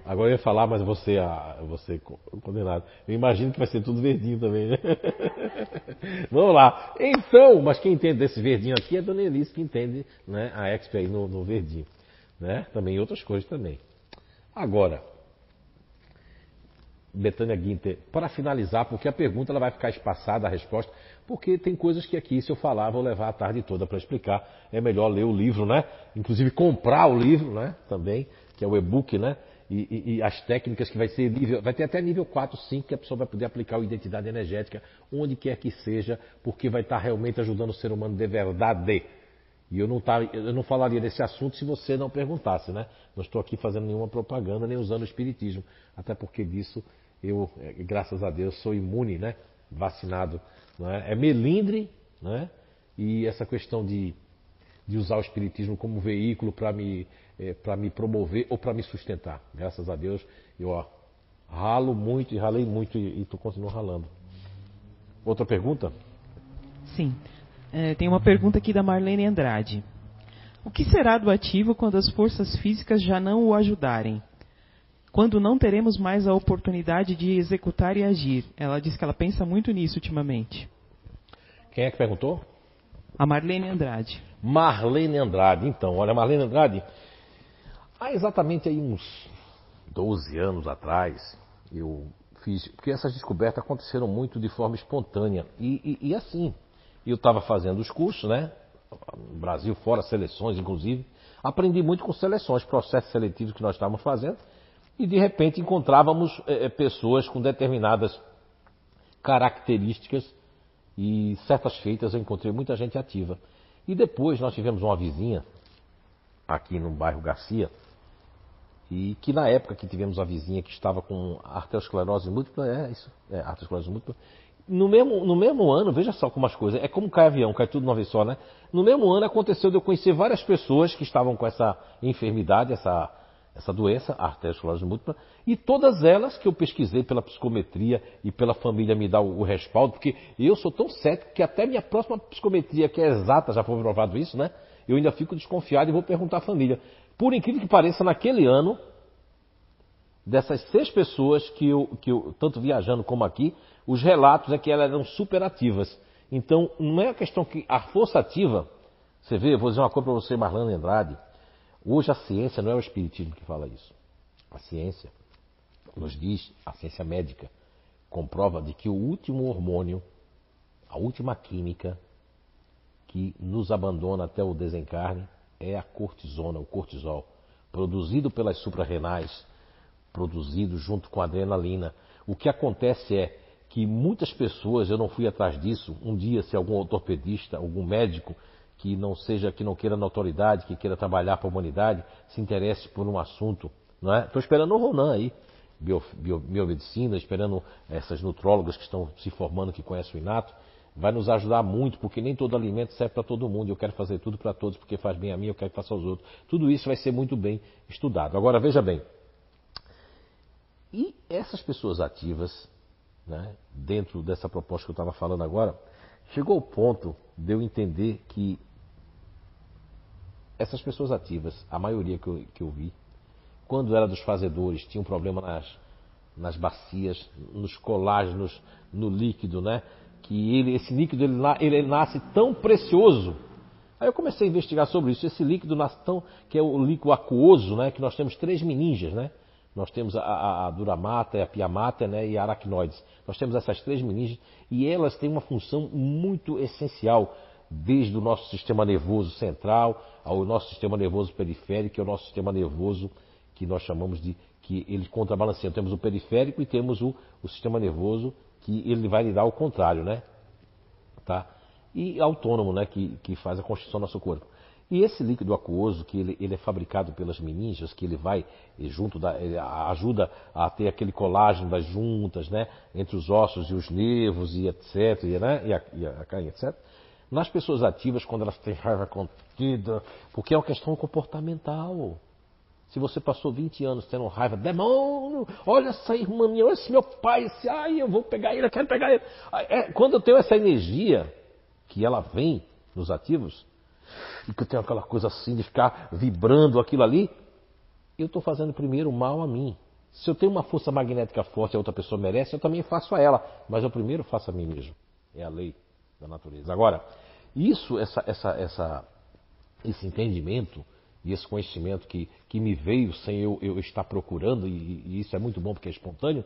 Agora eu ia falar, mas você, ah, você condenado. Eu imagino que vai ser tudo verdinho também, né? <laughs> Vamos lá. Então, mas quem entende desse verdinho aqui é a Dona Elise que entende né, a Exp aí no, no verdinho. Né? Também outras coisas também. Agora, Betânia Guinter, para finalizar, porque a pergunta ela vai ficar espaçada, a resposta, porque tem coisas que aqui, se eu falar, vou levar a tarde toda para explicar. É melhor ler o livro, né? Inclusive comprar o livro, né? Também, que é o e-book, né? E, e, e, as técnicas que vai ser nível, vai ter até nível 4, 5, que a pessoa vai poder aplicar o identidade energética onde quer que seja, porque vai estar realmente ajudando o ser humano de verdade. E eu não, tá, eu não falaria desse assunto se você não perguntasse, né? Não estou aqui fazendo nenhuma propaganda nem usando o espiritismo, até porque disso eu, é, graças a Deus, sou imune, né? Vacinado. É? é melindre, né? E essa questão de, de usar o espiritismo como veículo para me, é, para me promover ou para me sustentar. Graças a Deus, eu ó, ralo muito e ralei muito e, e tu continua ralando. Outra pergunta? Sim. É, tem uma pergunta aqui da Marlene Andrade. O que será do ativo quando as forças físicas já não o ajudarem? quando não teremos mais a oportunidade de executar e agir. Ela diz que ela pensa muito nisso ultimamente. Quem é que perguntou? A Marlene Andrade. Marlene Andrade, então, olha, Marlene Andrade, há exatamente aí uns 12 anos atrás, eu fiz, porque essas descobertas aconteceram muito de forma espontânea. E, e, e assim, eu estava fazendo os cursos, né? Brasil fora, seleções, inclusive. Aprendi muito com seleções, processos seletivos que nós estávamos fazendo e de repente encontrávamos é, pessoas com determinadas características e certas feitas eu encontrei muita gente ativa. E depois nós tivemos uma vizinha aqui no bairro Garcia e que na época que tivemos a vizinha que estava com arteriosclerose múltipla, é isso, é arteriosclerose múltipla, no mesmo, no mesmo ano, veja só como as coisas, é como cai avião, cai tudo de uma vez só, né? No mesmo ano aconteceu de eu conhecer várias pessoas que estavam com essa enfermidade, essa essa doença, a arteriosclerose múltipla, e todas elas que eu pesquisei pela psicometria e pela família me dá o, o, respaldo, porque eu sou tão cético que até minha próxima psicometria, que é exata, já foi provado isso, né? Eu ainda fico desconfiado e vou perguntar à família. Por incrível que pareça, naquele ano, dessas seis pessoas que eu, que eu tanto viajando como aqui, os relatos é que elas eram superativas. Então, não é a questão que a força ativa, você vê, eu vou dizer uma coisa para você, Marlene Andrade, Hoje a ciência não é o espiritismo que fala isso. A ciência nos diz, a ciência médica comprova de que o último hormônio, a última química que nos abandona até o desencarne é a cortisona, o cortisol, produzido pelas suprarrenais, produzido junto com a adrenalina. O que acontece é que muitas pessoas, eu não fui atrás disso, um dia se algum ortopedista, algum médico que não seja, que não queira notoriedade, que queira trabalhar para a humanidade, se interesse por um assunto, não é? Estou esperando o Ronan aí, bio, bio, biomedicina, esperando essas nutrólogas que estão se formando, que conhecem o inato, vai nos ajudar muito, porque nem todo alimento serve para todo mundo. Eu quero fazer tudo para todos, porque faz bem a mim, eu quero que faça aos outros. Tudo isso vai ser muito bem estudado. Agora, veja bem. E essas pessoas ativas, né, dentro dessa proposta que eu estava falando agora, chegou ao ponto de eu entender que essas pessoas ativas, a maioria que eu, que eu vi, quando era dos fazedores, tinha um problema nas, nas bacias, nos colágenos, no líquido, né? Que ele, esse líquido ele, ele nasce tão precioso. Aí eu comecei a investigar sobre isso. Esse líquido nasce tão, que é o líquido aquoso, né? Que nós temos três meninges, né? Nós temos a, a, a duramata, a piamata né, e a aracnoides. Nós temos essas três meninges e elas têm uma função muito essencial, desde o nosso sistema nervoso central ao nosso sistema nervoso periférico, que é o nosso sistema nervoso que nós chamamos de que ele contrabalanceia. Temos o periférico e temos o, o sistema nervoso que ele vai lidar ao contrário, né? Tá? E autônomo, né? Que, que faz a construção do nosso corpo. E esse líquido aquoso, que ele, ele é fabricado pelas meninges, que ele vai junto da, ajuda a ter aquele colágeno das juntas, né? Entre os ossos e os nervos e etc, e, né? e, a, e a carne, etc. Nas pessoas ativas, quando elas têm raiva contida, porque é uma questão comportamental. Se você passou 20 anos tendo raiva, demônio, olha essa irmã minha, olha esse meu pai, esse, ai, eu vou pegar ele, eu quero pegar ele. É, quando eu tenho essa energia, que ela vem nos ativos, e que eu tenho aquela coisa assim de ficar vibrando aquilo ali, eu estou fazendo primeiro mal a mim. Se eu tenho uma força magnética forte e a outra pessoa merece, eu também faço a ela, mas eu primeiro faço a mim mesmo. É a lei da natureza. Agora, isso, essa, essa, essa, esse entendimento, e esse conhecimento que, que me veio sem eu, eu estar procurando, e, e, isso é muito bom porque é espontâneo,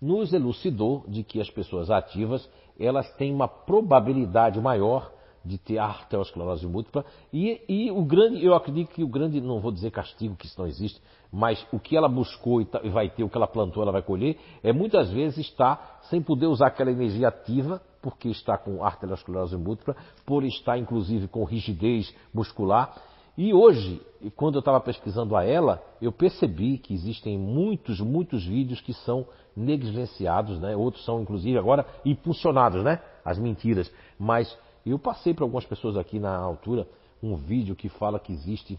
nos elucidou de que as pessoas ativas elas têm uma probabilidade maior de ter arteriosclerose múltipla e, e, o grande, eu acredito que o grande, não vou dizer castigo, que isso não existe, mas o que ela buscou e, tá, e vai ter, o que ela plantou, ela vai colher, é muitas vezes estar sem poder usar aquela energia ativa, porque está com arteriosclerose múltipla, por estar inclusive com rigidez muscular, e hoje, quando eu estava pesquisando a ela, eu percebi que existem muitos, muitos vídeos que são negligenciados, né? Outros são, inclusive, agora impulsionados, né? As mentiras. Mas eu passei para algumas pessoas aqui na altura um vídeo que fala que existe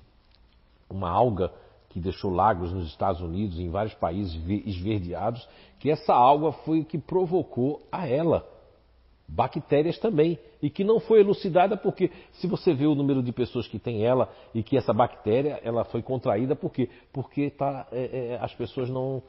uma alga que deixou lagos nos Estados Unidos, em vários países esverdeados, que essa alga foi o que provocou a ela bactérias também, e que não foi elucidada porque se você vê o número de pessoas que tem ela e que essa bactéria ela foi contraída por quê? Porque tá, é, é, as pessoas não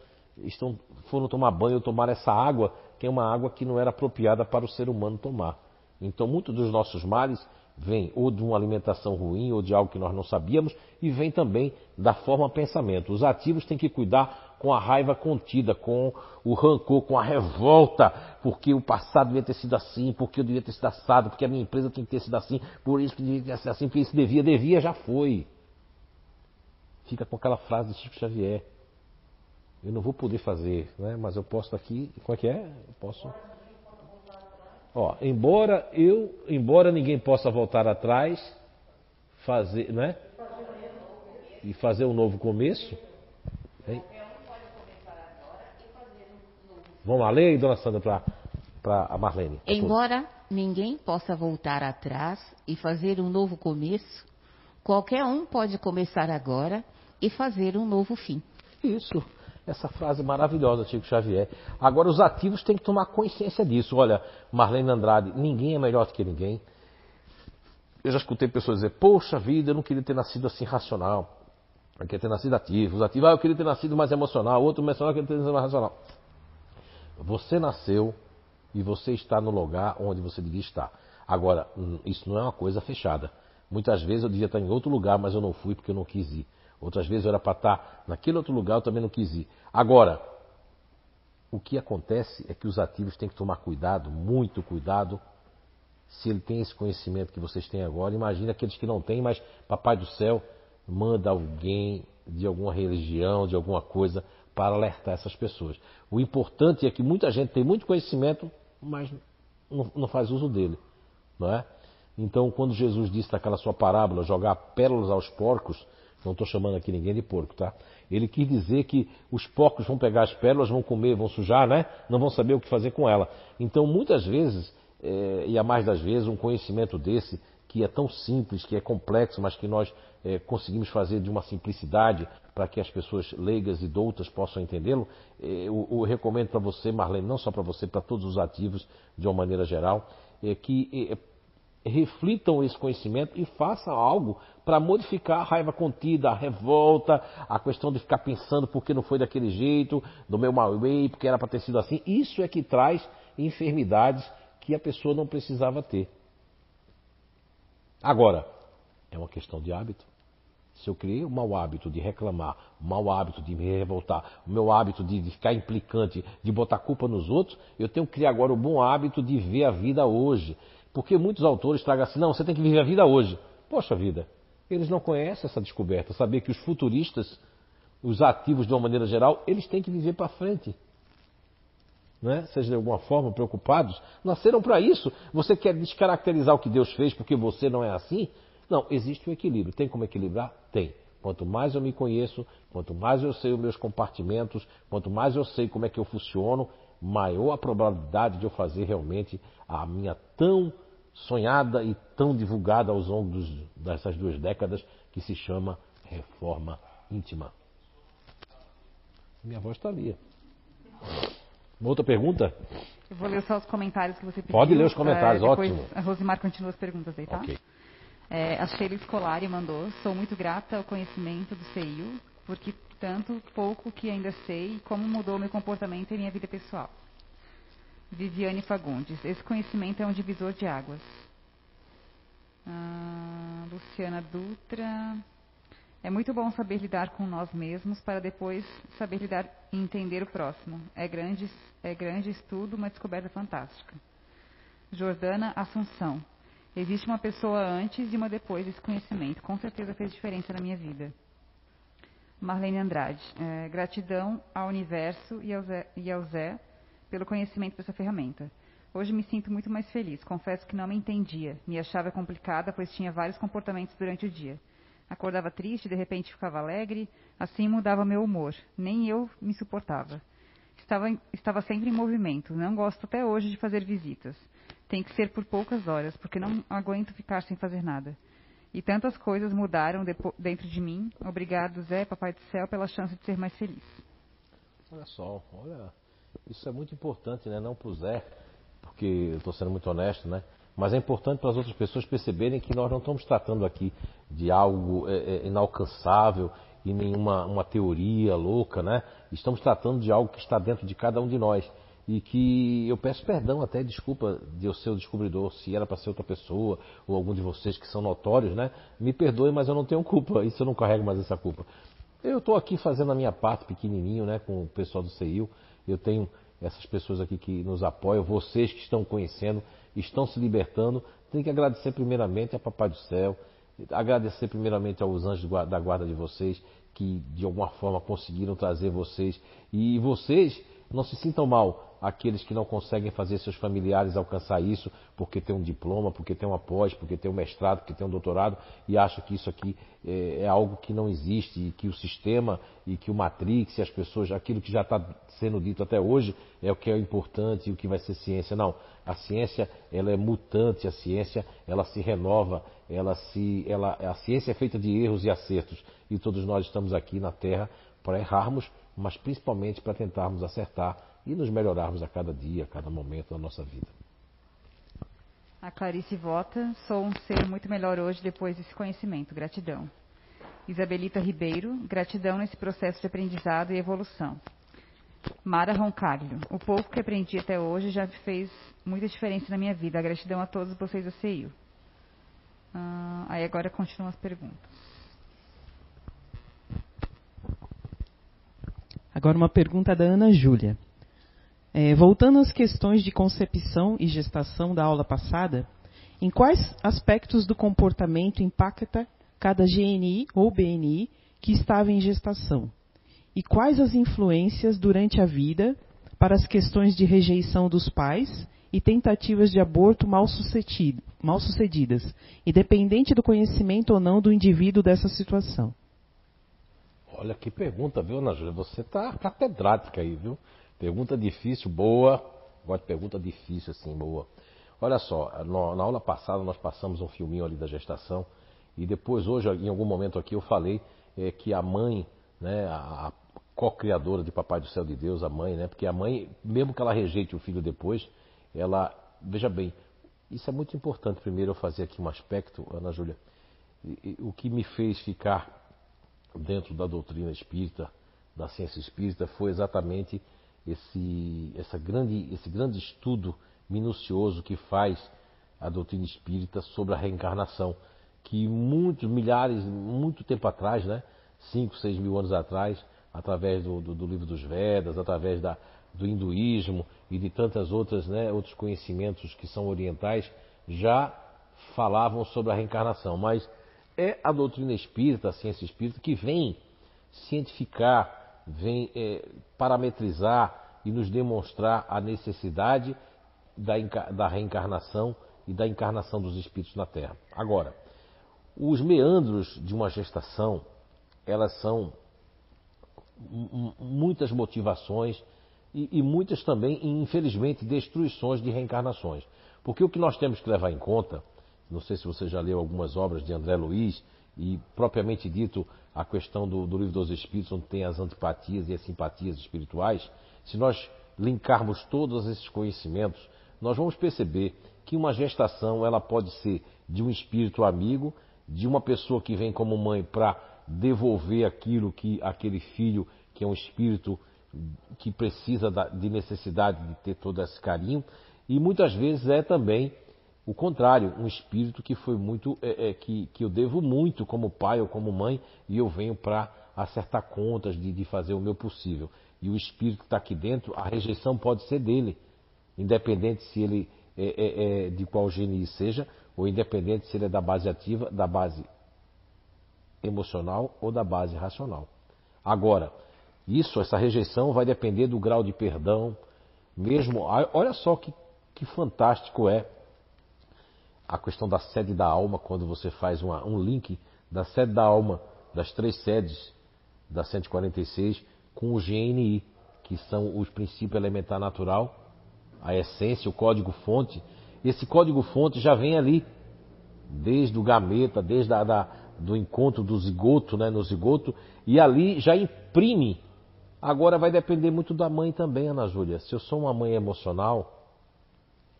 estão foram tomar banho ou tomar essa água que é uma água que não era apropriada para o ser humano tomar. Então muitos dos nossos males vem ou de uma alimentação ruim ou de algo que nós não sabíamos e vem também da forma pensamento. Os ativos têm que cuidar com a raiva contida, com o rancor, com a revolta, porque o passado devia ter sido assim, porque eu devia ter sido assado, porque a minha empresa tem que ter sido assim, por isso que devia ter sido assim, porque isso devia, devia, já foi. Fica com aquela frase de Chico Xavier. Eu não vou poder fazer, né? mas eu posso aqui, como é que é? Eu posso Ó, embora eu, embora ninguém possa voltar atrás, fazer, né? E fazer um novo começo. Hein? Vamos lá, leia aí, dona Sandra, para a Marlene. Embora ninguém possa voltar atrás e fazer um novo começo, qualquer um pode começar agora e fazer um novo fim. Isso. Essa frase maravilhosa, Chico Xavier. Agora, os ativos têm que tomar consciência disso. Olha, Marlene Andrade, ninguém é melhor do que ninguém. Eu já escutei pessoas dizer, poxa vida, eu não queria ter nascido assim racional. Eu queria ter nascido ativo. Os ativos, ah, eu queria ter nascido mais emocional. Outro emocional, eu queria ter nascido mais racional. Você nasceu e você está no lugar onde você devia estar. Agora, hum, isso não é uma coisa fechada. Muitas vezes eu devia estar em outro lugar, mas eu não fui porque eu não quis ir. Outras vezes eu era para estar naquele outro lugar, eu também não quis ir. Agora, o que acontece é que os ativos têm que tomar cuidado, muito cuidado, se ele tem esse conhecimento que vocês têm agora, imagine aqueles que não têm, mas Papai do Céu manda alguém de alguma religião, de alguma coisa, para alertar essas pessoas. O importante é que muita gente tem muito conhecimento, mas não, não faz uso dele. Não é? Então, quando Jesus disse naquela sua parábola, jogar pérolas aos porcos, não estou chamando aqui ninguém de porco, tá? Ele quis dizer que os porcos vão pegar as pérolas, vão comer, vão sujar, né? Não vão saber o que fazer com ela. Então, muitas vezes, é, e a mais das vezes, um conhecimento desse, que é tão simples, que é complexo, mas que nós é, conseguimos fazer de uma simplicidade para que as pessoas leigas e doutas possam entendê-lo, eu, eu, recomendo para você, Marlene, não só para você, para todos os ativos de uma maneira geral, é que reflitam esse conhecimento e façam algo para modificar a raiva contida, a revolta, a questão de ficar pensando por que não foi daquele jeito, do meu mal way, porque era para ter sido assim. Isso é que traz enfermidades que a pessoa não precisava ter. Agora, é uma questão de hábito. Se eu criei o mau hábito de reclamar, o mau hábito de me revoltar, o meu hábito de, de, ficar implicante, de botar culpa nos outros, eu tenho que criar agora o bom hábito de ver a vida hoje. Porque muitos autores tragam assim, não, você tem que viver a vida hoje. Poxa vida, eles não conhecem essa descoberta, saber que os futuristas, os ativos de uma maneira geral, eles têm que viver para frente. Né? Seja de alguma forma preocupados, nasceram para isso. Você quer descaracterizar o que Deus fez porque você não é assim? Não, existe um equilíbrio. Tem como equilibrar? Tem. Quanto mais eu me conheço, quanto mais eu sei os meus compartimentos, quanto mais eu sei como é que eu funciono, maior a probabilidade de eu fazer realmente a minha tão sonhada e tão divulgada aos longos dessas duas décadas que se chama reforma íntima. Minha voz está ali. Uma outra pergunta? Eu vou ler só os comentários que você pediu. Pode ler os comentários, é, ótimo. A Rosimar continua as perguntas aí, tá? Ok. É, a Sheila Escolari mandou. Sou muito grata ao conhecimento do CIU, porque tanto pouco que ainda sei como mudou meu comportamento e minha vida pessoal. Viviane Fagundes. Esse conhecimento é um divisor de águas. Ah, Luciana Dutra. É muito bom saber lidar com nós mesmos para depois saber lidar e entender o próximo. É grande, é grande estudo, uma descoberta fantástica. Jordana Assunção. Existe uma pessoa antes e uma depois desse conhecimento. Com certeza fez diferença na minha vida. Marlene Andrade. É, gratidão ao universo e ao, Zé, e ao Zé pelo conhecimento dessa ferramenta. Hoje me sinto muito mais feliz. Confesso que não me entendia. Me achava complicada, pois tinha vários comportamentos durante o dia. Acordava triste, de repente ficava alegre, assim mudava meu humor. Nem eu me suportava. Estava, estava sempre em movimento. Não gosto até hoje de fazer visitas. Tem que ser por poucas horas, porque não aguento ficar sem fazer nada. E tantas coisas mudaram dentro de mim. Obrigado, Zé, Papai do Céu, pela chance de ser mais feliz. Olha só, olha, isso é muito importante, né? Não para o Zé, porque eu estou sendo muito honesto, né? Mas é importante para as outras pessoas perceberem que nós não estamos tratando aqui de algo é, é, inalcançável e nenhuma uma teoria louca, né? Estamos tratando de algo que está dentro de cada um de nós e que eu peço perdão até desculpa de eu ser o descobridor se era para ser outra pessoa ou algum de vocês que são notórios, né? Me perdoe, mas eu não tenho culpa. <laughs> Isso eu não carrego mais essa culpa. Eu estou aqui fazendo a minha parte pequenininho, né, com o pessoal do CEIU. Eu tenho essas pessoas aqui que nos apoiam, vocês que estão conhecendo, estão se libertando. Tenho que agradecer primeiramente a Papai do Céu, agradecer primeiramente aos anjos da guarda de vocês, que de alguma forma conseguiram trazer vocês. E vocês não se sintam mal aqueles que não conseguem fazer seus familiares alcançar isso porque tem um diploma, porque tem uma pós, porque tem um mestrado, porque tem um doutorado e acham que isso aqui é, é algo que não existe e que o sistema e que o Matrix e as pessoas, aquilo que já está sendo dito até hoje é o que é importante e o que vai ser ciência. Não, a ciência ela é mutante, a ciência ela se renova, ela se, ela, a ciência é feita de erros e acertos e todos nós estamos aqui na Terra para errarmos, mas principalmente para tentarmos acertar e nos melhorarmos a cada dia, a cada momento da nossa vida. A Clarice vota: sou um ser muito melhor hoje depois desse conhecimento. Gratidão. Isabelita Ribeiro: gratidão nesse processo de aprendizado e evolução. Mara Roncaglio: o pouco que aprendi até hoje já fez muita diferença na minha vida. A gratidão a todos vocês da CEIU. Ah, aí agora continuam as perguntas. Agora uma pergunta da Ana Júlia. É, voltando às questões de concepção e gestação da aula passada, Em quais aspectos do comportamento impacta cada GNI ou BNI que estava em gestação? E quais as influências durante a vida para as questões de rejeição dos pais e tentativas de aborto mal, mal sucedidas, independente do conhecimento ou não do indivíduo dessa situação? Olha que pergunta, viu, Ana Júlia? Você tá catedrática aí, viu? Pergunta difícil, boa. Gosto de pergunta difícil, assim, boa. Olha só, na aula passada nós passamos um filminho ali da gestação e depois, hoje, em algum momento aqui, eu falei é, que a mãe, né, a co-criadora de Papai do Céu de Deus, a mãe, né, porque a mãe, mesmo que ela rejeite o filho depois, ela, veja bem, isso é muito importante. Primeiro, eu fazer aqui um aspecto, Ana Júlia, o que me fez ficar dentro da doutrina espírita, da ciência espírita, foi exatamente esse, essa grande, esse grande estudo minucioso que faz a doutrina espírita sobre a reencarnação, que muitos, milhares, muito tempo atrás, né, 5, 6 mil anos atrás, através do, do, do livro dos Vedas, através da, do hinduísmo e de tantas outras, né, outros conhecimentos que são orientais, já falavam sobre a reencarnação. Mas é a doutrina espírita, a ciência espírita, que vem cientificar, vem é, parametrizar e nos demonstrar a necessidade da, da reencarnação e da encarnação dos espíritos na Terra. Agora, os meandros de uma gestação, elas são muitas motivações e, e, muitas também, infelizmente, destruições de reencarnações. Porque o que nós temos que levar em conta, não sei se você já leu algumas obras de André Luiz, e propriamente dito a questão do, do livro dos Espíritos, onde tem as antipatias e as simpatias espirituais, se nós linkarmos todos esses conhecimentos, nós vamos perceber que uma gestação ela pode ser de um espírito amigo, de uma pessoa que vem como mãe para devolver aquilo que aquele filho, que é um espírito que precisa de necessidade de ter todo esse carinho, e muitas vezes é também o contrário, um espírito que foi muito, é, é, que, que eu devo muito como pai ou como mãe, e eu venho para acertar contas, de, de fazer o meu possível. E o espírito que está aqui dentro, a rejeição pode ser dele, independente se ele é, é, é de qual gene seja, ou independente se ele é da base ativa, da base emocional ou da base racional. Agora, isso, essa rejeição vai depender do grau de perdão, mesmo. Olha só que, que fantástico é a questão da sede da alma, quando você faz uma, um link da sede da alma, das três sedes da 146, com o GNI, que são os princípios elementar natural, a essência, o código fonte. Esse código fonte já vem ali, desde o gameta, desde a, da, do encontro do zigoto, né, no zigoto, e ali já imprime. Agora vai depender muito da mãe também, Ana Júlia. Se eu sou uma mãe emocional,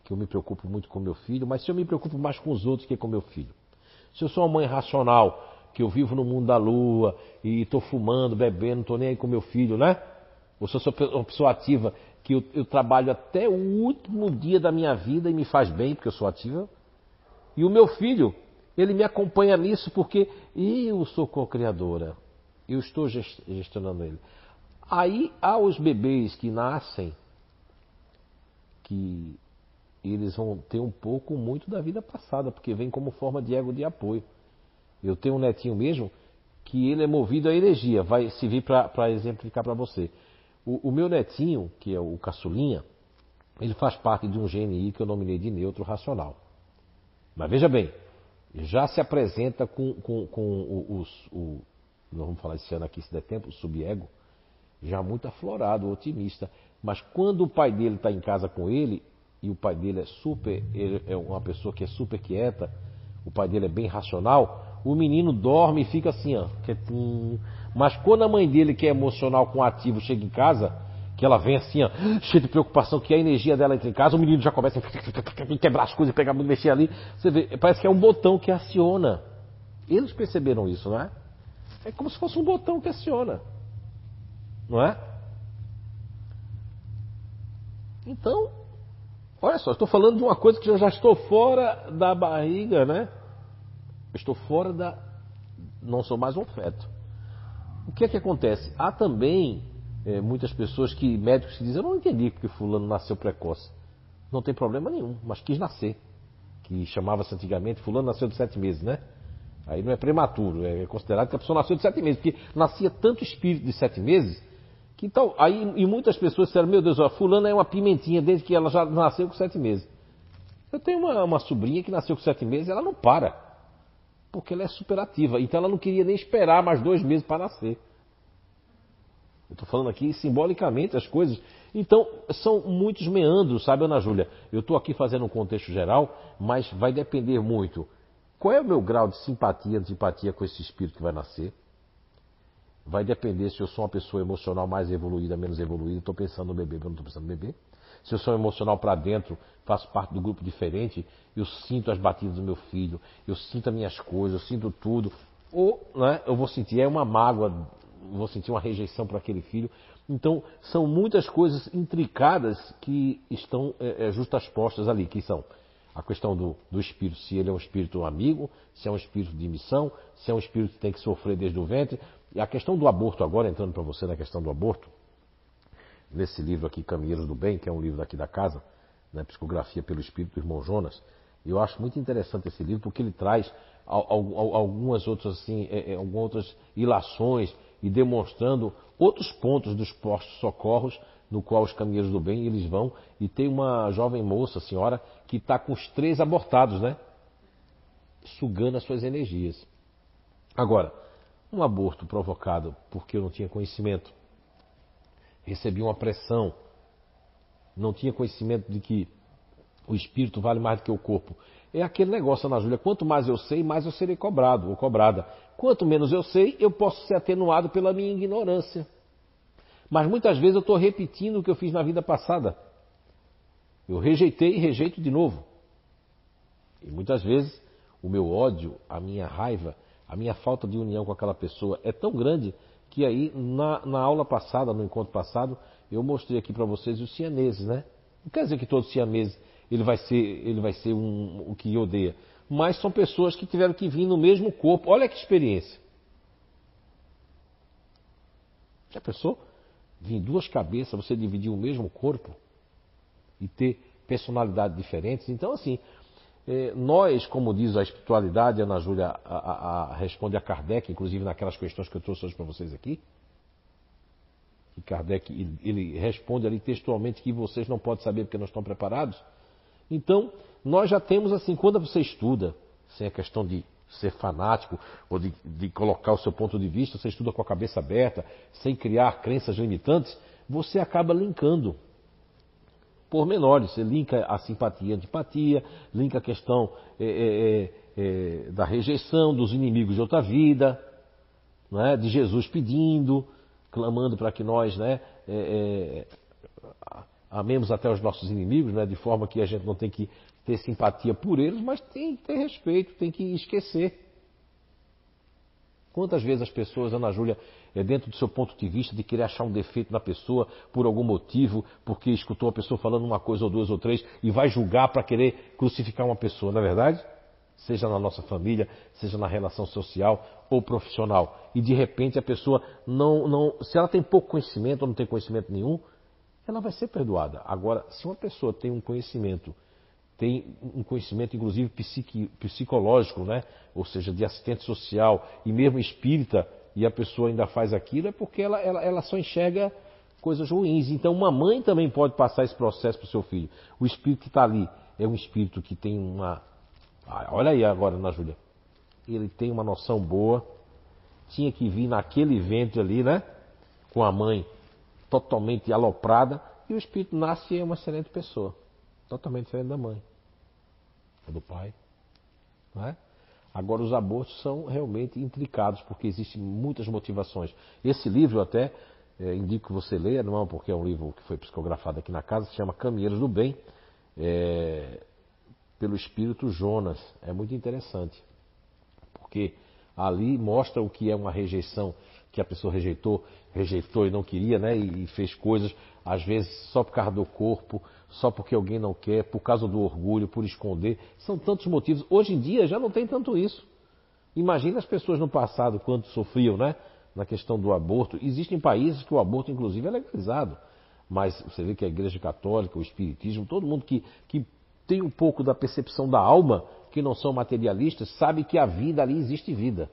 que eu me preocupo muito com meu filho, mas se eu me preocupo mais com os outros que com meu filho. Se eu sou uma mãe racional, que eu vivo no mundo da lua e estou fumando, bebendo, não estou nem aí com meu filho, né? Ou se eu sou uma pessoa ativa, que eu, eu trabalho até o último dia da minha vida e me faz bem, porque eu sou ativa. E o meu filho, ele me acompanha nisso porque eu sou co-criadora. Eu estou gestionando ele. Aí há os bebês que nascem, que eles vão ter um pouco, muito da vida passada, porque vem como forma de ego de apoio. Eu tenho um netinho mesmo que ele é movido à energia, vai servir para exemplificar para você. O, o, meu netinho, que é o caçulinha, ele faz parte de um GNI que eu nominei de neutro racional. Mas veja bem, já se apresenta com, com, com os, o, nós vamos falar esse ano aqui se der tempo, o subego, já muito aflorado, otimista. Mas quando o pai dele está em casa com ele, e o pai dele é super, ele é uma pessoa que é super quieta, o pai dele é bem racional, o menino dorme e fica assim, ó, quietinho. Mas quando a mãe dele, que é emocional com ativo, chega em casa, que ela vem assim, ó, cheia de preocupação, que a energia dela entra em casa, o menino já começa a <laughs> quebrar as coisas, pegar, mexer ali. Você vê, parece que é um botão que aciona. Eles perceberam isso, não é? É como se fosse um botão que aciona. Não é? Então, olha só, estou falando de uma coisa que eu já estou fora da barriga, né? Estou fora da. Não sou mais um feto. O que é que acontece? Há também é, muitas pessoas que, médicos que dizem, eu não entendi porque fulano nasceu precoce. Não tem problema nenhum, mas quis nascer. que chamava-se antigamente, fulano nasceu de sete meses, né? Aí não é prematuro, é considerado que a pessoa nasceu de sete meses, porque nascia tanto espírito de sete meses, que então, aí e muitas pessoas disseram, meu Deus, ó, fulano é uma pimentinha desde que ela já nasceu com sete meses. Eu tenho uma, uma sobrinha que nasceu com sete meses ela não para, porque ela é superativa, então ela não queria nem esperar mais dois meses para nascer. Eu estou falando aqui simbolicamente as coisas. Então, são muitos meandros, sabe, Ana Júlia? Eu estou aqui fazendo um contexto geral, mas vai depender muito. Qual é o meu grau de simpatia, antipatia com esse espírito que vai nascer? Vai depender se eu sou uma pessoa emocional mais evoluída, menos evoluída. Estou pensando no bebê, mas não estou pensando no bebê. Se eu sou emocional para dentro, faço parte do grupo diferente, eu sinto as batidas do meu filho, eu sinto as minhas coisas, eu sinto tudo. Ou né, eu vou sentir é uma mágoa, vou sentir uma rejeição para aquele filho. Então, são muitas coisas intricadas que estão é, é, justaspostas ali, que são a questão do, do, espírito, se ele é um espírito amigo, se é um espírito de missão, se é um espírito que tem que sofrer desde o ventre. E a questão do aborto, agora entrando para você na questão do aborto, nesse livro aqui, Caminheiros do Bem, que é um livro daqui da casa, né, Psicografia pelo Espírito do irmão Jonas, eu acho muito interessante esse livro porque ele traz algumas outras, assim, é, é, algumas outras ilações e demonstrando outros pontos dos postos socorros no qual os caminheiros do bem eles vão e tem uma jovem moça, senhora, que está com os três abortados, né? Sugando as suas energias. Agora, um aborto provocado porque eu não tinha conhecimento, recebi uma pressão, não tinha conhecimento de que o espírito vale mais do que o corpo. É aquele negócio, Ana Júlia, quanto mais eu sei, mais eu serei cobrado ou cobrada. Quanto menos eu sei, eu posso ser atenuado pela minha ignorância. Mas muitas vezes eu estou repetindo o que eu fiz na vida passada. Eu rejeitei e rejeito de novo. E muitas vezes o meu ódio, a minha raiva, a minha falta de união com aquela pessoa é tão grande que aí na, na aula passada, no encontro passado, eu mostrei aqui para vocês os cianeses, né? Não quer dizer que todos os cianeses ele vai ser, ele vai ser um, o que odeia. Mas são pessoas que tiveram que vir no mesmo corpo. Olha que experiência. Já pensou? Vir duas cabeças, você dividir o mesmo corpo e ter personalidades diferentes. Então, assim, nós, como diz a espiritualidade, Ana Júlia a, a, a, responde a Kardec, inclusive naquelas questões que eu trouxe hoje para vocês aqui. E Kardec ele, ele responde ali textualmente que vocês não podem saber porque não estão preparados. Então, nós já temos assim, quando você estuda, sem a questão de ser fanático ou de, de, colocar o seu ponto de vista, você estuda com a cabeça aberta, sem criar crenças limitantes, você acaba linkando pormenores. Você linka a simpatia e antipatia, linka a questão é, é, é, da rejeição dos inimigos de outra vida, é? de Jesus pedindo, clamando para que nós né, é, é, amemos até os nossos inimigos, né, de forma que a gente não tem que ter simpatia por eles, mas tem que ter respeito, tem que esquecer. Quantas vezes as pessoas, Ana Júlia, é dentro do seu ponto de vista de querer achar um defeito na pessoa por algum motivo, porque escutou a pessoa falando uma coisa ou duas ou três e vai julgar para querer crucificar uma pessoa, não é verdade? Seja na nossa família, seja na relação social ou profissional. E de repente a pessoa não, não se ela tem pouco conhecimento ou não tem conhecimento nenhum, ela vai ser perdoada. Agora, se uma pessoa tem um conhecimento, tem um conhecimento inclusive psiqui, psicológico, né? ou seja, de assistente social e mesmo espírita, e a pessoa ainda faz aquilo, é porque ela, ela, ela só enxerga coisas ruins. Então, uma mãe também pode passar esse processo para o seu filho. O espírito que está ali é um espírito que tem uma. Ah, olha aí agora, na Júlia. Ele tem uma noção boa. Tinha que vir naquele ventre ali, né? Com a mãe totalmente aloprada, e o espírito nasce e é uma excelente pessoa, totalmente diferente da mãe, ou do pai. Não é? Agora, os abortos são realmente intricados, porque existem muitas motivações. Esse livro, até é, indico que você leia, não é porque é um livro que foi psicografado aqui na casa, se chama Caminheiros do Bem, é, pelo espírito Jonas. É muito interessante, porque ali mostra o que é uma rejeição que a pessoa rejeitou, rejeitou e não queria, né? E fez coisas, às vezes, só por causa do corpo, só porque alguém não quer, por causa do orgulho, por esconder. São tantos motivos. Hoje em dia já não tem tanto isso. Imagina as pessoas no passado quanto sofriam, né? Na questão do aborto. Existem países que o aborto, inclusive, é legalizado. Mas você vê que a Igreja Católica, o Espiritismo, todo mundo que, que tem um pouco da percepção da alma, que não são materialistas, sabe que a vida ali existe vida.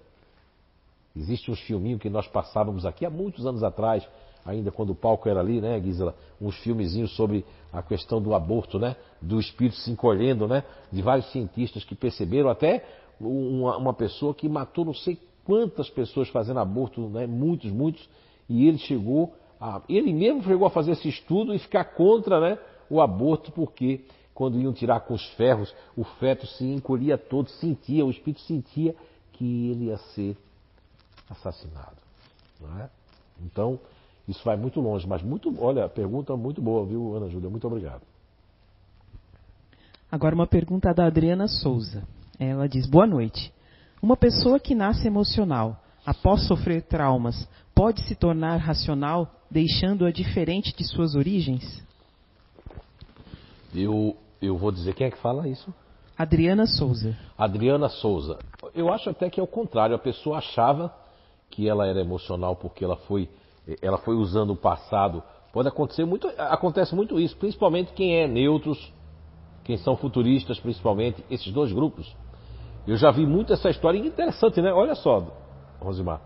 Existe uns filminhos que nós passávamos aqui há muitos anos atrás, ainda quando o palco era ali, né, Gisela? Uns filmezinhos sobre a questão do aborto, né? Do espírito se encolhendo, né? De vários cientistas que perceberam, até uma, uma pessoa que matou não sei quantas pessoas fazendo aborto, né? Muitos, muitos. E ele chegou a, ele mesmo chegou a fazer esse estudo e ficar contra, né? O aborto, porque quando iam tirar com os ferros, o feto se encolhia todo, sentia, o espírito sentia que ele ia ser assassinado. Não é? Então, isso vai muito longe, mas muito, olha, pergunta muito boa, viu, Ana Júlia? Muito obrigado. Agora uma pergunta da Adriana Souza. Ela diz: Boa noite. Uma pessoa que nasce emocional, após sofrer traumas, pode se tornar racional, deixando-a diferente de suas origens? Eu, eu vou dizer quem é que fala isso? Adriana Souza. Adriana Souza. Eu acho até que é o contrário. A pessoa achava que ela era emocional porque ela foi ela foi usando o passado. Pode acontecer muito, acontece muito isso, principalmente quem é neutros, quem são futuristas, principalmente esses dois grupos. Eu já vi muito essa história interessante, né? Olha só, Rosimar.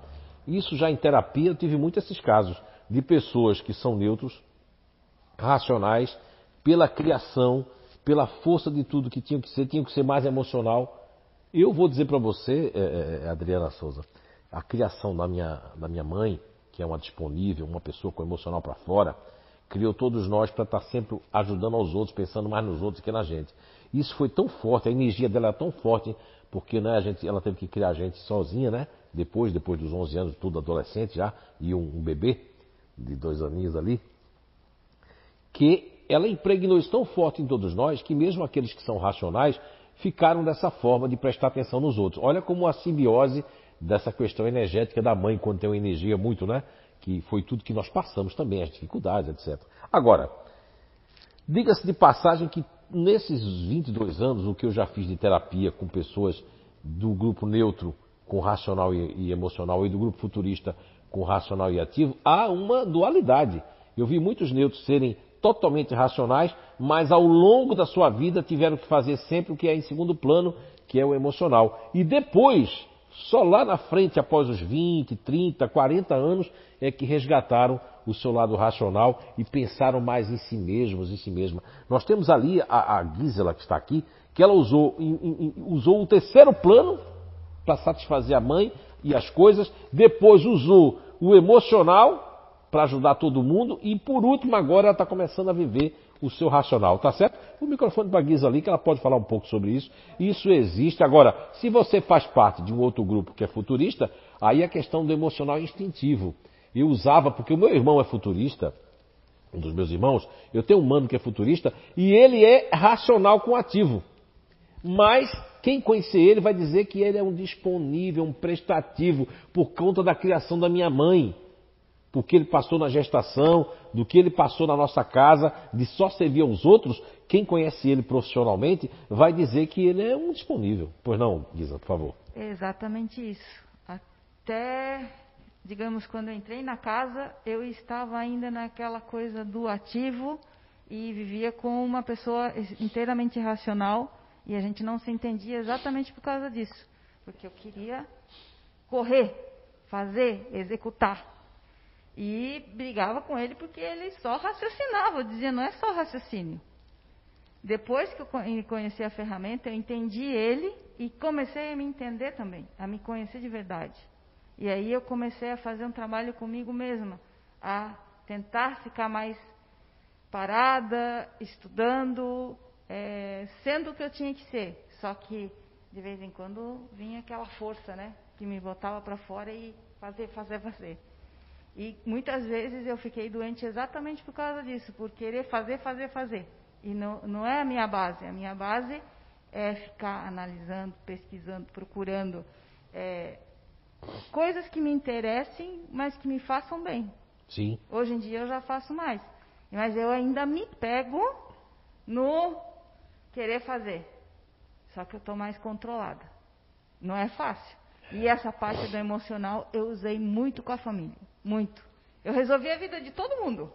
Isso já em terapia eu tive muito esses casos de pessoas que são neutros, racionais, pela criação, pela força de tudo que tinham que ser, tinham que ser mais emocional. Eu vou dizer para você, é, é, Adriana Souza, a criação da minha, da minha mãe, que é uma disponível, uma pessoa com emocional para fora, criou todos nós para estar tá sempre ajudando aos outros, pensando mais nos outros que na gente. Isso foi tão forte, a energia dela é tão forte, porque né, a gente, ela teve que criar a gente sozinha, né? Depois, depois dos 11 anos, tudo adolescente já, e um, um bebê de dois aninhos ali, que ela impregnou isso tão forte em todos nós que mesmo aqueles que são racionais ficaram dessa forma de prestar atenção nos outros. Olha como a simbiose dessa questão energética da mãe, quando tem uma energia muito, né? Que foi tudo que nós passamos também, as dificuldades, etc. Agora, diga-se de passagem que nesses 22 anos, o que eu já fiz de terapia com pessoas do grupo neutro com racional e, emocional e do grupo futurista com racional e ativo, há uma dualidade. Eu vi muitos neutros serem totalmente racionais, mas ao longo da sua vida tiveram que fazer sempre o que é em segundo plano, que é o emocional. E depois só lá na frente, após os 20, 30, 40 anos, é que resgataram o seu lado racional e pensaram mais em si mesmos, em si mesma. Nós temos ali a, a Gisela que está aqui, que ela usou, in, in, usou o terceiro plano para satisfazer a mãe e as coisas, depois usou o emocional para ajudar todo mundo e por último agora ela está começando a viver o seu racional, tá certo? O microfone para Guisa ali, que ela pode falar um pouco sobre isso. Isso existe. Agora, se você faz parte de um outro grupo que é futurista, aí a questão do emocional é instintivo. Eu usava, porque o meu irmão é futurista, um dos meus irmãos, eu tenho um mano que é futurista, e ele é racional com ativo. Mas quem conhecer ele vai dizer que ele é um disponível, um prestativo, por conta da criação da minha mãe por que ele passou na gestação, do que ele passou na nossa casa, de só servir aos outros, quem conhece ele profissionalmente vai dizer que ele é um disponível. Pois não, Guisa, por favor. exatamente isso. Até, digamos, quando eu entrei na casa, eu estava ainda naquela coisa do ativo e vivia com uma pessoa inteiramente racional e a gente não se entendia exatamente por causa disso. Porque eu queria correr, fazer, executar. E brigava com ele porque ele só raciocinava. Eu dizia, não é só raciocínio. Depois que eu conheci a ferramenta, eu entendi ele e comecei a me entender também, a me conhecer de verdade. E aí eu comecei a fazer um trabalho comigo mesma, a tentar ficar mais parada, estudando, é, sendo o que eu tinha que ser. Só que de vez em quando vinha aquela força, né, que me botava para fora e fazer, fazer, fazer. E muitas vezes eu fiquei doente exatamente por causa disso, por querer fazer, fazer, fazer. E não, não é a minha base. A minha base é ficar analisando, pesquisando, procurando é, coisas que me interessem, mas que me façam bem. Sim. Hoje em dia eu já faço mais. Mas eu ainda me pego no querer fazer. Só que eu estou mais controlada. Não é fácil. E essa parte do emocional eu usei muito com a família. Muito. Eu resolvi a vida de todo mundo.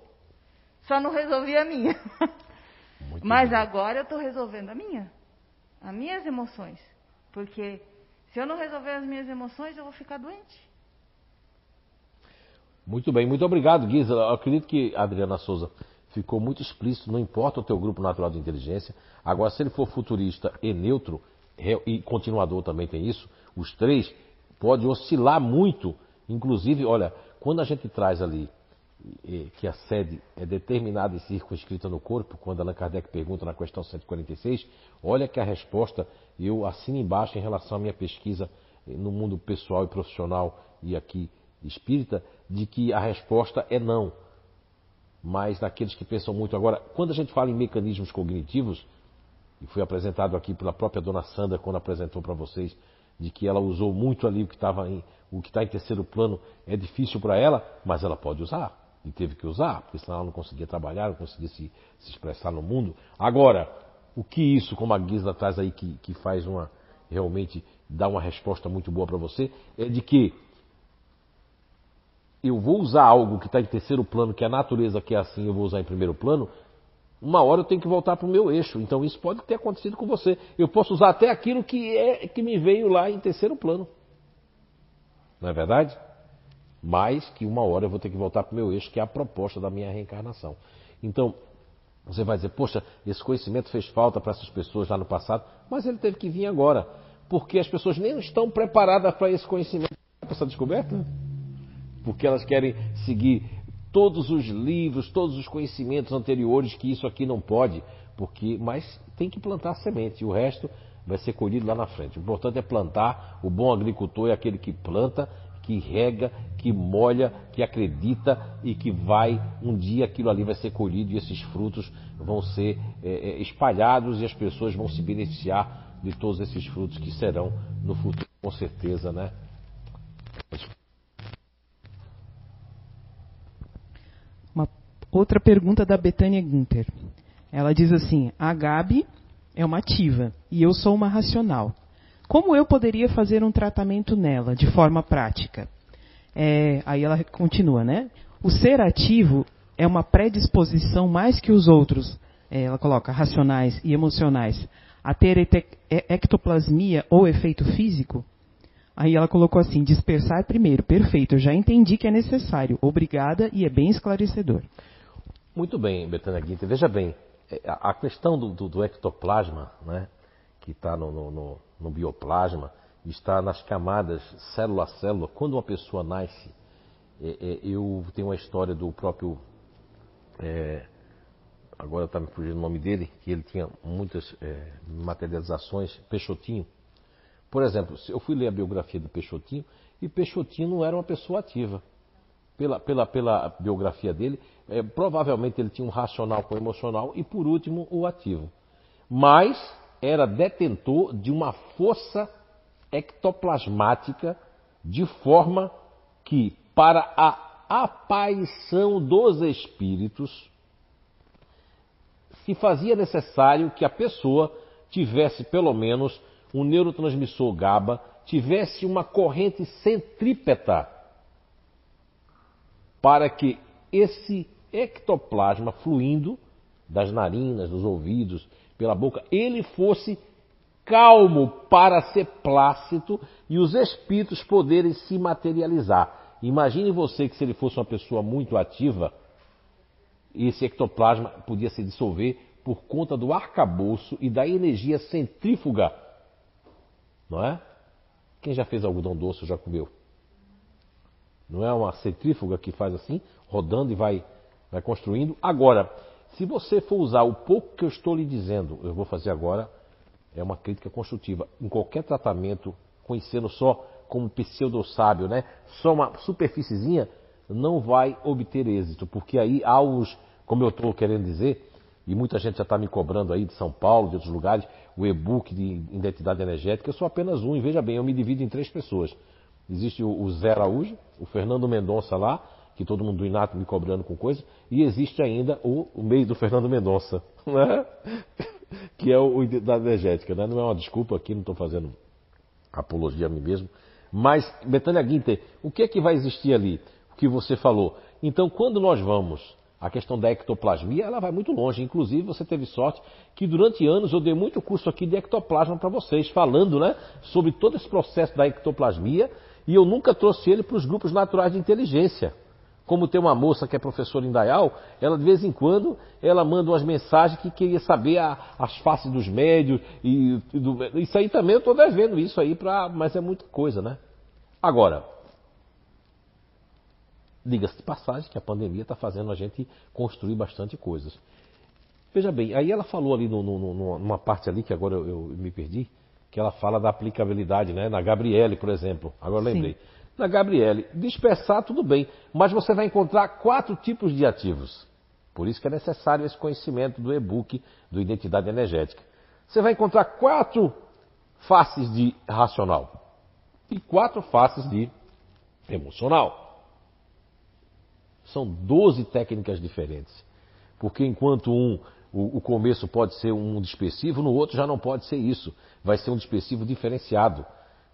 Só não resolvi a minha. Muito <laughs> Mas agora eu estou resolvendo a minha, as minhas emoções. Porque se eu não resolver as minhas emoções, eu vou ficar doente. Muito bem, muito obrigado, Guisa. Eu acredito que Adriana Souza ficou muito explícito, não importa o teu grupo natural de inteligência. Agora, se ele for futurista e neutro, e continuador também tem isso, os três, pode oscilar muito. Inclusive, olha, quando a gente traz ali que a sede é determinada e circunscrita no corpo, quando Allan Kardec pergunta na questão 146, olha que a resposta eu assino embaixo em relação à minha pesquisa no mundo pessoal e profissional e aqui espírita, de que a resposta é não mas daqueles que pensam muito. Agora, quando a gente fala em mecanismos cognitivos, e foi apresentado aqui pela própria dona Sandra quando apresentou para vocês, de que ela usou muito ali o que estava em o que está em terceiro plano é difícil para ela, mas ela pode usar e teve que usar, porque senão ela não conseguia trabalhar, não conseguia se, se expressar no mundo. Agora, o que isso, como a Gisela traz aí, que, que faz uma realmente dá uma resposta muito boa para você, é de que eu vou usar algo que está em terceiro plano, que a natureza quer assim, eu vou usar em primeiro plano, uma hora eu tenho que voltar para o meu eixo. Então isso pode ter acontecido com você. Eu posso usar até aquilo que, é, que me veio lá em terceiro plano. Não é verdade? Mas que uma hora eu vou ter que voltar para o meu eixo, que é a proposta da minha reencarnação. Então, você vai dizer, poxa, esse conhecimento fez falta para essas pessoas lá no passado, mas ele teve que vir agora. Porque as pessoas nem estão preparadas para esse conhecimento, para essa descoberta porque elas querem seguir todos os livros, todos os conhecimentos anteriores que isso aqui não pode, porque mas tem que plantar semente, e o resto vai ser colhido lá na frente. O importante é plantar, o bom agricultor é aquele que planta, que rega, que molha, que acredita e que vai, um dia aquilo ali vai ser colhido e esses frutos vão ser é, é espalhados e as pessoas vão se beneficiar de todos esses frutos que serão no futuro, com certeza, né? Outra pergunta da Betânia Gunter. Ela diz assim: A Gabi é uma ativa e eu sou uma racional. Como eu poderia fazer um tratamento nela de forma prática? É, aí ela continua, né? O ser ativo é uma predisposição mais que os outros, é, ela coloca, racionais e emocionais, a ter ectoplasmia ou efeito físico? Aí ela colocou assim: dispersar primeiro. Perfeito, eu já entendi que é necessário. Obrigada e é bem esclarecedor. Muito bem, Betânia Guinter. Veja bem, é, a questão do, do, do ectoplasma, né, que está no, no, no, bioplasma, está nas camadas célula a célula. Quando uma pessoa nasce, é, é, eu tenho uma história do próprio. É, agora está me fugindo o nome dele, que ele tinha muitas é, materializações, Peixotinho. Por exemplo, eu fui ler a biografia do Peixotinho e Peixotinho não era uma pessoa ativa pela, pela, pela biografia dele, é, provavelmente ele tinha um racional com emocional e, por último, o ativo. Mas era detentor de uma força ectoplasmática de forma que, para a aparição dos espíritos, se fazia necessário que a pessoa tivesse pelo menos um neurotransmissor GABA, tivesse uma corrente centrípeta para que esse ectoplasma fluindo das narinas, dos ouvidos, pela boca, ele fosse calmo para ser plácido e os espíritos poderem se materializar. Imagine você que se ele fosse uma pessoa muito ativa, esse ectoplasma podia se dissolver por conta do arcabouço e da energia centrífuga. Não é? Quem já fez algodão doce já comeu? Não é uma centrífuga que faz assim, rodando e vai, vai construindo. Agora, se você for usar o pouco que eu estou lhe dizendo, eu vou fazer agora, é uma crítica construtiva. Em qualquer tratamento, conhecendo só como pseudo-sábio, né? só uma superfíciezinha, não vai obter êxito, porque aí há os, como eu estou querendo dizer, e muita gente já está me cobrando aí de São Paulo, de outros lugares, o e-book de identidade energética, eu sou apenas um, e veja bem, eu me divido em três pessoas. Existe o, o Zé Araújo, o Fernando Mendonça lá, que todo mundo do Inato me cobrando com coisa, e existe ainda o, o meio do Fernando Mendonça, <laughs> né? que é o, o da energética. Né? Não é uma desculpa aqui, não estou fazendo apologia a mim mesmo. Mas, Betânia Guinter, o que é que vai existir ali? O que você falou. Então, quando nós vamos A questão da ectoplasmia, ela vai muito longe. Inclusive, você teve sorte que durante anos eu dei muito curso aqui de ectoplasma para vocês, falando né, sobre todo esse processo da ectoplasmia, e eu nunca trouxe ele para os grupos naturais de inteligência. Como tem uma moça que é professora em Dayal, ela de vez em quando ela manda umas mensagens que queria saber a, as faces dos médios e, e do, isso aí também eu estou devendo isso aí para, mas é muita coisa, né? Agora, diga-se de passagem que a pandemia está fazendo a gente construir bastante coisas. Veja bem, aí ela falou ali no, no, numa parte ali que agora eu, eu, me perdi, que ela fala da aplicabilidade, né? Na Gabriele, por exemplo. Agora lembrei. Sim na Gabriele. Dispersar, tudo bem, mas você vai encontrar quatro tipos de ativos. Por isso que é necessário esse conhecimento do e-book do Identidade Energética. Você vai encontrar quatro faces de racional e quatro faces de emocional. São 12 técnicas diferentes. Porque enquanto um, o, o começo pode ser um dispersivo, no outro já não pode ser isso. Vai ser um dispersivo diferenciado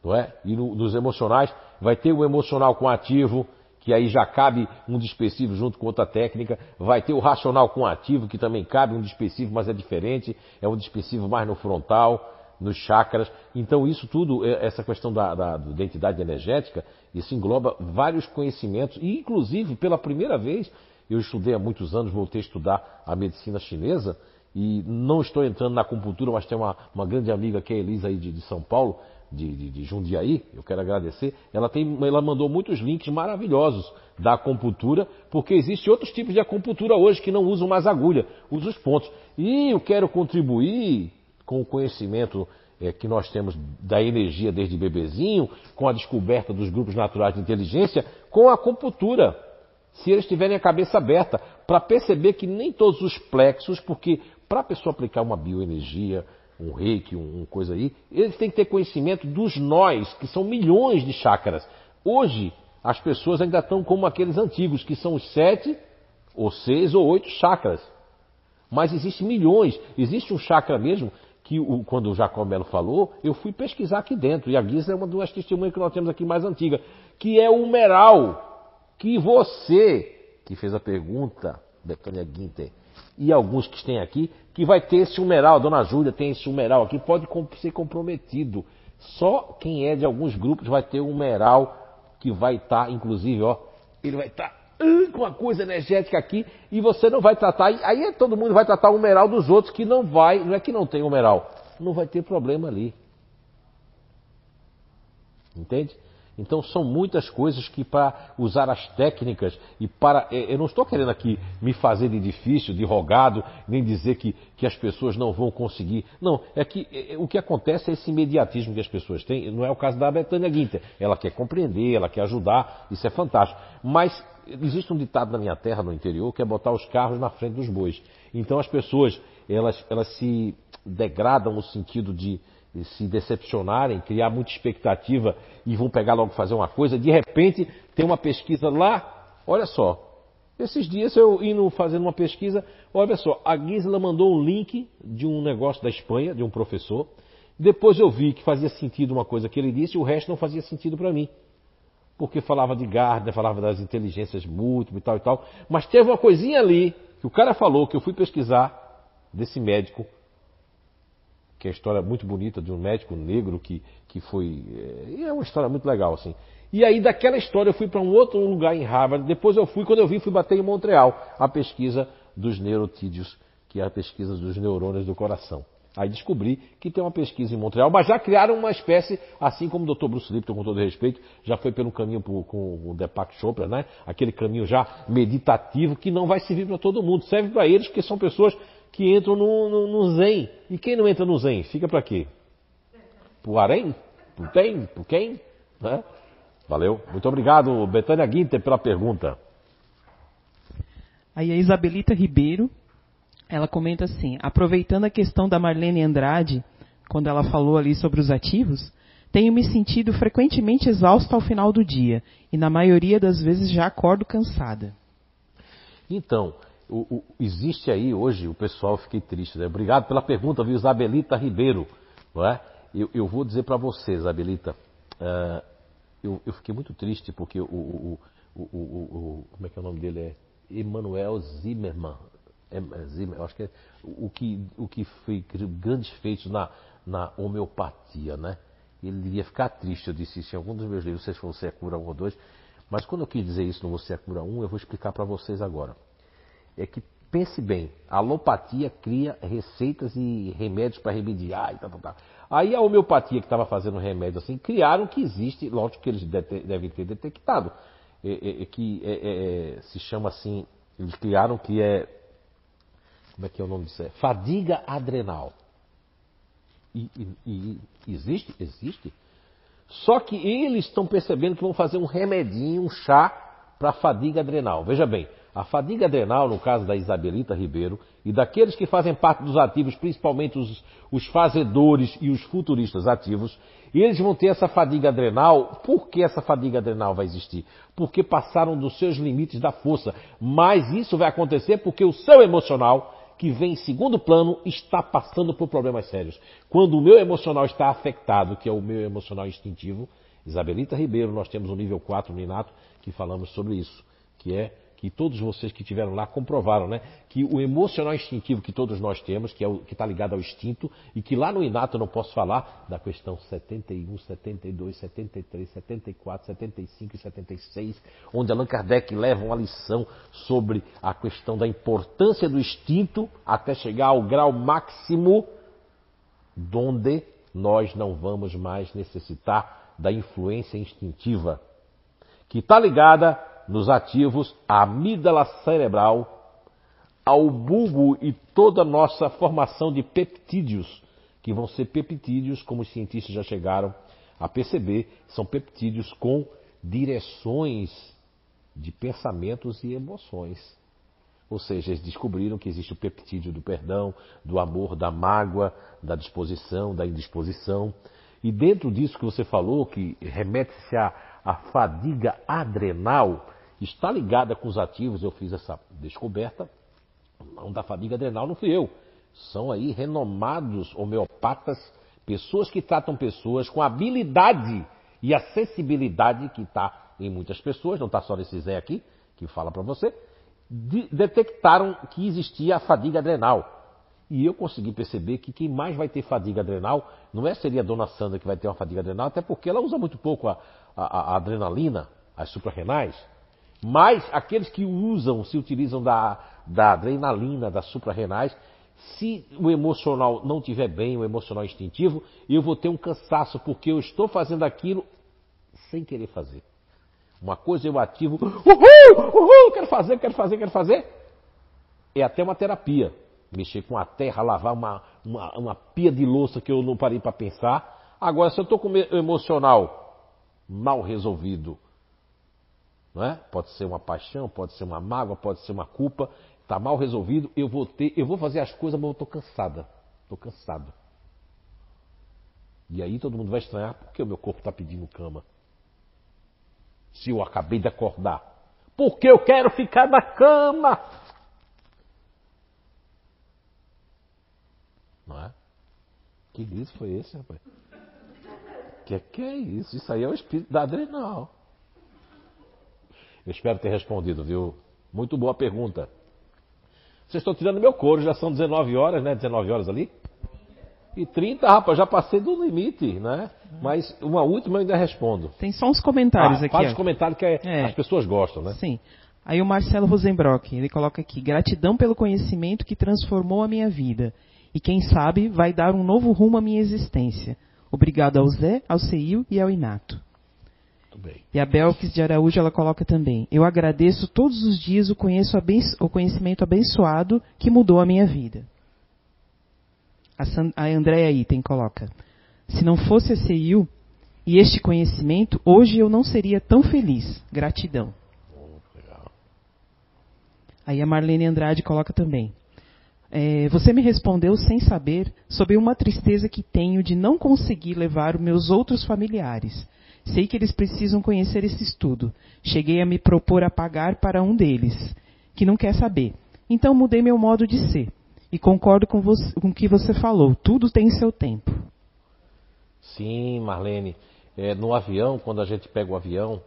não é? E no, nos emocionais, vai ter o emocional com ativo, que aí já cabe um dispersivo junto com outra técnica, vai ter o racional com ativo, que também cabe um dispersivo, mas é diferente, é um dispersivo mais no frontal, nos chakras. Então isso tudo, é, essa questão da, da, da identidade energética, isso engloba vários conhecimentos, e inclusive, pela primeira vez, eu estudei há muitos anos, voltei a estudar a medicina chinesa, e não estou entrando na acupuntura, mas tem uma, uma grande amiga que é a Elisa aí de, de São Paulo, de, de, de, Jundiaí, eu quero agradecer, ela, tem, ela mandou muitos links maravilhosos da acupuntura, porque existem outros tipos de acupuntura hoje que não usam mais agulha, usam os pontos. E eu quero contribuir com o conhecimento é, que nós temos da energia desde bebezinho, com a descoberta dos grupos naturais de inteligência, com a acupuntura. Se eles tiverem a cabeça aberta, para perceber que nem todos os plexos, porque para a pessoa aplicar uma bioenergia, um reiki, um, um coisa aí, eles têm que ter conhecimento dos nós, que são milhões de chakras. Hoje, as pessoas ainda estão como aqueles antigos, que são os sete, ou seis, ou oito chakras. Mas existem milhões. Existe um chakra mesmo, que o, quando o Jacó Melo falou, eu fui pesquisar aqui dentro. E a Guisa é uma das testemunhas que nós temos aqui mais antiga, que é o Meral. Que você, que fez a pergunta, Betânia Guinter, e alguns que têm aqui, que vai ter esse humeral, dona Júlia tem esse humeral aqui, pode ser comprometido. Só quem é de alguns grupos vai ter um humeral que vai estar, tá, inclusive, ó, ele vai estar tá, uh, com uma coisa energética aqui e você não vai tratar, aí é todo mundo vai tratar o humeral dos outros que não vai, não é que não tem humeral, não vai ter problema ali. Entende? Então são muitas coisas que para usar as técnicas e para. É, eu não estou querendo aqui me fazer de difícil, de rogado, nem dizer que, que as pessoas não vão conseguir. Não, é que é, o que acontece é esse imediatismo que as pessoas têm. Não é o caso da Betânia Guinter. Ela quer compreender, ela quer ajudar, isso é fantástico. Mas existe um ditado na minha terra, no interior, que é botar os carros na frente dos bois. Então as pessoas, elas, elas se degradam no sentido de se decepcionarem, criar muita expectativa e vão pegar logo fazer uma coisa, de repente tem uma pesquisa lá, olha só. Esses dias eu indo fazendo uma pesquisa, olha só, a Gisela mandou um link de um negócio da Espanha, de um professor. Depois eu vi que fazia sentido uma coisa que ele disse e o resto não fazia sentido para mim. Porque falava de Gardner, falava das inteligências múltiplas e tal e tal. Mas teve uma coisinha ali que o cara falou que eu fui pesquisar desse médico que é a história muito bonita de um médico negro que, que foi. É, é uma história muito legal, assim. E aí, daquela história, eu fui para um outro lugar em Harvard. Depois eu fui, quando eu vi, fui bater em Montreal, a pesquisa dos neurotídeos, que é a pesquisa dos neurônios do coração. Aí descobri que tem uma pesquisa em Montreal, mas já criaram uma espécie, assim como o Dr. Bruce Lipton, com todo respeito, já foi pelo caminho pro, com o Deepak Chopra, né? Aquele caminho já meditativo que não vai servir para todo mundo. Serve para eles, porque são pessoas que entram no, no, no Zen. E quem não entra no Zen, fica para quê? Pro Arém? Pro Tem? Pro quem? Né? Valeu. Muito obrigado, Betânia Guinter, pela pergunta. Aí a Isabelita Ribeiro, ela comenta assim, aproveitando a questão da Marlene Andrade, quando ela falou ali sobre os ativos, tenho me sentido frequentemente exausta ao final do dia e na maioria das vezes já acordo cansada. Então, o, o, existe aí hoje, o pessoal, fiquei triste, né? Obrigado pela pergunta, viu, Isabelita Ribeiro, não é? Eu, eu vou dizer para você, Isabelita, uh, eu, eu, fiquei muito triste porque o, o, o, como é que é o nome dele? É Emanuel Zimmermann. Em- é, Zimmer, acho que é o que, o que fez grandes feitos na, na homeopatia, né? Ele devia ficar triste, eu disse isso em algum dos meus livros, sei se você é cura um ou dois, mas quando eu quis dizer isso no Você é cura um, eu vou explicar para vocês agora. É que pense bem, a alopatia cria receitas e remédios para remediar e tal, tal, tal. Aí a homeopatia que estava fazendo remédio assim, criaram que existe, lógico que eles devem ter detectado, é, é, é que é, é, se chama assim, eles criaram que é, como é que é o nome disso? É fadiga adrenal. E, e- e existe? Existe. Só que eles estão percebendo que vão fazer um remedinho, um chá para fadiga adrenal. Veja bem, a fadiga adrenal, no caso da Isabelita Ribeiro, e daqueles que fazem parte dos ativos, principalmente os, os fazedores e os futuristas ativos, eles vão ter essa fadiga adrenal. Por que essa fadiga adrenal vai existir? Porque passaram dos seus limites da força. Mas isso vai acontecer porque o seu emocional que vem em segundo plano está passando por problemas sérios. Quando o meu emocional está afetado, que é o meu emocional instintivo, Isabelita Ribeiro, nós temos o nível 4 no Inato que falamos sobre isso, que é que todos vocês que estiveram lá comprovaram, né? Que o emocional instintivo que todos nós temos, que é o que está ligado ao instinto, e que lá no Inato eu não posso falar da questão 71, 72, 73, 74, 75 e 76, onde Allan Kardec leva uma lição sobre a questão da importância do instinto até chegar ao grau máximo donde nós não vamos mais necessitar da influência instintiva, que está ligada nos ativos à amígdala cerebral, ao bulbo e toda a nossa formação de peptídeos, que vão ser peptídeos, como os cientistas já chegaram a perceber, são peptídeos com direções de pensamentos e emoções. Ou seja, eles descobriram que existe o peptídeo do perdão, do amor, da mágoa, da disposição, da indisposição. E dentro disso que você falou, que remete-se à, à fadiga adrenal, está ligada com os ativos. Eu fiz essa descoberta. Não da fadiga adrenal não fui eu. São aí renomados homeopatas, pessoas que tratam pessoas com habilidade e acessibilidade que está em muitas pessoas, não está só nesse Zé aqui, que fala para você, de- detectaram que existia a fadiga adrenal. E eu consegui perceber que quem mais vai ter fadiga adrenal não é seria a dona Sandra que vai ter uma fadiga adrenal, até porque ela usa muito pouco a, a- a adrenalina, as suprarrenais, mas aqueles que usam, se utilizam da, da adrenalina, das suprarrenais, se o emocional não estiver bem, o emocional instintivo, eu vou ter um cansaço, porque eu estou fazendo aquilo sem querer fazer. Uma coisa eu ativo, uhul, uhul, quero fazer, quero fazer, quero fazer. É até uma terapia. Mexer com a terra, lavar uma, uma, uma pia de louça que eu não parei para pensar. Agora, se eu estou com o emocional mal resolvido, não é? Pode ser uma paixão, pode ser uma mágoa, pode ser uma culpa, está mal resolvido, eu vou ter, eu vou fazer as coisas, mas eu estou cansada. Estou cansado. E aí todo mundo vai estranhar porque o meu corpo está pedindo cama. Se eu acabei de acordar. Porque eu quero ficar na cama. Não é? Que grito foi esse, rapaz? Que que é isso? Isso aí é o espírito da adrenal. Eu espero ter respondido, viu? Muito boa pergunta. Vocês estão tirando meu couro, já são 19 horas, né? 19 horas ali? E 30, rapaz, já passei do limite, né? Mas uma última eu ainda respondo. Tem só uns comentários Ah, aqui. os comentários que é- É. as pessoas gostam, né? Sim. Aí o Marcelo Rosenbrock, ele coloca aqui: gratidão pelo conhecimento que transformou a minha vida. E quem sabe vai dar um novo rumo à minha existência. Obrigado ao Zé, ao Ceil e ao Inato. E a Belkis de Araújo, ela coloca também: Eu agradeço todos os dias o, o conhecimento abençoado que mudou a minha vida. A, San- a Andréa Item coloca: Se não fosse a CIU e este conhecimento, hoje eu não seria tão feliz. Gratidão. Legal. Aí a Marlene Andrade coloca também. É, você me respondeu sem saber sobre uma tristeza que tenho de não conseguir levar os meus outros familiares. Sei que eles precisam conhecer esse estudo. Cheguei a me propor a pagar para um deles, que não quer saber. Então mudei meu modo de ser. E concordo com, você, com o que você falou. Tudo tem seu tempo. Sim, Marlene. É, no avião, quando a gente pega o avião,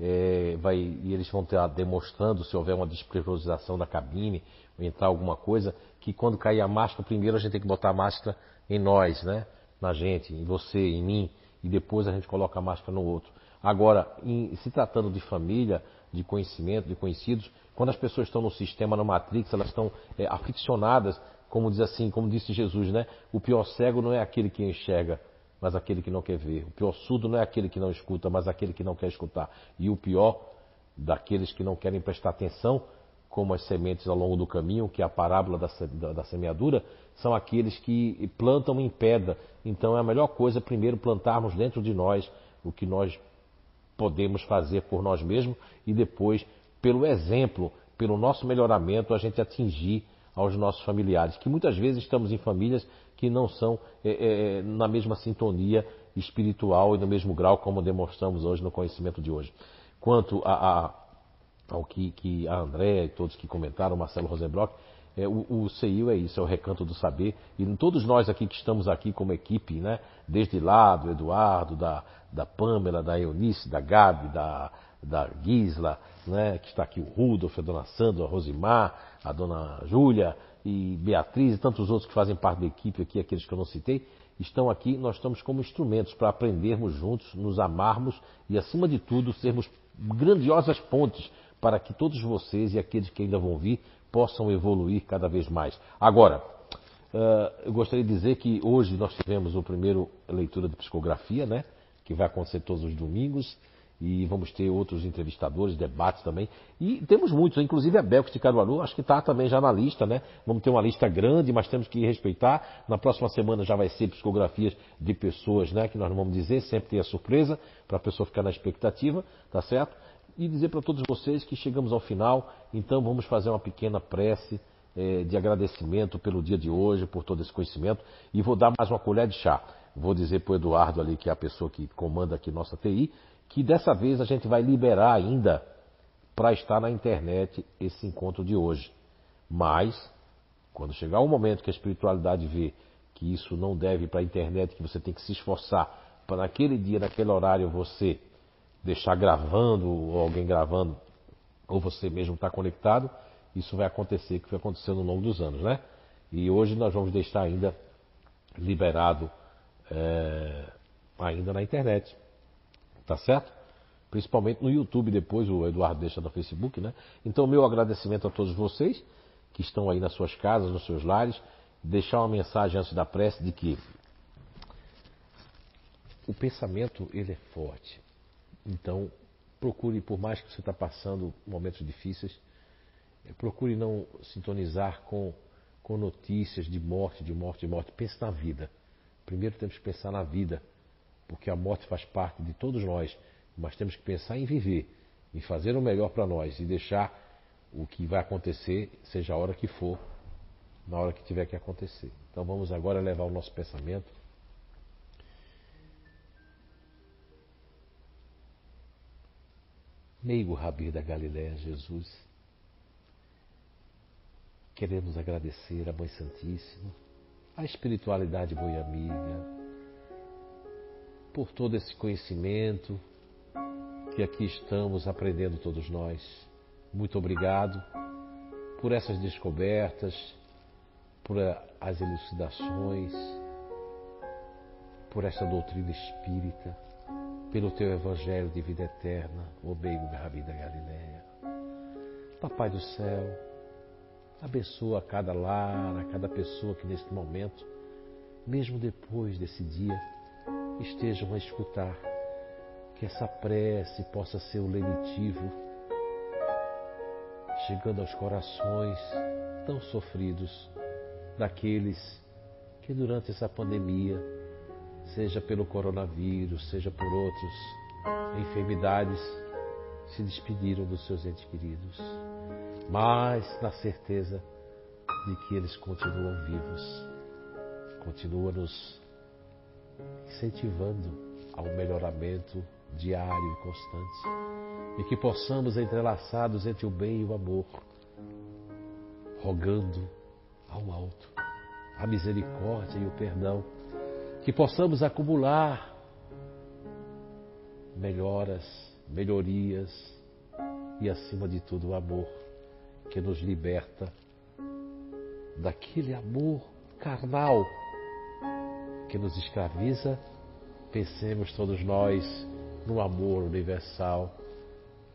é, vai, e eles vão estar demonstrando se houver uma despressurização da cabine, entrar alguma coisa, que quando cair a máscara, primeiro a gente tem que botar a máscara em nós, né? Na gente, em você, em mim, e depois a gente coloca a máscara no outro. Agora, em, se tratando de família, de conhecimento, de conhecidos, quando as pessoas estão no sistema, no Matrix, elas estão é, aficionadas, como diz assim, como disse Jesus, né? O pior cego não é aquele que enxerga, mas aquele que não quer ver. O pior surdo não é aquele que não escuta, mas aquele que não quer escutar. E o pior daqueles que não querem prestar atenção, como as sementes ao longo do caminho, que é a parábola da, da, da semeadura, são aqueles que plantam em pedra. Então é a melhor coisa, primeiro, plantarmos dentro de nós o que nós podemos fazer por nós mesmos e depois, pelo exemplo, pelo nosso melhoramento, a gente atingir aos nossos familiares, que muitas vezes estamos em famílias que não são é, é, na mesma sintonia espiritual e no mesmo grau como demonstramos hoje no conhecimento de hoje. Quanto a, a, ao que, que, a André e todos que comentaram, Marcelo Rosenbrock, é, o, o é isso, é o recanto do saber. E todos nós aqui que estamos aqui como equipe, né, desde lá, do Eduardo, da, da Pâmela, da Eunice, da Gabi, da, da Gisla, né, que está aqui o Rudolf, a dona Sandra, a Rosimar, a dona Júlia e Beatriz e tantos outros que fazem parte da equipe aqui, aqueles que eu não citei, estão aqui, nós estamos como instrumentos para aprendermos juntos, nos amarmos e, acima de tudo, sermos grandiosas pontes para que todos vocês e aqueles que ainda vão vir possam evoluir cada vez mais. Agora, eu gostaria de dizer que hoje nós tivemos o primeiro leitura de psicografia, né? Que vai acontecer todos os domingos e vamos ter outros entrevistadores, debates também. E temos muitos, inclusive a Belks de Caruaru, acho que está também já na lista, né? Vamos ter uma lista grande, mas temos que respeitar. Na próxima semana já vai ser psicografias de pessoas, né? Que nós não vamos dizer, sempre tem a surpresa, para a pessoa ficar na expectativa, tá certo? E dizer para todos vocês que chegamos ao final, então vamos fazer uma pequena prece eh, de agradecimento pelo dia de hoje, por todo esse conhecimento, e vou dar mais uma colher de chá. Vou dizer para o Eduardo ali, que é a pessoa que comanda aqui nossa TI, que dessa vez a gente vai liberar ainda para estar na internet esse encontro de hoje. Mas, quando chegar o momento que a espiritualidade vê que isso não deve para a internet, que você tem que se esforçar para naquele dia, naquele horário, você deixar gravando, ou alguém gravando, ou você mesmo estar tá conectado, isso vai acontecer, que foi acontecendo ao longo dos anos, né? E hoje nós vamos deixar ainda liberado é, ainda na internet. Tá certo? Principalmente no YouTube, depois o Eduardo deixa no Facebook, né? Então, meu agradecimento a todos vocês que estão aí nas suas casas, nos seus lares. Deixar uma mensagem antes da prece de que o pensamento ele é forte. Então, procure, por mais que você está passando momentos difíceis, eh, procure não sintonizar com, com notícias de morte, de morte, de morte. Pense na vida. Primeiro temos que pensar na vida porque a morte faz parte de todos nós, mas temos que pensar em viver, em fazer o melhor para nós e deixar o que vai acontecer, seja a hora que for, na hora que tiver que acontecer. Então vamos agora levar o nosso pensamento. Meigo Rabi da Galiléia, Jesus, queremos agradecer a Mãe Santíssima, a espiritualidade boi amiga, por todo esse conhecimento que aqui estamos aprendendo todos nós. Muito obrigado por essas descobertas, por as elucidações, por esta doutrina espírita, pelo teu evangelho de vida eterna, o Beigo Rabi da Galileia. Papai do céu, abençoa cada lar, a cada pessoa que neste momento, mesmo depois desse dia, estejam a escutar, que essa prece possa ser o lenitivo, chegando aos corações tão sofridos daqueles que durante essa pandemia, seja pelo coronavírus, seja por outras enfermidades, se despediram dos seus entes queridos, mas na certeza de que eles continuam vivos, continuam nos incentivando ao melhoramento diário e constante, e que possamos, entrelaçados entre o bem e o amor, rogando ao alto a misericórdia e o perdão, que possamos acumular melhoras melhorias e, acima de tudo, o amor que nos liberta daquele amor carnal que nos escraviza. Pensemos todos nós no amor universal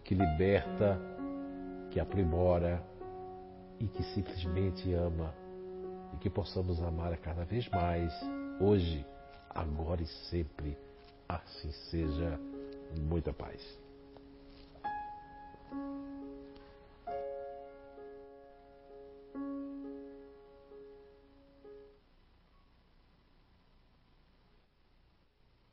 que liberta, que aprimora e que simplesmente ama. E que possamos amar cada vez mais, hoje, agora e sempre. Assim seja. Muita paz.